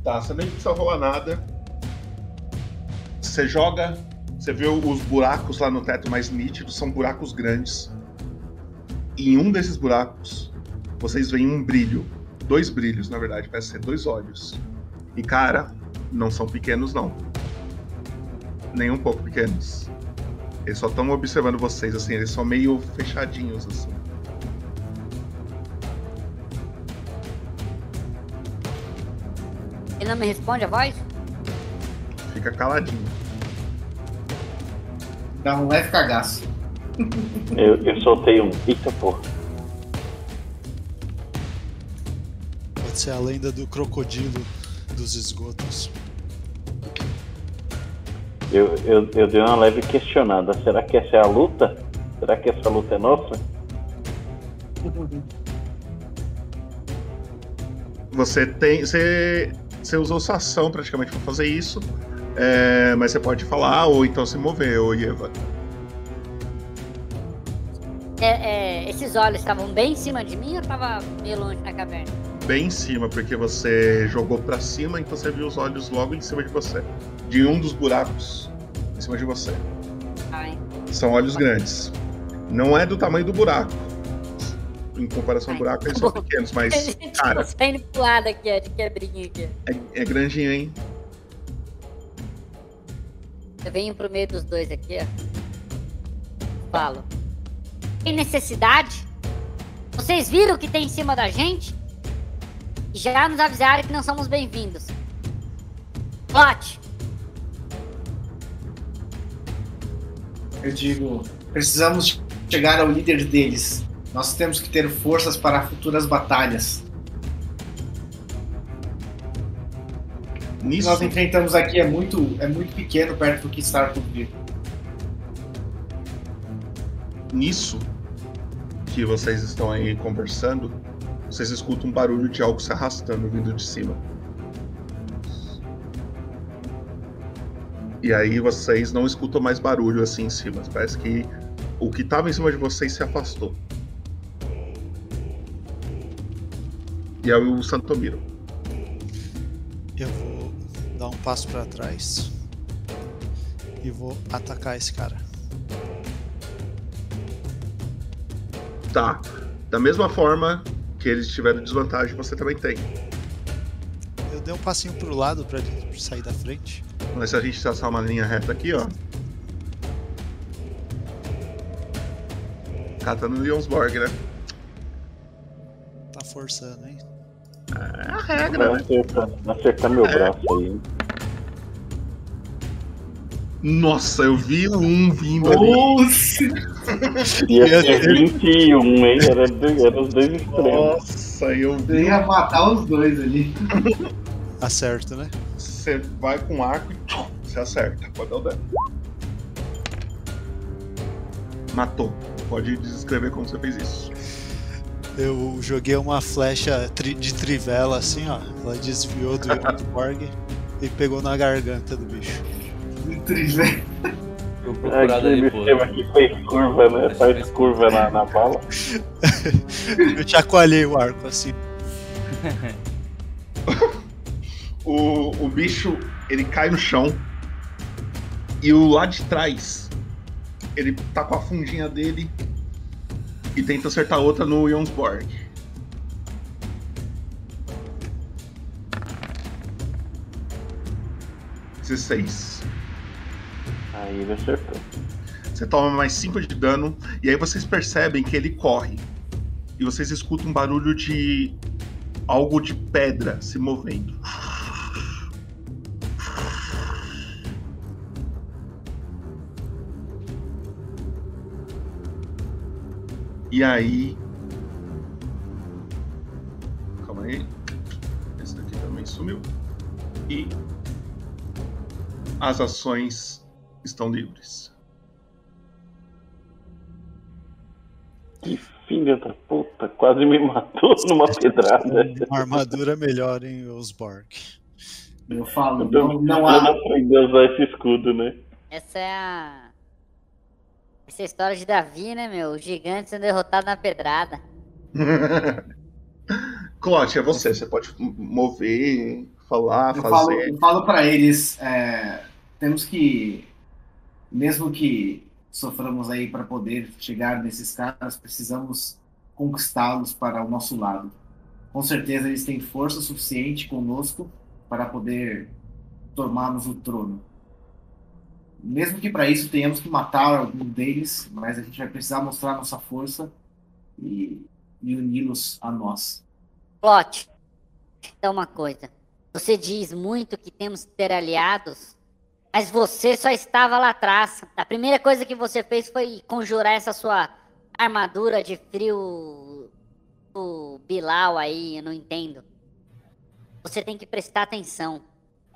Tá, você nem precisa rolar nada. Você joga, você vê os buracos lá no teto mais nítidos, são buracos grandes. E em um desses buracos, vocês veem um brilho. Dois brilhos, na verdade, parece ser dois olhos. E cara, não são pequenos, não. Nem um pouco pequenos. Eles só estão observando vocês, assim, eles são meio fechadinhos, assim. Não me responde a voz? Fica caladinho. Dá um leve cagaço. Eu, eu soltei um. Eita porra. Pode ser a lenda do crocodilo dos esgotos. Eu, eu, eu dei uma leve questionada. Será que essa é a luta? Será que essa luta é nossa? Você tem. Você, você usou sua ação praticamente pra fazer isso. é, mas você pode falar ou então se mover, ô Ieva. É, é, esses olhos estavam bem em cima de mim ou tava meio longe na caverna? Bem em cima, porque você jogou pra cima, então você viu os olhos logo em cima de você. De um dos buracos em cima de você. Ai. São olhos grandes. Não é do tamanho do buraco. Em comparação ao buraco, eles são pequenos, mas, *laughs* Ele cara, tá saindo pro lado aqui, ó, de quebrinha aqui. é, é grandinho, hein? Eu venho pro meio dos dois aqui, ó. Falo. Tem necessidade? Vocês viram o que tem em cima da gente? Já nos avisaram que não somos bem-vindos. Bote! Eu digo, precisamos chegar ao líder deles. Nós temos que ter forças para futuras batalhas. O que Nisso, nós enfrentamos aqui é muito, é muito pequeno perto do que está por vir. nisso que vocês estão aí conversando, vocês escutam um barulho de algo se arrastando vindo de cima. E aí vocês não escutam mais barulho assim em cima. Parece que o que estava em cima de vocês se afastou. E é o Santomiro. Eu vou dar um passo pra trás e vou atacar esse cara. Tá. Da mesma forma que eles tiveram desvantagem, você também tem. Eu dei um passinho pro lado pra ele sair da frente. Mas se a gente traçar uma linha reta aqui, ó. Catando no Jonsborg, né? Tá forçando, hein? É a regra, né? acertar, meu É. braço aí. hein? Nossa, eu vi um vindo ali. Nossa! Ia ser 21, hein? Era, era os dois extremos. Nossa, eu Eu vi. ia matar os dois ali. *laughs* Acerto, né? Você vai com arco e tchum, você acerta. Pode dar o dano. Matou. Pode descrever como você fez isso. Eu joguei uma flecha tri- de trivela assim, ó. Ela desviou do Jonsborg e pegou na garganta do bicho. Trivela. Vou procurar depois. esquema que fez curva, né? Faz curva na, na *laughs* bala. Eu chacoalhei o arco assim. O, o bicho, ele cai no chão. E o lá de trás, ele tá com a fundinha dele e tenta acertar outra no Jonsborg. Dezesseis. Aí ele acertou. Você toma mais 5 de dano, e aí vocês percebem que ele corre. E vocês escutam um barulho de algo de pedra se movendo. E aí. Calma aí. Esse daqui também sumiu. E. As ações estão livres. Que filha da puta, quase me matou numa pedrada. Uma armadura melhor em Osborg. Eu falo, Eu não, não precisando há. aprender a usar esse escudo, né? Essa é a. Essa é a história de Davi, né, meu? O gigante sendo derrotado na pedrada. *laughs* Clote, é você. Você pode mover, falar, Eu falo, fazer. eu falo pra eles, é, temos que mesmo que soframos aí para poder chegar nesses caras, precisamos conquistá-los para o nosso lado. Com certeza eles têm força suficiente conosco para poder tomarmos o trono. Mesmo que para isso tenhamos que matar algum deles, mas a gente vai precisar mostrar nossa força e, e uni-los a nós. Plot, é uma coisa. Você diz muito que temos que ter aliados, mas você só estava lá atrás. A primeira coisa que você fez foi conjurar essa sua armadura de frio do Bilal aí, eu não entendo. Você tem que prestar atenção.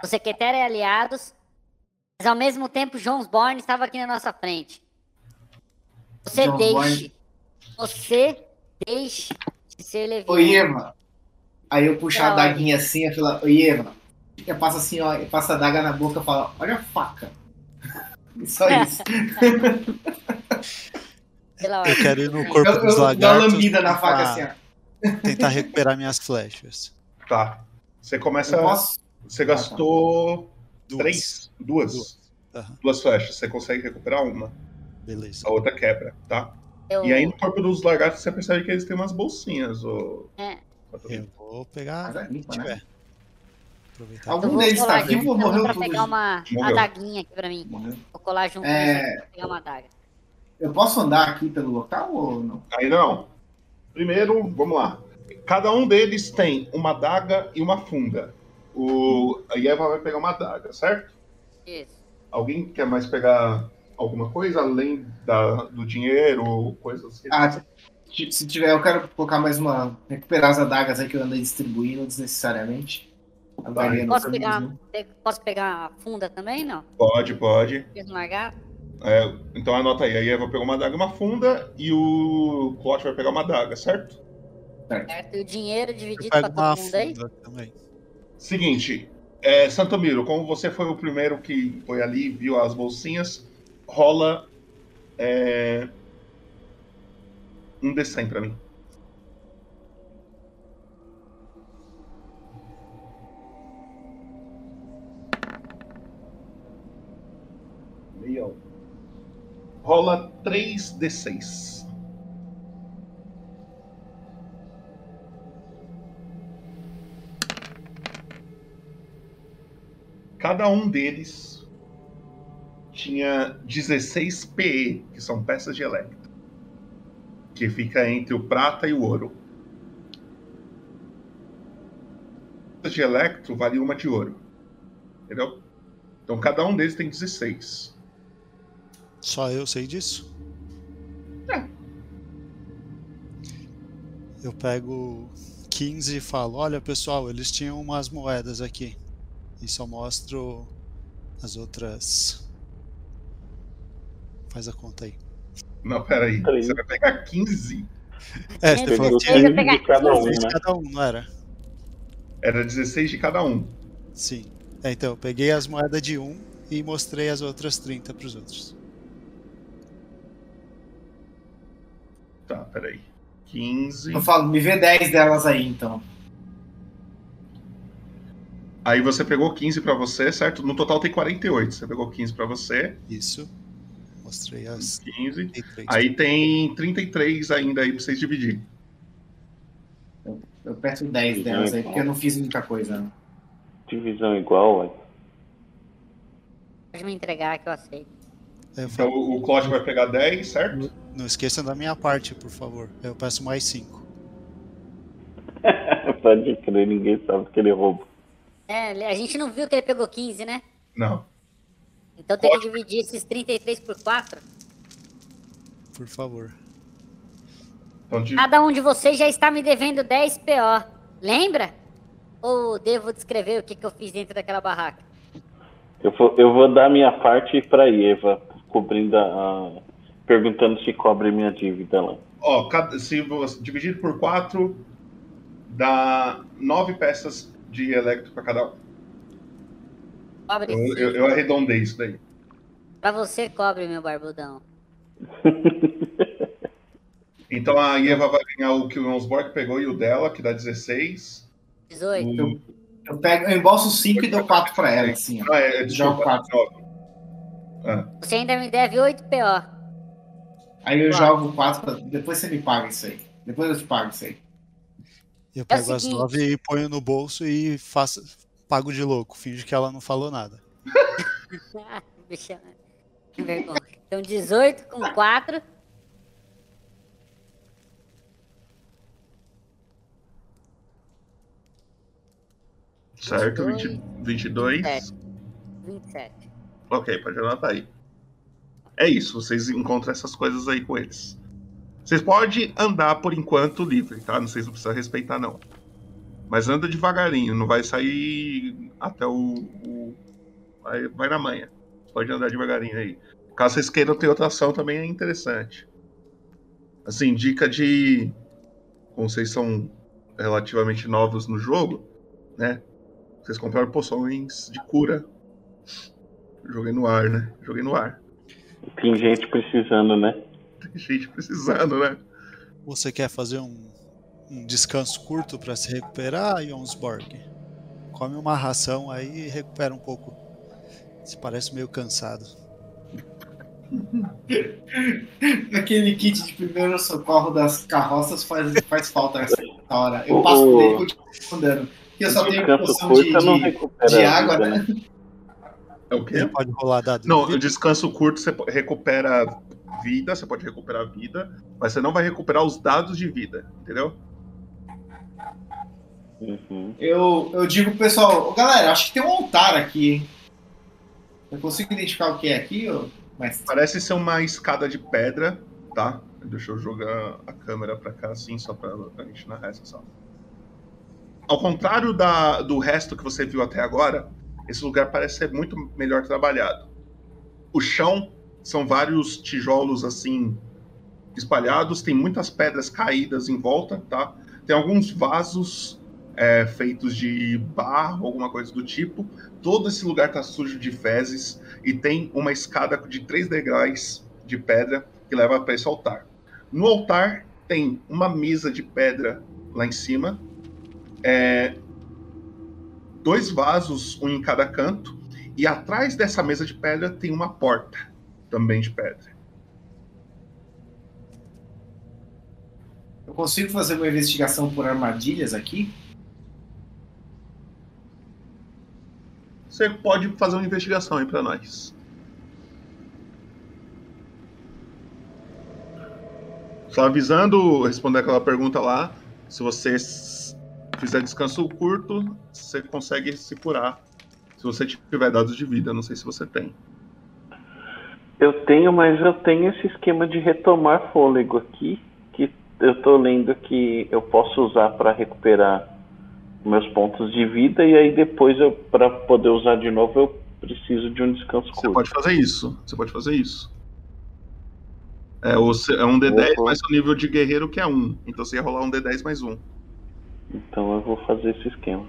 Você quer ter aliados, mas ao mesmo tempo Jones Born estava aqui na nossa frente. Você John deixe. Bourne. Você deixe de ser leviano. Ô, Iema. Aí eu puxo a Não, daguinha assim e falo, ô, Iema. Eu passo assim, ó, eu passo a daga na boca e falo, olha a faca. E *laughs* Só isso. *laughs* Eu quero ir no corpo Eu- dos eu uma lagartos. lambida na faca assim, ó. Tentar recuperar minhas flechas. Tá. Você começa. Você gastou Duas. três? Duas. Duas. Aham. Duas flechas. Você consegue recuperar uma. Beleza. A outra quebra, tá? Eu- E aí no corpo dos lagartos você percebe que eles têm umas bolsinhas. Ô... É. Eu vou pegar limpa, né? Aproveitar. Algum deles tá vivo ou morreu pra tudo? pegar uma Morreu. adaguinha aqui pra mim. Vou colar junto É. pra pegar uma adaga. Eu posso andar aqui pelo local ou não? Ainda não. Primeiro, vamos lá. Cada um deles tem uma adaga e uma funda. O... A Eva vai pegar uma adaga, certo? Isso. Alguém quer mais pegar alguma coisa além da... do dinheiro ou coisas assim? Ah, se tiver, eu quero colocar mais uma. Recuperar as adagas aí que eu andei distribuindo desnecessariamente. No Posso pegar, pe- posso pegar a funda também, não? Pode, pode. É, então anota aí. A Eva pegou uma adaga e uma funda e o Clot vai pegar uma adaga, certo? Certo? E o dinheiro dividido pra todo mundo aí? funda também. Seguinte, é, Santomiro, como você foi o primeiro que foi ali, viu as bolsinhas, rola é, um D100 pra mim. Rola 3 Cada um deles tinha 16 PE, que são peças de elétron, que fica entre o prata e o ouro. Peças de electro vale uma de ouro. Entendeu? Então cada um deles tem 16. Só eu sei disso? É. Eu pego 15 e falo: Olha pessoal, eles tinham umas moedas aqui. E só mostro as outras. Faz a conta aí. Não, peraí. Você vai pegar 15? É, você falou que tinha 15 de cada um, 16 de né? cada um, não era? Era 16 de cada um. Sim. É, então, eu peguei as moedas de um e mostrei as outras 30 pros outros. Tá, peraí. 15. Eu falo, me vê 10 delas aí então. Aí você pegou 15 pra você, certo? No total tem 48. Você pegou 15 pra você. Isso. Mostrei as 15. 33. Aí tem 33 ainda aí pra vocês dividir. Eu peço 10 delas aí, porque eu não fiz muita coisa. né? Divisão igual, ué. Pode me entregar que eu aceito. Eu Então o o Cláudio vai pegar 10, certo? Não esqueça da minha parte, por favor. Eu peço mais 5. *laughs* Pode crer, ninguém sabe que ele rouba. É, a gente não viu que ele pegou 15, né? Não. Então tem que dividir esses 33 por 4. Por favor. Então, Cada um de vocês já está me devendo 10 PO. Lembra? Ou devo descrever o que, que eu fiz dentro daquela barraca? Eu vou, eu vou dar minha parte pra Eva, cobrindo a. a- perguntando se cobre minha dívida lá. Ó, cada- se você dividir por 4, dá 9 peças de elétrico pra cada um. Cobre Eu, eu, eu arredondei isso daí. Pra você, cobre, meu barbudão. *laughs* Então a Eva vai ganhar o que o Jonsborg pegou e o dela, que dá 16. 18. Eu pego, eu embolso 5 e dou 4 pra ela, assim, ó. Ah, é, é, Jogo desculpa, 4. Ah. Você ainda me deve 8 PO. Aí eu Claro. jogo 4 pra... Depois você me paga isso aí. Depois eu te pago isso aí. Eu É pego as seguinte. nove e ponho no bolso e faço, pago de louco, finge que ela não falou nada. *laughs* Bicha, que vergonha. Então 18 com 4. Certo, 20, 22. 27. Ok, pode anotar aí. É isso, vocês encontram essas coisas aí com eles. Vocês podem andar por enquanto livre, tá? Não sei se precisa respeitar, não. Mas anda devagarinho, não vai sair até o. o- Vai, vai na manhã. Pode andar devagarinho aí. Caso vocês queiram ter outra ação, também é interessante. Assim, dica de. Como vocês são relativamente novos no jogo, né? Vocês compraram poções de cura. Joguei no ar, né? Joguei no ar. Tem gente precisando, né? Tem gente precisando, né? Você quer fazer um, um descanso curto para se recuperar, Jonsborg? Come uma ração aí e recupera um pouco. Você parece meio cansado. *laughs* Aquele kit de primeiro socorro das carroças faz, faz falta nessa hora. Eu passo o- por ele e continuo andando. Porque eu só tenho poção curto de, de, de a água, vida, né? É o quê? Pode rolar dado. Não, o descanso curto você recupera vida, você pode recuperar vida, mas você não vai recuperar os dados de vida, entendeu? Uhum. Eu, eu digo pro pessoal, "Ô, galera, acho que tem um altar aqui, hein? Eu consigo identificar o que é aqui, mas Parece ser uma escada de pedra, tá? Deixa eu jogar a câmera pra cá assim, só pra, pra gente narrar essa sala. Ao contrário da, do resto que você viu até agora, esse lugar parece ser muito melhor trabalhado. O chão são vários tijolos assim espalhados, tem muitas pedras caídas em volta, tá? Tem alguns vasos é, feitos de barro, alguma coisa do tipo. Todo esse lugar tá sujo de fezes e tem uma escada de três degraus de pedra que leva para esse altar. No altar tem uma mesa de pedra lá em cima, é, dois vasos, um em cada canto, e atrás dessa mesa de pedra tem uma porta também de pedra. eu consigo fazer uma investigação por armadilhas aqui? Você pode fazer uma investigação aí para nós. Só avisando, responder aquela pergunta lá, se você fizer descanso curto, você consegue se curar. Se você tiver dados de vida, não sei se você tem. Eu tenho, mas eu tenho esse esquema de retomar fôlego aqui, que eu tô lendo que eu posso usar para recuperar meus pontos de vida e aí depois eu para poder usar de novo eu preciso de um descanso Você curto. pode fazer isso. Você pode fazer isso. É, é um D10 mais o nível de guerreiro que é 1. Então você ia rolar um D10 mais 1. Então eu vou fazer esse esquema.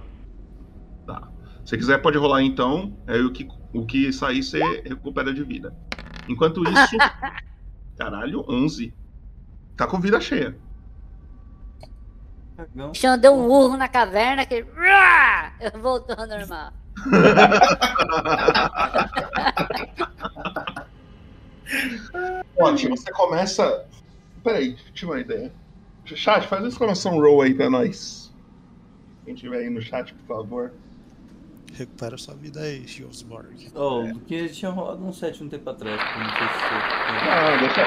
Tá. Se quiser, pode rolar então. Aí o que, o que sair, você recupera de vida. Enquanto isso. *laughs* caralho, 11. Tá com vida cheia. O bichão deu um urro na caverna que. Eu *laughs* voltou ao normal. *laughs* Ótimo, você começa. Peraí, tive uma ideia. Chat, faz uma exclamação roll aí pra nós. Quem tiver aí no chat, por favor. Recupera sua vida aí, Jonsborg. Oh, porque tinha rolado um 7 um tempo atrás. eu Não sei se. Ah, deixa,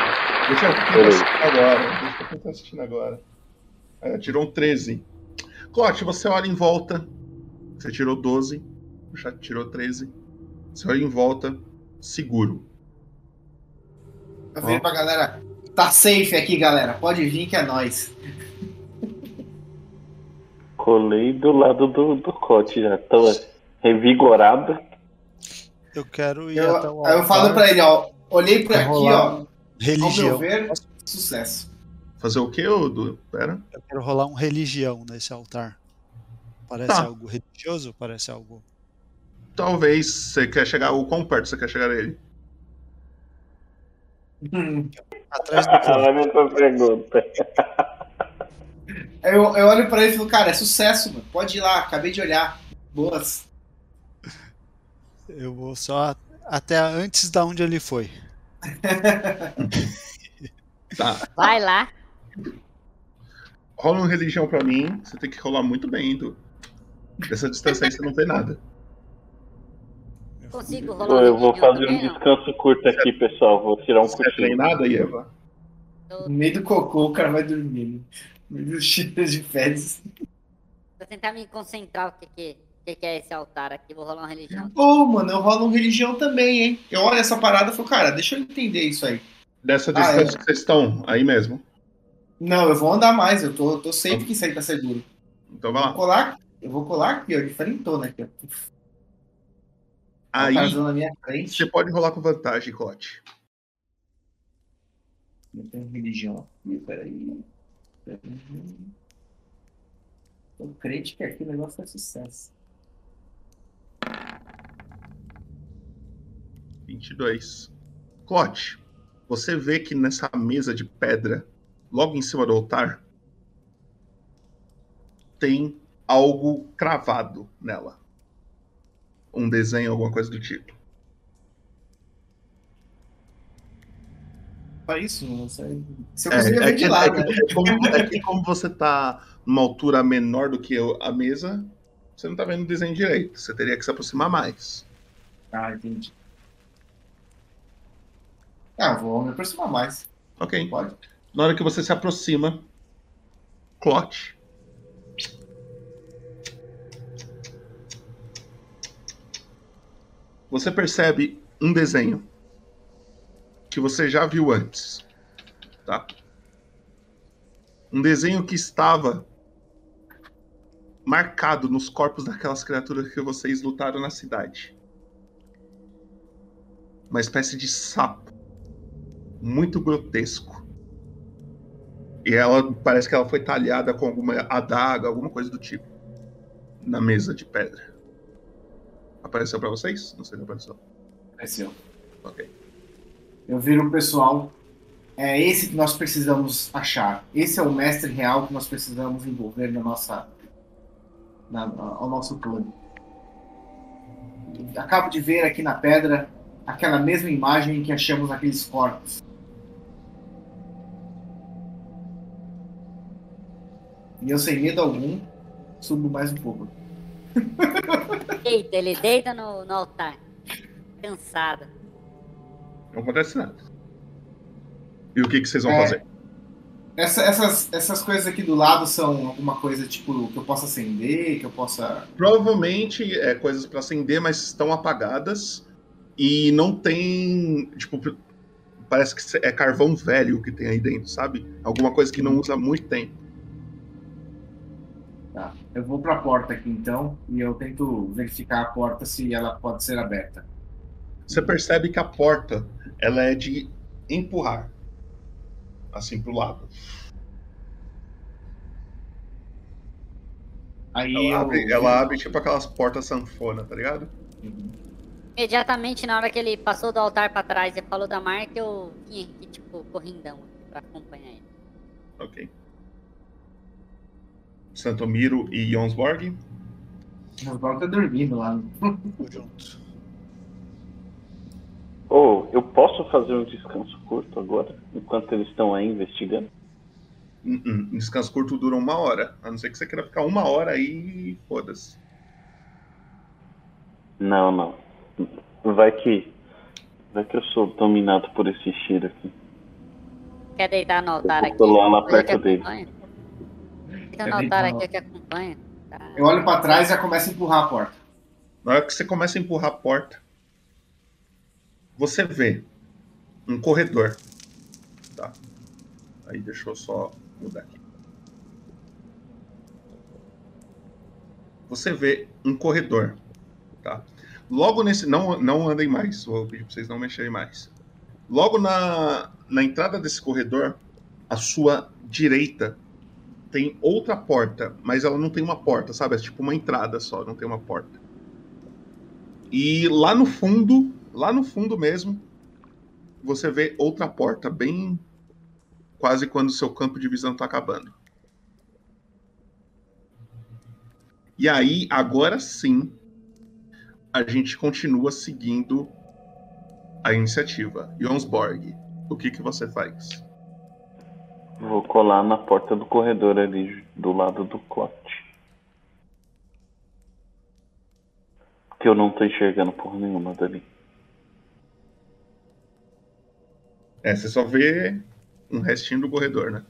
deixa eu tá assistindo agora. Deixa quem tá assistindo agora. É, tirou um 13. Clote, você olha em volta. Você tirou 12. O chat tirou 13. Você olha em volta, seguro. Eu falei pra galera, tá safe aqui, galera. Pode vir que é nóis. Colei do lado do, do cote já. Tô revigorado. Eu quero ir Eu, até o aí eu falo altar. pra ele, ó. Olhei pra aqui, rolar ó. Ao Religião. meu ver, sucesso. Fazer o quê, ô, Du? Pera. Eu quero rolar um religião nesse altar. Parece Tá. algo religioso? Parece algo. Talvez você quer chegar. O quão perto você quer chegar a ele? Atrás do *laughs* Olha essa pergunta. Eu, eu olho pra ele e falo, cara, é sucesso, mano. Pode ir lá, acabei de olhar. Boas. Eu vou só até antes da onde ele foi. *laughs* Tá. Vai lá. Rola uma religião pra mim. Você tem que rolar muito bem, Edu. Dessa distância aí você não vê nada. Consigo rolar eu vou fazer um não? descanso curto aqui, pessoal. Vou tirar um Você é cochilo. treinada, Eva? No meio do cocô, o cara vai dormir. No meio dos de fezes. Vou tentar me concentrar o que que, o que que é esse altar aqui. Vou rolar uma religião. Ô, mano, eu rolo um religião também, hein? Eu olho essa parada e falo, cara, deixa eu entender isso aí. Dessa Ah, distância é. que vocês estão, aí mesmo. Não, eu vou andar mais, eu tô, eu tô safe que isso aí tá seguro. Então vai lá. Vou colar, eu vou colar aqui, ó, diferentona aqui, ó. Aí na minha frente. você pode rolar com vantagem, Cote. Eu tenho religião aqui, peraí. Peraí. Tô crente que aqui o negócio é sucesso. 22. Clote, você vê que nessa mesa de pedra, logo em cima do altar, tem algo cravado nela. Um desenho, alguma coisa do tipo. Só isso, não sei. Se eu É, conseguir é ver que, de lá, é né? é como, é que como você tá numa altura menor do que a mesa, você não tá vendo o desenho direito. Você teria que se aproximar mais. Ah, entendi. Ah, vou me aproximar mais. Ok. Pode. Na hora que você se aproxima, Clote. Você percebe um desenho que você já viu antes, tá? Um desenho que estava marcado nos corpos daquelas criaturas que vocês lutaram na cidade. Uma espécie de sapo muito grotesco. E ela parece que ela foi talhada com alguma adaga, alguma coisa do tipo. Na mesa de pedra. Apareceu pra vocês? Não sei se apareceu. Apareceu. Ok. Eu viro o pessoal. É esse que nós precisamos achar. Esse é o mestre real que nós precisamos envolver na nossa, na- ao nosso plano. Acabo de ver aqui na pedra aquela mesma imagem em que achamos aqueles corpos. E eu, sem medo algum, subo mais um pouco. Deita, ele deita no, no altar. Cansado. Não acontece nada. E o que, que vocês vão É. fazer? Essa- essas, essas coisas aqui do lado são alguma coisa tipo que eu possa acender, que eu possa. Provavelmente é coisas pra acender, mas estão apagadas. E não tem. Tipo, parece que é carvão velho que tem aí dentro, sabe? Alguma coisa que não usa há muito tempo. Eu vou pra porta aqui então e eu tento verificar a porta se ela pode ser aberta. Você percebe que a porta ela é de empurrar assim pro lado. Aí ela, eu- abre, ela abre tipo aquelas portas sanfona, tá ligado? Imediatamente na hora que ele passou do altar pra trás e falou da marca, eu vim aqui, tipo, corrindão pra acompanhar ele. Ok. Santomiro e Jonsborg. Blocos tá dormindo lá. Ô, eu posso fazer um descanso curto agora, enquanto eles estão aí investigando? Hum, hum, Descanso curto dura uma hora. A não ser que você queira ficar uma hora aí e foda-se. Não, não. Vai que. Vai que eu sou dominado por esse cheiro aqui. Quer deitar no altar aqui? tô lá, perto dele. acompanho? Aqui, que acompanho. Eu olho pra trás e já começo a empurrar a porta. Na hora que você começa a empurrar a porta, você vê um corredor. Tá? Aí deixa eu só mudar aqui. Você vê um corredor. Tá? Logo nesse. Não, não andem mais. Vou pedir pra vocês não mexerem mais. Logo na, na entrada desse corredor, à sua direita, tem outra porta, mas ela não tem uma porta, sabe? É tipo uma entrada só, não tem uma porta. E lá no fundo, lá no fundo mesmo, você vê outra porta, bem quase quando o seu campo de visão tá acabando. E aí, agora sim, a gente continua seguindo a iniciativa. Jonsborg, o que, que você faz? Vou colar na porta do corredor ali, do lado do clote. Que eu não tô enxergando porra nenhuma dali. É, você só vê um restinho do corredor, né?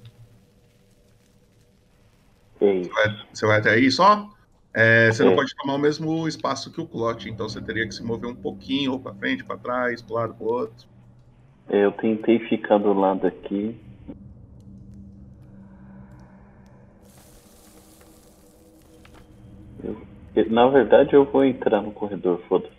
Você vai, você vai até aí só? É, você não É. pode tomar o mesmo espaço que o Clot, então você teria que se mover um pouquinho, ou pra frente, pra trás, pro lado, pro outro. É, Eu tentei ficar do lado aqui. Eu- eu- na verdade, eu vou entrar no corredor, foda-se.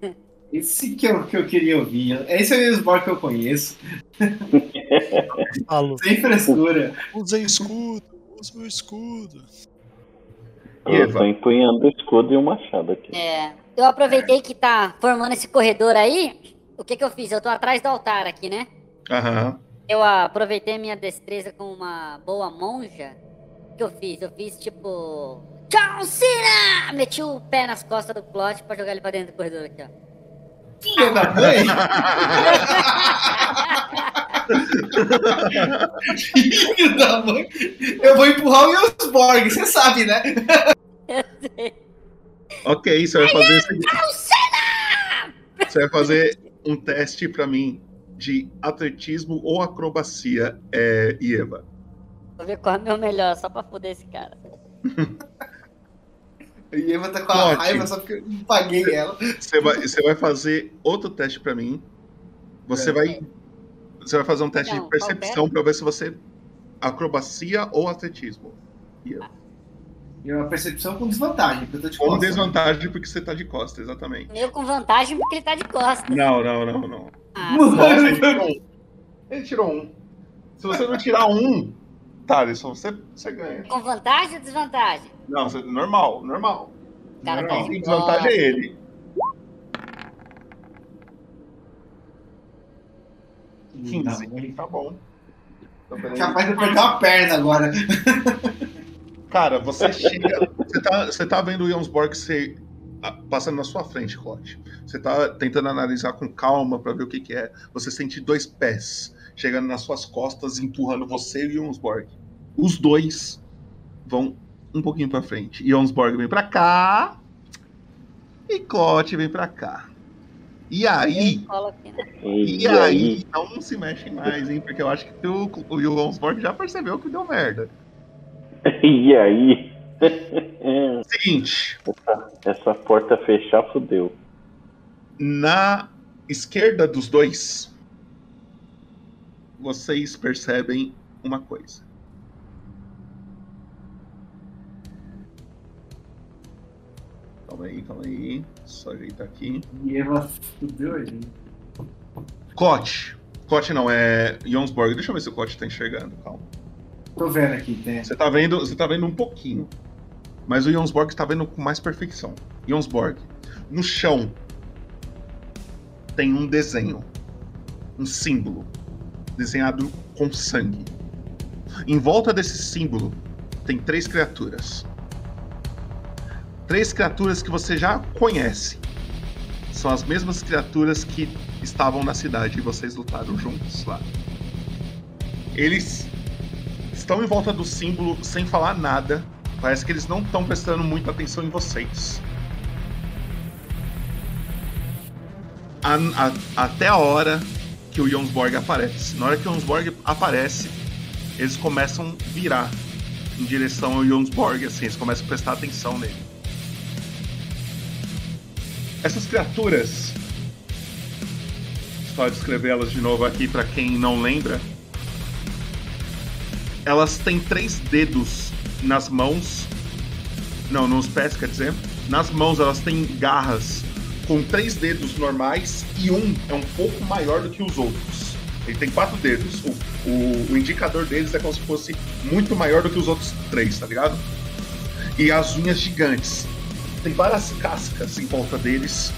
*laughs* Esse que é o que eu queria ouvir. Esse é o Jonsborg que eu conheço. *laughs* Sem frescura. Usem escudo, usa o escudo. Eu tô empunhando o escudo e o machado aqui. É, eu aproveitei que tá formando esse corredor aí. O que que eu fiz? Eu tô atrás do altar aqui, né? Aham. Eu aproveitei minha destreza com uma boa monja. O que eu fiz? Eu fiz tipo. John Cena! Meti o pé nas costas do Clot pra jogar ele pra dentro do corredor aqui, ó. Filha da mãe! Filho da mãe! Eu vou empurrar o Jonsborg, você sabe, né? Ok, você vai fazer o seguinte. Você vai fazer um teste pra mim de atletismo ou acrobacia, é, Ieva. Vou ver qual é o meu melhor, só pra foder esse cara. *laughs* E Eva tá com a Ótimo. raiva só porque eu não paguei ela. Você vai, você vai fazer outro teste pra mim. Você É. vai. Você vai fazer um teste Não, de percepção pra ver se você. Acrobacia ou atletismo. Ieva. E uma percepção com desvantagem, porque eu tô de Com costas. né? desvantagem porque você tá de costa, exatamente. Meu com vantagem porque ele tá de costas. Não, não, não, não. Ah, Nossa, ele *laughs* tirou um. Ele tirou um. Se você não tirar um, Thaleson, você, você ganha. Com vantagem ou desvantagem? Não, você, normal, normal. Cara, normal. tá Quem desvantagem é ele. Não, 15. Tá bom. Então. Capaz de eu perder uma perna agora. *laughs* Cara, você chega. Você tá, você tá vendo o Jonsborg se, ah, passando na sua frente, Clote. Você tá tentando analisar com calma pra ver o que, que é. Você sente dois pés chegando nas suas costas, empurrando você e o Jonsborg. Os dois vão um pouquinho pra frente. Jonsborg vem pra cá. E Clote vem pra cá. E aí. Aqui, né? E, E aí, aí? não se mexem mais, hein? Porque eu acho que o, o Jonsborg já percebeu que deu merda. *laughs* E aí? *laughs* Seguinte. Essa, essa porta fechar, fudeu. Na esquerda dos dois, vocês percebem uma coisa. Calma aí, calma aí. Só ajeitar aqui. E Eva fudeu a gente. Cote. Cote não, é Jonsborg. Deixa eu ver se o Cote tá enxergando, calma. Tô vendo aqui, tem. Você tá vendo, você tá vendo um pouquinho. Mas o Jonsborg está vendo com mais perfeição. Jonsborg, no chão tem um desenho, um símbolo desenhado com sangue. Em volta desse símbolo tem três criaturas. Três criaturas que você já conhece. São as mesmas criaturas que estavam na cidade e vocês lutaram juntos lá. Eles estão em volta do símbolo sem falar nada. Parece que eles não estão prestando muita atenção em vocês. A- a- até a hora que o Jonsborg aparece. Na hora que o Jonsborg aparece, eles começam a virar em direção ao Jonsborg, assim, eles começam a prestar atenção nele. Essas criaturas, só descrevê-las de novo aqui para quem não lembra, elas têm três dedos nas mãos. Não, nos pés, quer dizer. Nas mãos elas têm garras com três dedos normais e um é um pouco maior do que os outros. Ele tem quatro dedos. O, o- o indicador deles é como se fosse muito maior do que os outros três, tá ligado? E as unhas gigantes. Tem várias cascas em volta deles.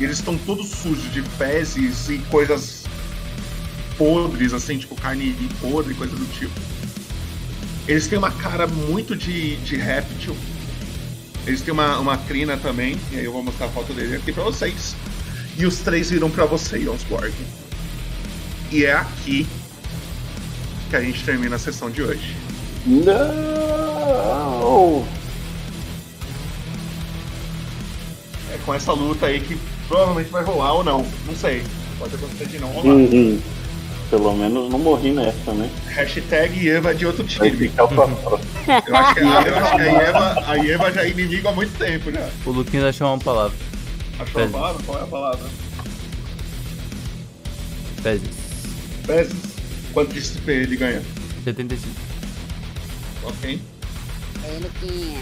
E eles estão todos sujos de fezes e coisas podres, assim, tipo carne podre, coisa do tipo. Eles têm uma cara muito de, de réptil. Eles têm uma, uma crina também, e aí eu vou mostrar a foto dele aqui pra vocês. E os três viram pra você, Jonsborg. E é aqui que a gente termina a sessão de hoje. Não! É com essa luta aí que provavelmente vai rolar ou não. Não sei. Pode acontecer de não rolar. Uhum. Pelo menos não morri nessa, né? Hashtag Eva de outro Vai time. ficar pra fora. Eu acho que, eu acho que a, Eva, a Eva já é inimigo há muito tempo já. O Luquinhas achou uma palavra. Achou a palavra? Qual é a palavra? Fezes. Vezes. Quanto de CP ele ganha? 75. Ok. Aí, Luquinha.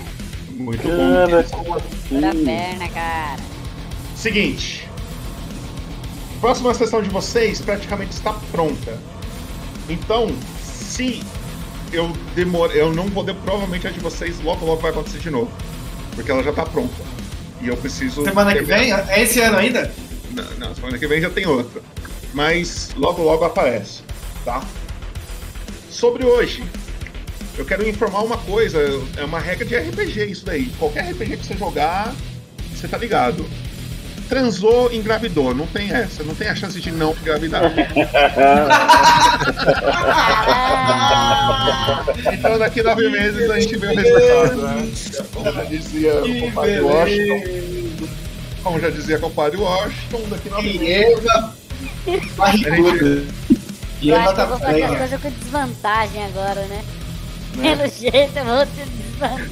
Muito Cara, bom. como Pura assim? perna, cara. Seguinte. Próxima sessão de vocês praticamente está pronta. Então, se eu demor, eu não vou de, provavelmente a de vocês logo logo vai acontecer de novo, porque ela já está pronta. E eu preciso Semana que vem? É esse ano ainda? Não, não, semana que vem já tem outra. Mas logo logo aparece, tá? Sobre hoje, eu quero informar uma coisa, é uma regra de RPG isso daí. Qualquer RPG que você jogar, você tá ligado. Transou, engravidou, não tem essa, não tem a chance de não engravidar. *laughs* então daqui nove meses a gente vê o resultado, né? Como já dizia o compadre Washington. Como já dizia o compadre Washington, daqui nove meses. Eva. Barriguda. E Eu Eva acho que eu tá vou fazer as bem. coisas com desvantagem agora, né? Né? Pelo jeito eu vou.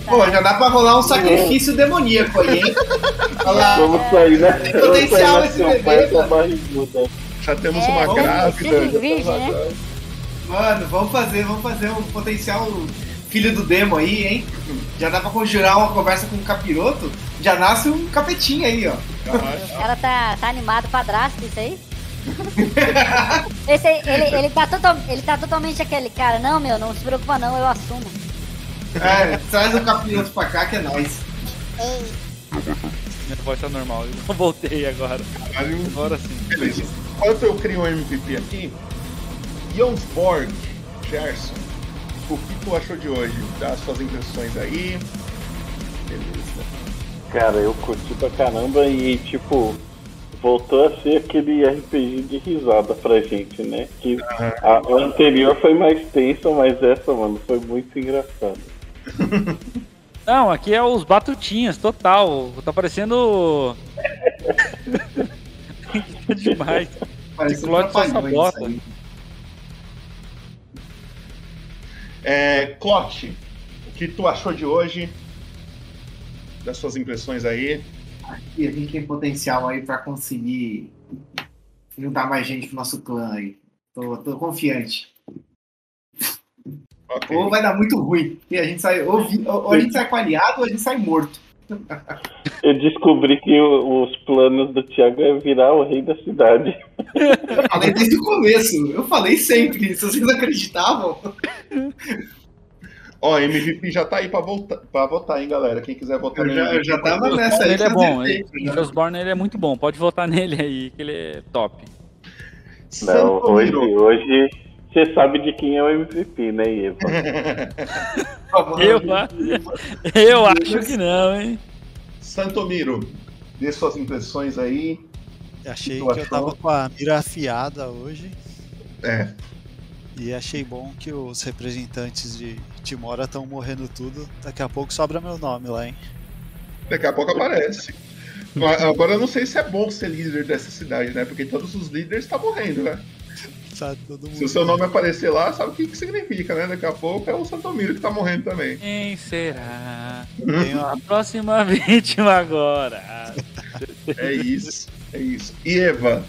Pô, já dá pra rolar um sacrifício demoníaco aí, hein? Olha lá. Vamos sair, né? Tem potencial esse campanha bebê. Já temos É, uma vamos- grávida. virgem, né? Mano, vamos fazer, vamos fazer um potencial filho do demo aí, hein? Já dá pra conjurar uma conversa com o capiroto, já nasce um capetinho aí, ó. O cara tá, tá animado pra isso aí? *laughs* Esse aí, ele, ele, tá total, ele tá totalmente aquele cara, não, meu, não se preocupa não, eu assumo. É, traz o capiroto pra cá que é nóis. Minha voz tá normal, eu voltei agora. Agora sim. Beleza. Enquanto eu crio um MVP aqui, Jonsborg, Gerson, o que tu achou de hoje? Dá as suas impressões aí. Beleza. Cara, eu curti pra caramba e, tipo, voltou a ser aquele RPG de risada pra gente, né? Que a, a anterior foi mais tensa, mas essa, mano, foi muito engraçada. *laughs* Não, aqui é os batutinhas, total. Tá parecendo. *laughs* Demais. Parece um Ciclope só sabota. É, Clote, o que tu achou de hoje? Das suas impressões aí. E a gente tem potencial aí pra conseguir juntar mais gente pro nosso clã aí. Tô, tô confiante. Ok. Ou vai dar muito ruim. E a gente sai, ou, vi- ou- a gente sai com aliado ou a gente sai morto. Eu descobri que o- os planos do Thiago é virar o rei da cidade. Eu falei desde o começo. Eu falei sempre. Se vocês acreditavam. Ó, MVP já tá aí pra, voltar, pra votar, hein, galera? Quem quiser votar Eu já- eu já tava nessa aí. Ele é bom, ele, Osborne ele é muito bom. Pode votar nele aí, que ele é top. Não, hoje, hoje você sabe de quem é o MVP, né, Eva? *laughs* Eu, acho- eu acho que não, hein? Santomiro, dê suas impressões aí. Achei Tu que eu tava com a mira afiada hoje. É. E achei bom que os representantes de Timora estão morrendo tudo. Daqui a pouco sobra meu nome lá, hein? Daqui a pouco aparece. Agora eu não sei se é bom ser líder dessa cidade, né? Porque todos os líderes estão morrendo, né? Tá todo mundo. Se o seu nome aparecer lá, sabe o que, que significa, né? Daqui a pouco é o Santomiro que tá morrendo também. Quem será? Tem A próxima *laughs* vítima agora. É isso, é isso. E Eva,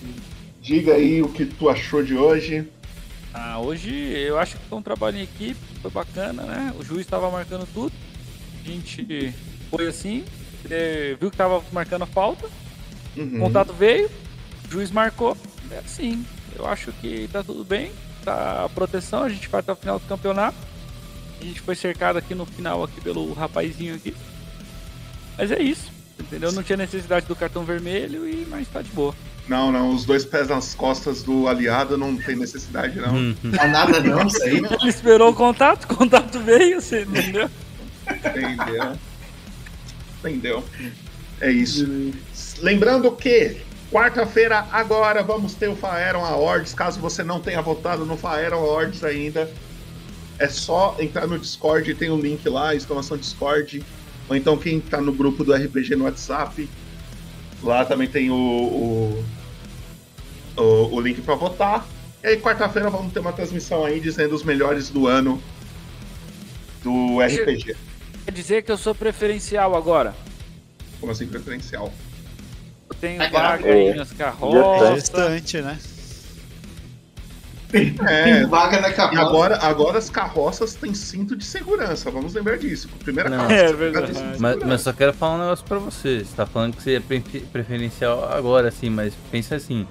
diga aí o que tu achou de hoje. Ah, hoje eu acho que foi um trabalho em equipe, foi bacana, né? O juiz estava marcando tudo. A gente foi assim, viu que tava marcando a falta, Uhum. o contato veio, o juiz marcou. É assim, eu acho que tá tudo bem, tá a proteção, a gente vai até o final do campeonato. A gente foi cercado aqui no final aqui pelo rapazinho aqui. Mas é isso, entendeu? Não tinha necessidade do cartão vermelho e mas tá de boa. Não, não, os dois pés nas costas do aliado não tem necessidade, não. Hum. Não nada não, isso aí. Ele esperou o contato, o contato veio, você entendeu? Entendeu? Entendeu? É isso. Lembrando que Quarta-feira, agora, vamos ter o Faeron Awards. Caso você não tenha votado no Faeron Awards ainda, é só entrar no Discord, tem o um link lá, exclamação Discord. Ou então quem tá no grupo do RPG no WhatsApp, lá também tem o, o, o, o link para votar. E aí, quarta-feira, vamos ter uma transmissão aí dizendo os melhores do ano do RPG. Quer dizer que eu sou preferencial agora? Como assim, preferencial? Eu tenho É, vaga é. aí nas carroças. Restante, né? É, vaga na E carroça. agora, agora as carroças têm cinto de segurança, vamos lembrar disso. Primeira Não. carroça. É tem cinto de Mas, mas só quero falar um negócio pra você. Você tá falando que você é pre- preferencial agora, assim, mas pensa assim.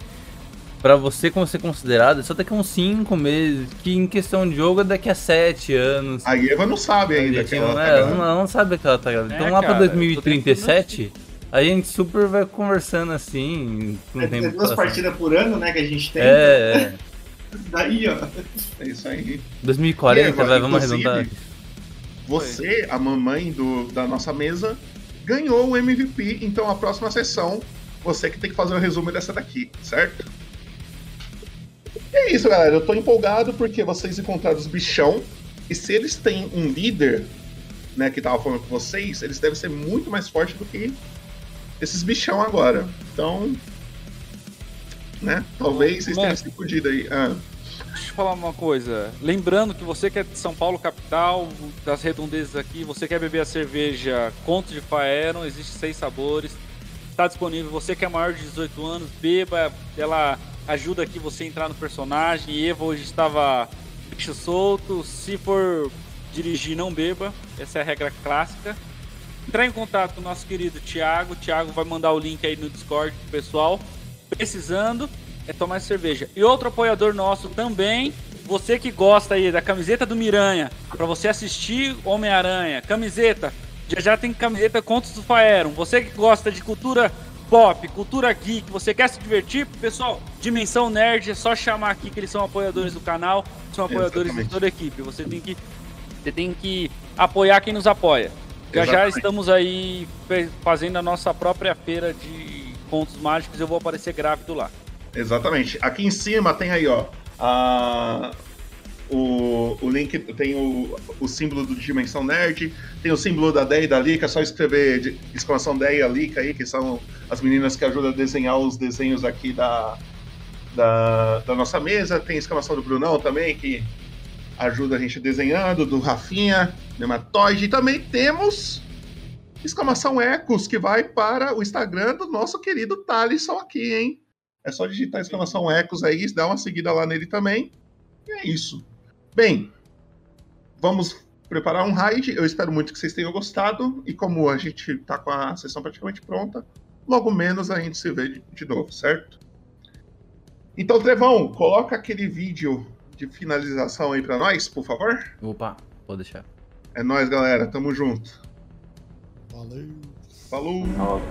Pra você como ser considerado, é só daqui a uns 5 meses, que em questão de jogo é daqui a 7 anos. A Eva não sabe ainda que ela não, tá é, ela não, ela não sabe que ela tá grávida. É, Então lá pra cara, tô 2037, a gente super vai conversando assim. Com É, o tempo é duas passando. partidas por ano, né, que a gente tem. É, é. Daí, ó. É isso aí. 2040, Eva, vai, vamos arredondar. Você, a mamãe do, da nossa mesa, ganhou o MVP, então a próxima sessão, você que tem que fazer o resumo dessa daqui, certo? E é isso, galera. Eu tô empolgado porque vocês encontraram os bichão. E se eles têm um líder, né, que tava falando com vocês, eles devem ser muito mais fortes do que esses bichão agora. Então, né? Talvez vocês tenham se fudido aí. Ah, Deixa eu falar uma coisa. Lembrando que você que é de São Paulo, capital, das redondezas aqui, você quer beber a cerveja Conto de Faeron, existe seis sabores. Está disponível. Você que é maior de 18 anos, beba. Ela ajuda aqui você a entrar no personagem. Eva hoje estava bicho solto. Se for dirigir, não beba. Essa é a regra clássica. Entrar em contato com o nosso querido Thiago. O Thiago vai mandar o link aí no Discord pro pessoal. Precisando é tomar cerveja. E outro apoiador nosso também, você que gosta aí da camiseta do Miranha, para você assistir Homem-Aranha, camiseta, já já tem camiseta Contos do Faeron. Você que gosta de cultura pop, cultura geek, você quer se divertir, pessoal, Dimensão Nerd, é só chamar aqui que eles são apoiadores do canal, são apoiadores Exatamente. de toda a equipe. Você tem que você tem que apoiar quem nos apoia. Já já estamos aí fazendo a nossa própria feira de contos mágicos, eu vou aparecer grávido lá. Exatamente. Aqui em cima tem aí, ó. a- o, o link tem o, o símbolo do Dimensão Nerd, tem o símbolo da Deia e da Lika, é só escrever de, exclamação Deia e Lika aí, que são as meninas que ajudam a desenhar os desenhos aqui da, da, da nossa mesa. Tem a exclamação do Brunão também, que ajuda a gente desenhando, do Rafinha, Nematoide. E também temos exclamação Ecos, que vai para o Instagram do nosso querido Thalisson aqui, hein? É só digitar exclamação Ecos aí, dá uma seguida lá nele também. E é isso. Bem, vamos preparar um raid. Eu espero muito que vocês tenham gostado. E como a gente tá com a sessão praticamente pronta, logo menos a gente se vê de, de novo, certo? Então, Trevão, coloca aquele vídeo de finalização aí pra nós, por favor. Opa, pode deixar. É nóis, galera. Tamo junto. Valeu. Falou. Nossa.